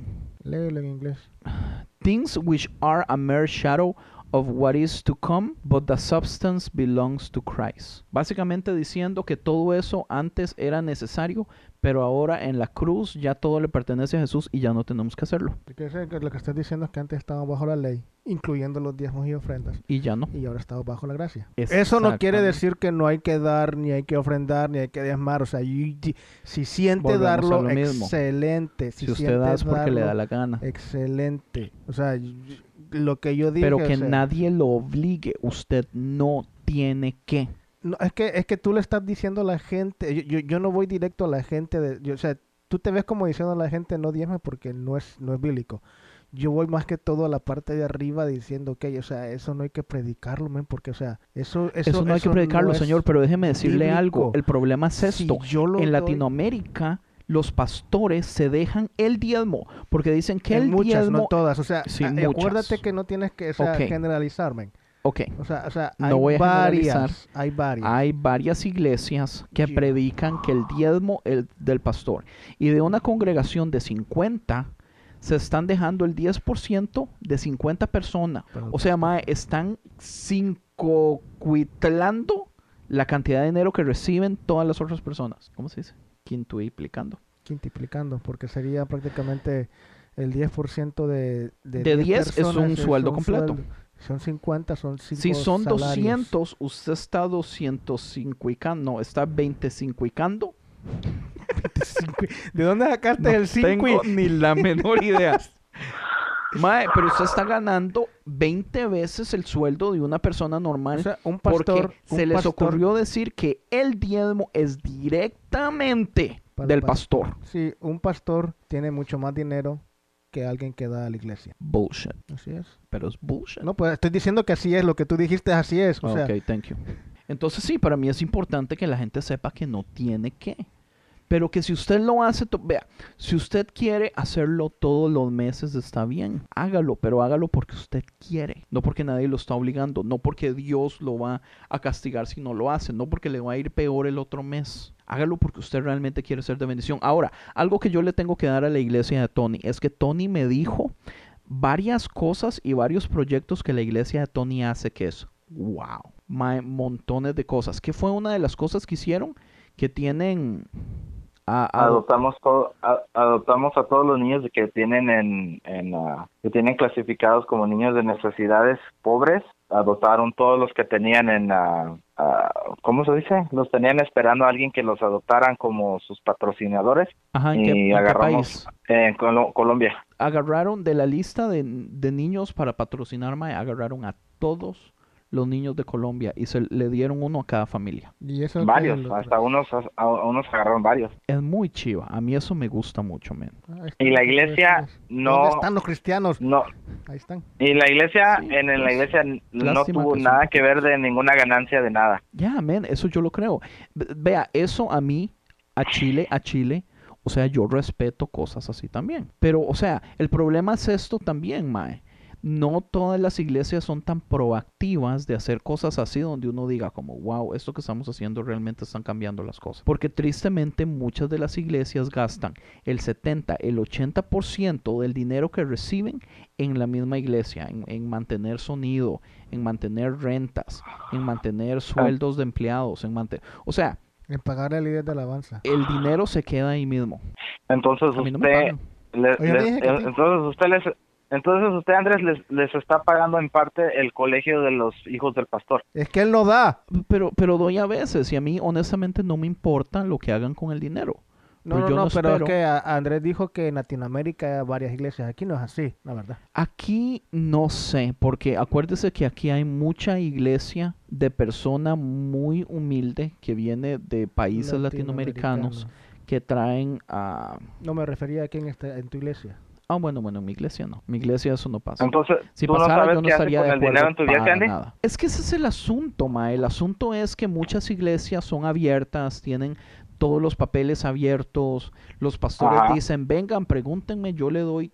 en inglés. Things which are a mere shadow of what is to come, but the substance belongs to Christ. Básicamente diciendo que todo eso antes era necesario, pero ahora en la cruz ya todo le pertenece a Jesús y ya no tenemos que hacerlo. Lo que estás diciendo es que antes estábamos bajo la ley, incluyendo los diezmos y ofrendas. Y ya no. y ahora estamos bajo la gracia. Eso no quiere decir que no hay que dar, ni hay que ofrendar, ni hay que diezmar. O sea, y- y- si siente Volvemos darlo, lo mismo. excelente. Si, Si usted siente da es porque le da darlo, la gana. Excelente. O sea, lo que yo dije... Pero o que sea, nadie lo obligue. Usted no tiene que. No, es, que, es que tú le estás diciendo a la gente... Yo, yo, yo no voy directo a la gente... De, yo- o sea, tú te ves como diciendo a la gente no diezme porque no es, no es bíblico. Yo voy más que todo a la parte de arriba diciendo que, o sea, eso no hay que predicarlo, men, porque, o sea, eso... Eso, Eso, no hay que predicarlo, señor. Pero déjeme decirle algo. El problema es Si esto. yo lo en Latinoamérica, los pastores se dejan el diezmo. Porque dicen que en el muchas, diezmo. no todas. O sea, Sí, a- muchas. acuérdate que no tienes que o sea, Ok. Ok. O sea, o sea, No hay voy a varias, hay varias. Hay varias iglesias que Yeah. predican que el diezmo es del pastor. Y de una congregación de 50, se están dejando el 10% de 50 personas. O sea, mae, están cincocuitlando la cantidad de dinero que reciben todas las otras personas. ¿Cómo se dice? Quintuplicando. Quintuplicando, porque sería prácticamente el 10% de... De, De 10 10 es un sueldo completo. sueldo. Son 50, son 5 Si son 200, usted está 205 no, está 25 ¿De dónde sacaste el 5? tengo ni la menor idea. Mae, pero usted está ganando 20 veces el sueldo de una persona normal O sea, un porque pastor... un se les pastor- ocurrió decir que el diezmo es directamente del pastor. pastor. Sí, un pastor tiene mucho más dinero que alguien que da a la iglesia. Bullshit. Así es. Pero es bullshit. No, pues estoy diciendo que así es, lo que tú dijiste así es. O sea, ok, thank you. Entonces sí, para mí es importante que la gente sepa que no tiene que. Pero que si usted lo hace, vea, si usted quiere hacerlo todos los meses está bien, hágalo, pero hágalo porque usted quiere, no porque nadie lo está obligando, no porque Dios lo va a castigar si no lo hace, no porque le va a ir peor el otro mes. Hágalo porque usted realmente quiere ser de bendición. Ahora, algo que yo le tengo que dar a la iglesia de Tony es que Tony me dijo varias cosas y varios proyectos que la iglesia de Tony hace que es wow, montones de cosas. ¿Qué fue una de las cosas que hicieron que tienen a, a- adoptamos todo, a- adoptamos a todos los niños que tienen en, en ah, que tienen clasificados como niños de necesidades pobres. Adoptaron todos los que tenían en ah, ah, cómo se dice los tenían esperando a alguien que los adoptaran como sus patrocinadores. Ajá, ¿en qué, y en qué agarramos país? en Colo- Colombia. Agarraron de la lista de, de niños para patrocinar, mae, agarraron a todos los niños de Colombia y se le dieron uno a cada familia. Y eso Varios, hasta unos, a, a unos agarraron varios. Es muy chiva. A mí eso me gusta mucho, man. Ah, Y la iglesia está. no- ¿Dónde están los cristianos? No, Ahí están. y la iglesia, Sí, en, en la pues, iglesia no tuvo que nada que ver de ninguna ganancia de nada. Ya, man, eso yo lo creo. Ve- Vea, eso a mí, a Chile, a Chile, o sea, yo respeto cosas así también. Pero, o sea, el problema es esto también, Mae. No todas las iglesias son tan proactivas de hacer cosas así donde uno diga como, wow, esto que estamos haciendo realmente están cambiando las cosas. Porque tristemente muchas de las iglesias gastan el 70, el 80% del dinero que reciben en la misma iglesia, en, en mantener sonido, en mantener rentas, en mantener sueldos de empleados, en mantener... O sea, En pagar el líder de alabanza. el dinero se queda ahí mismo. Entonces no usted, le- entonces usted les, entonces usted Andrés les, les está pagando en parte el colegio de los hijos del pastor. Es que él no da. Pero, pero doy a veces y a mí honestamente no me importa lo que hagan con el dinero. No, Pues no, yo no, no pero espero. es que Andrés dijo que en Latinoamérica hay varias iglesias. Aquí no es así, la verdad. Aquí no sé, porque acuérdese que aquí hay mucha iglesia de persona muy humilde que viene de países latinoamericanos que traen a... No me refería a quién está en tu iglesia. Ah, bueno, bueno, en mi iglesia no. Mi iglesia eso no pasa. Entonces, Si tú no pasara, sabes yo no qué estaría con de el dinero acuerdo en tu para Andy. nada. Es que ese es el asunto, ma. El asunto es que muchas iglesias son abiertas, tienen todos los papeles abiertos. Los pastores Ajá. dicen, vengan, pregúntenme, yo le doy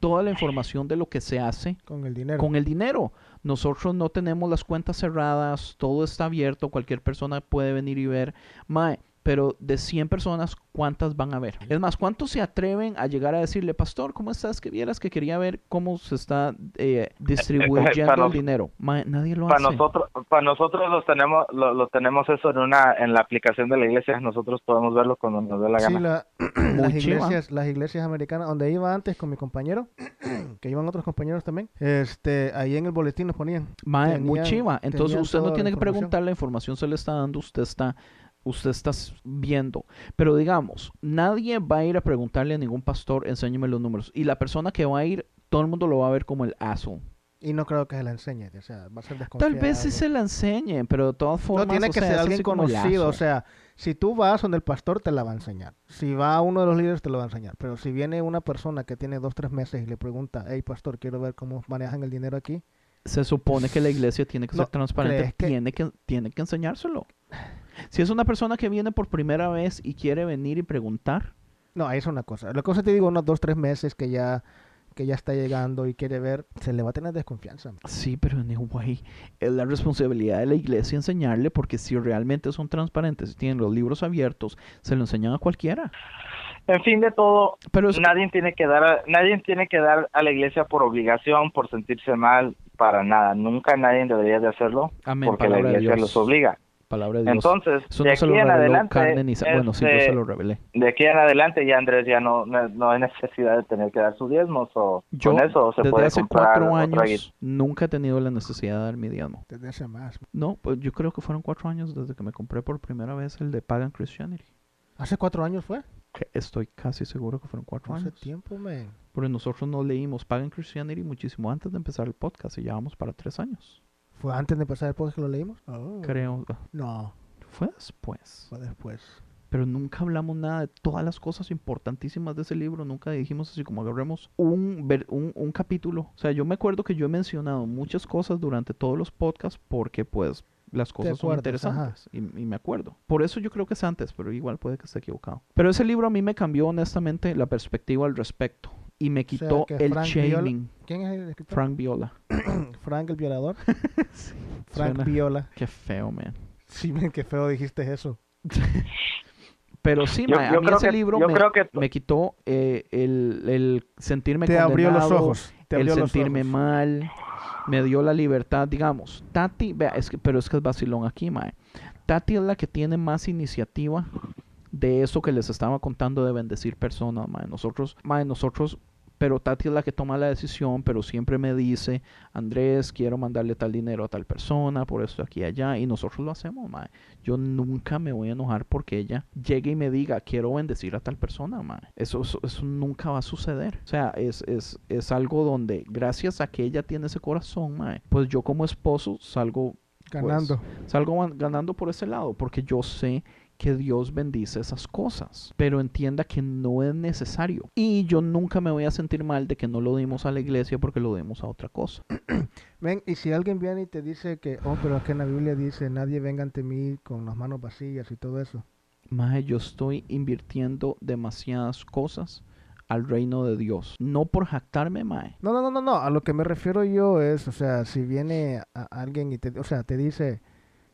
toda la información de lo que se hace Con el dinero. con el dinero. Nosotros no tenemos las cuentas cerradas, todo está abierto, cualquier persona puede venir y ver. Mae, pero de 100 personas, ¿cuántas van a ver? Es más, ¿cuántos se atreven a llegar a decirle, pastor, ¿cómo estás? Que vieras que quería ver cómo se está eh, distribuyendo para el nos- dinero. Mae, nadie lo Para hace. nosotros, para nosotros los tenemos, lo, lo tenemos eso en una, en la aplicación de la iglesia. Nosotros podemos verlo cuando nos dé la Sí, gana. la- Muy las iglesias, las iglesias americanas, donde iba antes con mi compañero, que iban otros compañeros también, este, ahí en el boletín nos ponían. Mae, muy tenían- chiva. Entonces usted no tiene que preguntar, la información se le está dando, usted está, usted está viendo. Pero digamos, nadie va a ir a preguntarle a ningún pastor, enséñeme los números. Y la persona que va a ir, todo el mundo lo va a ver como el asshole. Y no creo que se la enseñe, o sea, va a ser. Tal vez sí se la enseñen, pero de todas formas. No tiene que sea, ser alguien conocido, o sea, si tú vas donde el pastor te la va a enseñar. Si va uno de los líderes te lo va a enseñar. Pero si viene una persona que tiene dos, tres meses y le pregunta, hey pastor, quiero ver cómo manejan el dinero aquí. Se supone que la iglesia tiene que No, ser transparente, ¿crees que- tiene, que, tiene que enseñárselo. Si es una persona que viene por primera vez y quiere venir y preguntar, No, ahí es una cosa. La cosa te digo, unos dos, tres meses que ya, que ya está llegando y quiere ver, se le va a tener desconfianza. Sí, pero anyway, es la responsabilidad de la iglesia enseñarle porque si realmente son transparentes, tienen los libros abiertos, se lo enseñan a cualquiera. En fin de todo, Pero es- nadie tiene que dar, a, nadie tiene que dar a la iglesia por obligación, por sentirse mal, para nada. Nunca nadie debería de hacerlo, Amén, porque la iglesia los obliga. Palabra de Dios. Entonces, Eso de no se aquí lo en adelante, carne ni sa- Bueno, sí, yo este, se lo revelé. de aquí en adelante ya Andrés ya no, no, no hay necesidad de tener que dar sus diezmos o Yo, con eso se desde puede hace comprar cuatro años, nunca he tenido la necesidad de dar mi diezmo. Desde hace más. No, pues yo creo que fueron cuatro años desde que me compré por primera vez el de Pagan Christianity. ¿Hace cuatro años fue? Que estoy casi seguro que fueron cuatro Hace años. tiempo, man. Porque nosotros no leímos Pagan Christianity muchísimo antes de empezar el podcast y ya vamos para tres años. ¿Fue antes de empezar el podcast que lo leímos? Oh. Creo. No, Fue después. fue después. Pero nunca hablamos nada de todas las cosas importantísimas de ese libro. Nunca dijimos así como agarremos un, ver- un, un capítulo. O sea, yo me acuerdo que yo he mencionado muchas cosas durante todos los podcasts porque pues las cosas son interesantes y, y me acuerdo. Por eso yo creo que es antes, pero igual puede que esté equivocado. Pero ese libro a mí me cambió honestamente la perspectiva al respecto y me quitó el Frank Viola- shaming. ¿Quién es el escritor? Frank Viola. Frank el violador. Sí, Frank suena- Viola. Qué feo, man. Sí, qué feo dijiste eso. Pero sí, Yo- a yo mí creo ese que- libro yo me, creo que- me quitó eh, el, el sentirme Te abrió los ojos. Te el abrió los sentirme ojos. mal, me dio la libertad, digamos. Tati, vea, es que, pero es que es vacilón aquí, mae. Tati es la que tiene más iniciativa de eso que les estaba contando de bendecir personas, mae. Nosotros, mae, nosotros pero Tati es la que toma la decisión, pero siempre me dice, Andrés, quiero mandarle tal dinero a tal persona, por esto aquí y allá, y nosotros lo hacemos, mae. Yo nunca me voy a enojar porque ella llegue y me diga, quiero bendecir a tal persona, mae. Eso, eso, eso nunca va a suceder. O sea, es, es, es algo donde, gracias a que ella tiene ese corazón, mae, pues yo como esposo salgo pues, Ganando. salgo gan- ganando por ese lado, porque yo sé que Dios bendice esas cosas, pero entienda que no es necesario. Y yo nunca me voy a sentir mal de que no lo dimos a la iglesia porque lo dimos a otra cosa. Ven, y si alguien viene y te dice que, oh, pero es que en la Biblia dice, nadie venga ante mí con las manos vacías y todo eso. Maje, yo estoy invirtiendo demasiadas cosas al reino de Dios. No por jactarme, Mae. No, no, no, no, no. A lo que me refiero yo es, o sea, si viene a- alguien y te, o sea, te dice,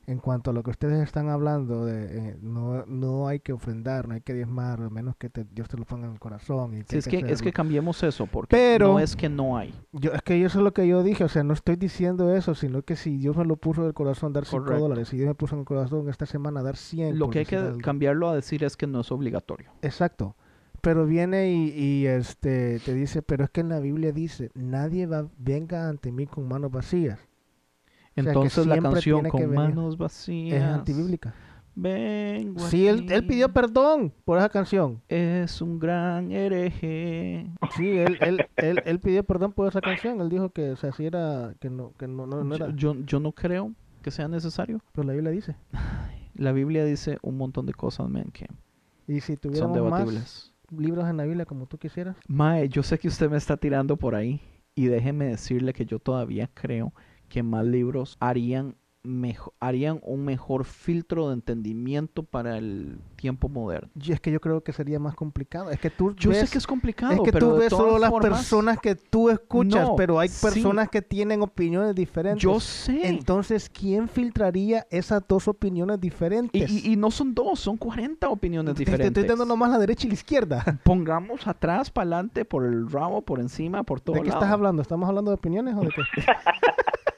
en cuanto a lo que ustedes están hablando, de eh, no, no hay que ofrendar, no hay que diezmar, a menos que te- Dios te lo ponga en el corazón. Y Sí, es, que, es que cambiemos eso, porque Pero- no es que no hay. Yo, es que eso es lo que yo dije, o sea, no estoy diciendo eso, sino que si Dios me lo puso en el corazón dar 5 Correcto. dólares, si Dios me puso en el corazón esta semana dar 100. Lo que hay que algo. cambiarlo a decir es que no es obligatorio. Exacto. Pero viene y, y, este te dice, pero es que en la Biblia dice, nadie va, venga ante mí con manos vacías. Entonces la siempre canción tiene que con manos vacías. Es antibíblica. Vengo Sí, él, él pidió perdón por esa canción. Es un gran hereje. Sí, él, él, él, él pidió perdón por esa canción. Él dijo que, o sea, si era, que no, que no, no, no era. yo, yo no creo que sea necesario. Pero la Biblia dice. La Biblia dice un montón de cosas, man, que Y si son tuviéramos más debatibles. libros en la Biblia como tú quisieras. Mae, yo sé que usted me está tirando por ahí y déjeme decirle que yo todavía creo que más libros harían mejo- harían un mejor filtro de entendimiento para el tiempo moderno. Y es que yo creo que sería más complicado. Es que tú Yo ves, sé que es complicado, es que pero tú ves solo todas las formas, personas que tú escuchas, No, pero hay sí. personas que tienen opiniones diferentes. Yo sé. Entonces, ¿quién filtraría esas dos opiniones diferentes? y- y no son dos, son 40 opiniones Te- te diferentes. estoy dando nomás la derecha y la izquierda. Pongamos atrás, para adelante, por el rabo, por encima, por todo ¿De qué lado. estás hablando? ¿Estamos hablando de opiniones o de qué?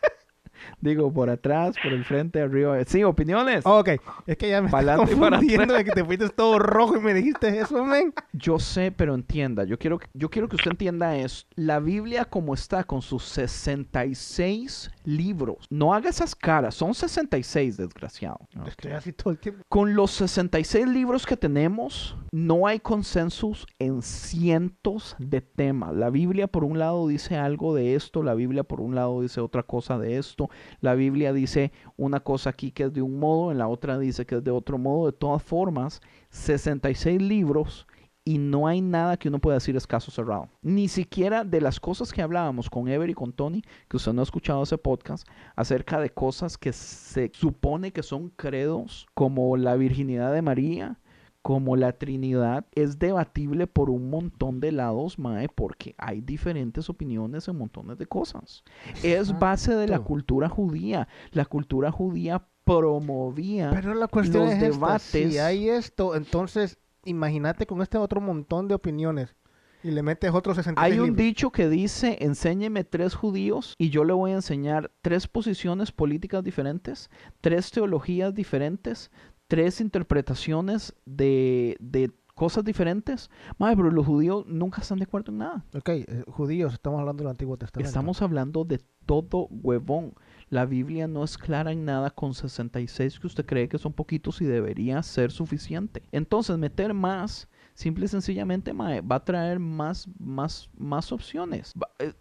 Digo, por atrás, por el frente, arriba. Sí, opiniones. Oh, ok, es que ya me para confundiendo de que te fuiste todo rojo y me dijiste eso, men. Yo sé, pero entienda. Yo quiero, que- yo quiero que usted entienda esto. La Biblia como está con sus 66 libros. No haga esas caras. Son 66, desgraciado. Estoy así todo el tiempo. Con los 66 libros que tenemos, no hay consensus en cientos de temas. La Biblia por un lado dice algo de esto, la Biblia por un lado dice otra cosa de esto, la Biblia dice una cosa aquí que es de un modo, en la otra dice que es de otro modo. De todas formas, 66 libros y no hay nada que uno pueda decir es caso cerrado. Ni siquiera de las cosas que hablábamos con Ever y con Tony, que usted no ha escuchado ese podcast, acerca de cosas que se supone que son credos, como la virginidad de María, como la Trinidad, es debatible por un montón de lados, Mae, porque hay diferentes opiniones en montones de cosas. Es base de la cultura judía. La cultura judía promovía Pero la cuestión los es esta, Si debates- hay esto, entonces imagínate con este otro montón de opiniones y le metes otros 66 Hay un libros. dicho que dice, enséñeme tres judíos y yo le voy a enseñar tres posiciones políticas diferentes, tres teologías diferentes, tres interpretaciones de, de cosas diferentes. Madre, pero los judíos nunca están de acuerdo en nada. Ok, eh, judíos, estamos hablando del Antiguo Testamento. Estamos hablando de todo huevón. La Biblia no es clara en nada con 66 que usted cree que son poquitos y debería ser suficiente. Entonces, meter más, simple y sencillamente, va a traer más, más, más opciones. Eh,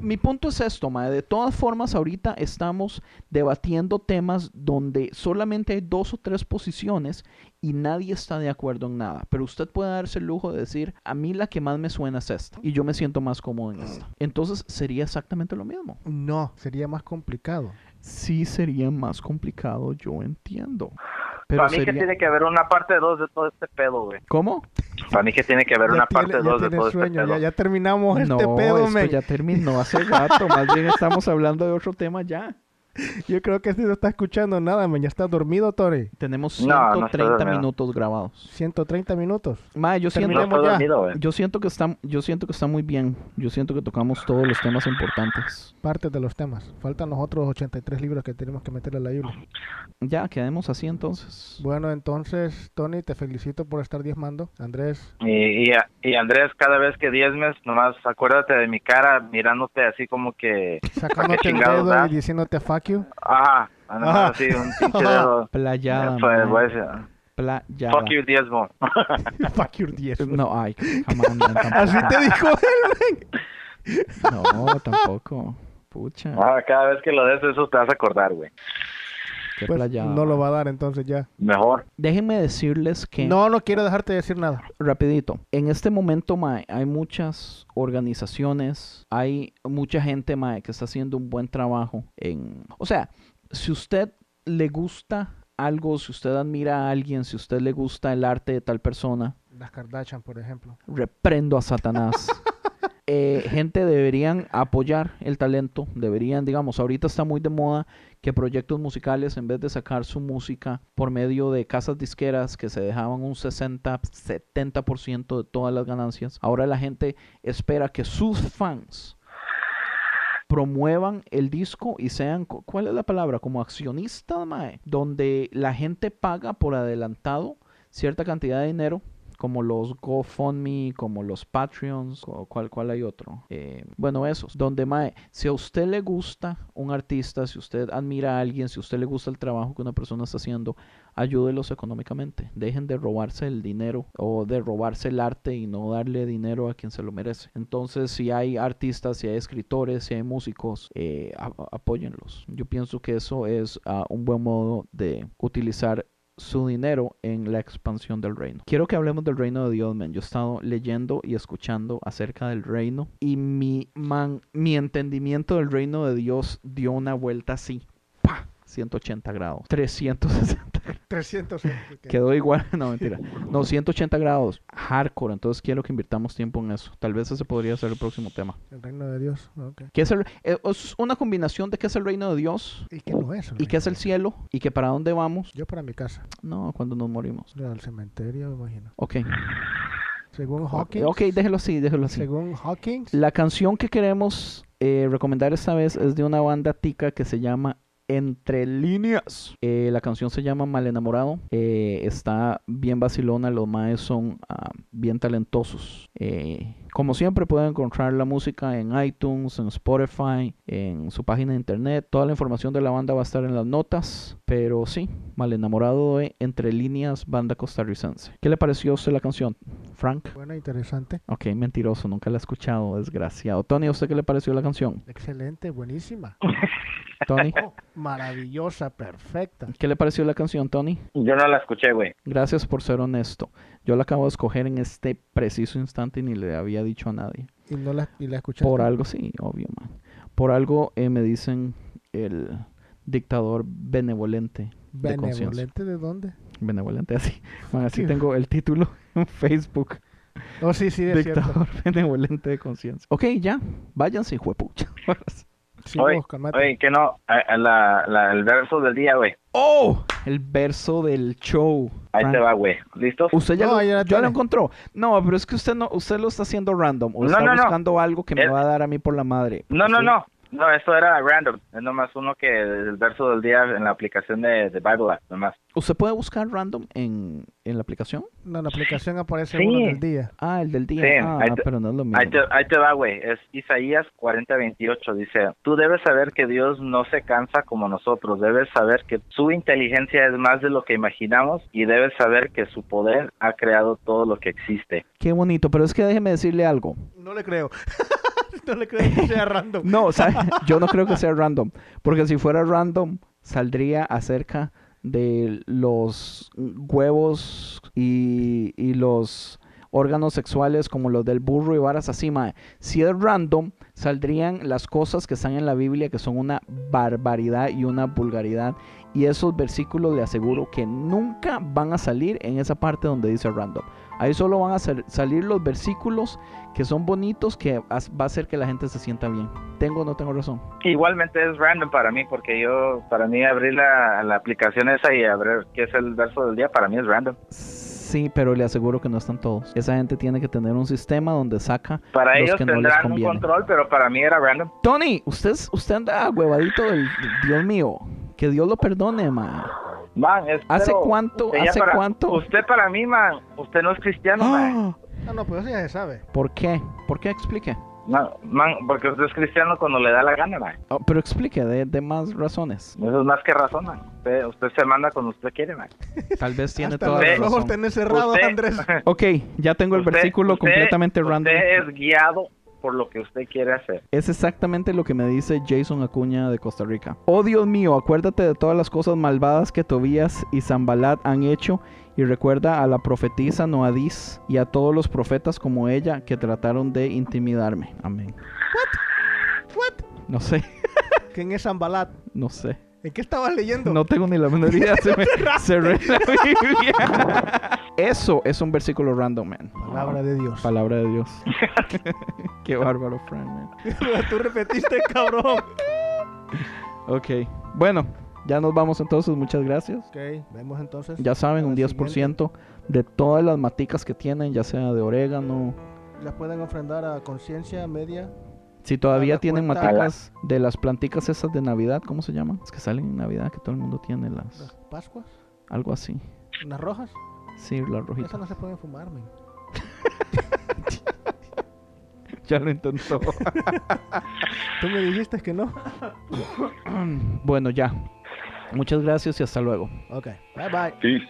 mi punto es esto, mae. De todas formas, ahorita estamos debatiendo temas donde solamente hay dos o tres posiciones y nadie está de acuerdo en nada. Pero usted puede darse el lujo de decir, a mí la que más me suena es esta y yo me siento más cómodo en esta. Entonces sería exactamente lo mismo. No, sería más complicado. Sí sería más complicado, yo entiendo. Pero Para mí que sería... tiene que haber una parte 2 de todo este pedo, güey. ¿Cómo? Para mí que tiene que haber Ya una tiene- parte ya 2 de todo este sueño, pedo. ya, ya terminamos este no, pedo, esto men. ya terminó hace rato. Más bien estamos hablando de otro tema ya. Yo creo que este no está escuchando nada, man. Ya está dormido, Tori. Tenemos No, no estoy 130 dormido. minutos grabados. 130 minutos. Mae, yo siento, No ya. dormido, yo siento que está, yo siento que está muy bien. Yo siento que tocamos todos los temas importantes. Partes de los temas. Faltan los otros 83 libros que tenemos que meterle a la Biblia. Ya, quedemos así entonces. Bueno, entonces, Tony, te felicito por estar diezmando. Andrés, Y, y, y Andrés, cada vez que diezmes, nomás acuérdate de mi cara mirándote así como que... sacándote el dedo y diciéndote fuck you. Ajá, Ajá. así, un pinche dedo. Playada, Eso es, mae. voy a decir, Playada. Fuck you, diezmo. fuck your diezmo. No, ay, jamás, tampoco. Así te dijo él, man. No, tampoco. Pucha, Ah, cada vez que lo des, eso te vas a acordar, güey. Qué Pues no lo va a dar entonces ya. Mejor. Déjenme decirles que No, no quiero dejarte decir nada. rapidito. En este momento, mae, hay muchas organizaciones, hay mucha gente, mae, que está haciendo un buen trabajo en, o sea, si usted le gusta algo, si usted admira a alguien, si usted le gusta el arte de tal persona, Las Kardashian, por ejemplo. reprendo a Satanás. Eh, gente deberían apoyar el talento, deberían, digamos, ahorita está muy de moda que proyectos musicales, en vez de sacar su música por medio de casas disqueras que se dejaban un 60, 70% de todas las ganancias, ahora la gente espera que sus fans promuevan el disco y sean, cu- ¿cuál es la palabra? Como accionistas, donde la gente paga por adelantado cierta cantidad de dinero como los GoFundMe, como los Patreons, o cuál, cuál hay otro. Eh, bueno, esos, donde Mae, si a usted le gusta un artista, si usted admira a alguien, si a usted le gusta el trabajo que una persona está haciendo, ayúdelos económicamente. Dejen de robarse el dinero o de robarse el arte y no darle dinero a quien se lo merece. Entonces, si hay artistas, si hay escritores, si hay músicos, eh, apóyenlos. Yo pienso que eso es ah, un buen modo de utilizar su dinero en la expansión del reino. Quiero que hablemos del reino de Dios, man. Yo he estado leyendo y escuchando acerca del reino y mi man, mi entendimiento del reino de Dios dio una vuelta así. 180 grados, 360 grados. 300. Quedó igual, no mentira. No, 180 grados, hardcore. Entonces quiero que invirtamos tiempo en eso. Tal vez ese podría ser el próximo tema. El reino de Dios. ¿Qué es, el- eh, es una combinación de qué es el reino de Dios ¿Y qué no es? y qué es el cielo y que para dónde vamos. Yo para mi casa. No, cuando nos morimos. Al cementerio, me imagino. Ok. Según Hawking. Ok, déjelo así, déjelo así. Según Hawking. La canción que queremos eh, recomendar esta vez es de una banda tica que se llama Entre Líneas. Eh, la canción se llama Mal Enamorado. Eh, está bien vacilona, los maes son ah, bien talentosos. Eh, como siempre pueden encontrar la música en iTunes, en Spotify, en su página de internet. Toda la información de la banda va a estar en las notas. Pero sí, Mal Enamorado de Entre Líneas, banda costarricense. ¿Qué le pareció a usted la canción, Frank? Buena, interesante. Ok, mentiroso, nunca la he escuchado, desgraciado. Tony, ¿a usted qué le pareció la canción? Excelente, buenísima. Tony, Oh, maravillosa, perfecta. ¿qué le pareció la canción, Tony? Yo no la escuché, güey. Gracias por ser honesto. Yo la acabo de escoger en este preciso instante y ni le había dicho a nadie. Y no la, y la escuchaste. Por algo, sí, obvio, man. Por algo eh, me dicen el dictador benevolente de conciencia. ¿Benevolente de dónde? Benevolente, así. Man, así tengo el título en Facebook. Oh, sí, sí, es cierto. Dictador benevolente de conciencia. Ok, ya. Váyanse, juepucha. Sí, Oye, vos, calmate. Oye, que no, la, la- el verso del día, güey. ¡Oh! El verso del show. Ahí Frank. te va, güey. ¿Listos? Usted ya, No, lo, ya ya lo encontró. No, pero es que usted no, usted lo está haciendo random. O No, está no, no. buscando algo que me va a dar a mí por la madre. No, no, no. No, esto era random. Es nomás uno que el verso del día en la aplicación de, de Bible App, nomás. ¿Usted puede buscar random en, en la aplicación? No, en la aplicación aparece Sí. uno del día. Ah, el del día. Sí, ah, ahí te- pero no es lo mismo. Ahí te, ahí te va, güey. Es Isaías 40:28. Dice, tú debes saber que Dios no se cansa como nosotros. Debes saber que su inteligencia es más de lo que imaginamos y debes saber que su poder ha creado todo lo que existe. Qué bonito, pero es que déjeme decirle algo. No le creo. no le creo que sea random. No, yo no creo que sea random. Porque si fuera random, saldría acerca de los huevos y, y los órganos sexuales como los del burro y varas así, mae. Si es random, saldrían las cosas que están en la Biblia que son una barbaridad y una vulgaridad Y esos versículos le aseguro que nunca van a salir en esa parte donde dice random. Ahí solo van a sal- salir los versículos que son bonitos, que va a hacer que la gente se sienta bien. ¿Tengo o no tengo razón? Igualmente es random para mí, porque yo, para mí abrir la, la aplicación esa y abrir qué es el verso del día, para mí es random. Sí, pero le aseguro que no están todos. Esa gente tiene que tener un sistema donde saca Para los ellos que no les tendrán un conviene. control, pero para mí era random. Tony, usted, usted anda huevadito del... Dios mío, que Dios lo perdone, man. Man, es- ¿Hace pero cuánto- usted hace para- cuánto? Usted para mí, man, usted no es cristiano, man. ¡Ah! No, no, pues eso ya se sabe. ¿Por qué? ¿Por qué explique? No, man, porque usted es cristiano cuando le da la gana, man. Oh, pero explique de, de más razones. Eso es más que razón, man. Usted, usted se manda cuando usted quiere, man. Tal vez tiene toda los la Usted- ojos razón. tenés cerrados, Usted- Andrés. Ok, ya tengo el Usted- versículo usted- completamente random. Usted es guiado por lo que usted quiere hacer. Es exactamente lo que me dice Jason Acuña de Costa Rica. Oh Dios mío, acuérdate de todas las cosas malvadas que Tobías y Zambalat han hecho y recuerda a la profetisa Noadís y a todos los profetas como ella que trataron de intimidarme. Amén. What? No sé, ¿Quién es Zambalat? no sé. ¿En qué estabas leyendo? No tengo ni la menor idea. Se me cerré la Biblia. Eso es un versículo random, man. Palabra de Dios. Palabra de Dios. Qué bárbaro, Fran, man. Tú repetiste, cabrón. Ok. Bueno, ya nos vamos entonces. Muchas gracias. Ok, vemos entonces. Ya saben, un La 10% de todas las maticas que tienen, ya sea de orégano. Las pueden ofrendar a conciencia media. Si todavía tienen cuenta- maticas de las planticas esas de Navidad, ¿cómo se llaman? Es que salen en Navidad, que todo el mundo tiene Las las... pascuas. Algo así. Las rojas. Sí, las rojitas. Esas no se pueden fumar, men. Ya lo intentó. Tú me dijiste que no. bueno, ya. Muchas gracias y hasta luego. Ok, bye bye. Peace.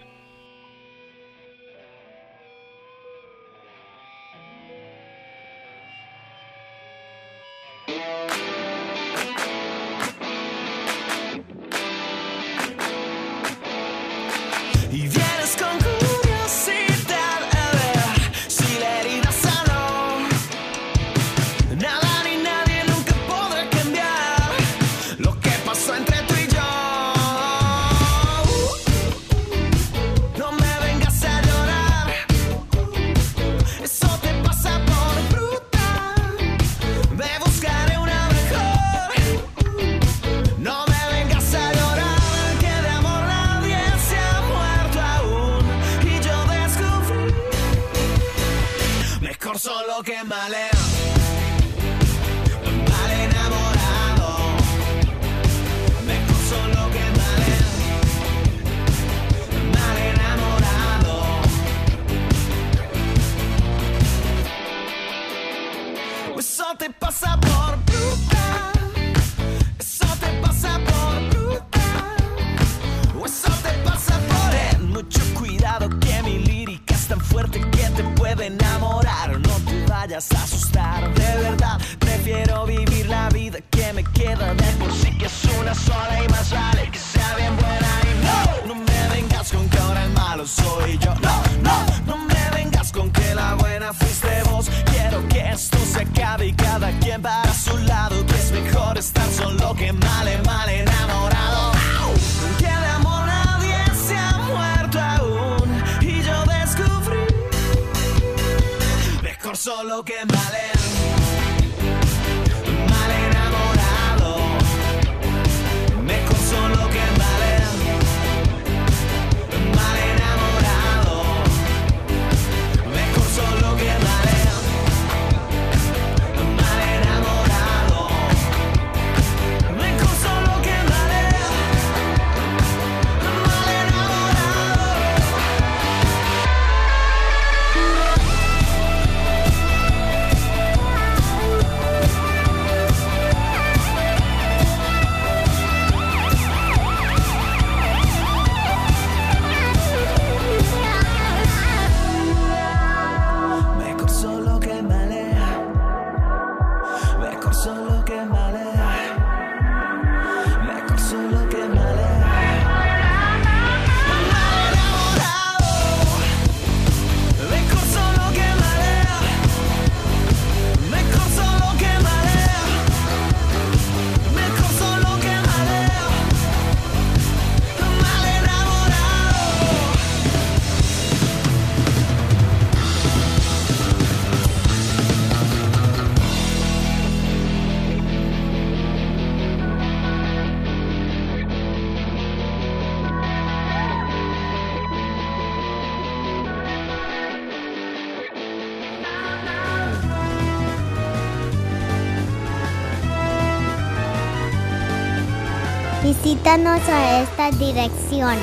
Visítanos a esta dirección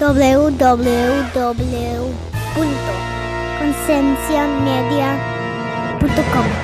www.concienciamedia.com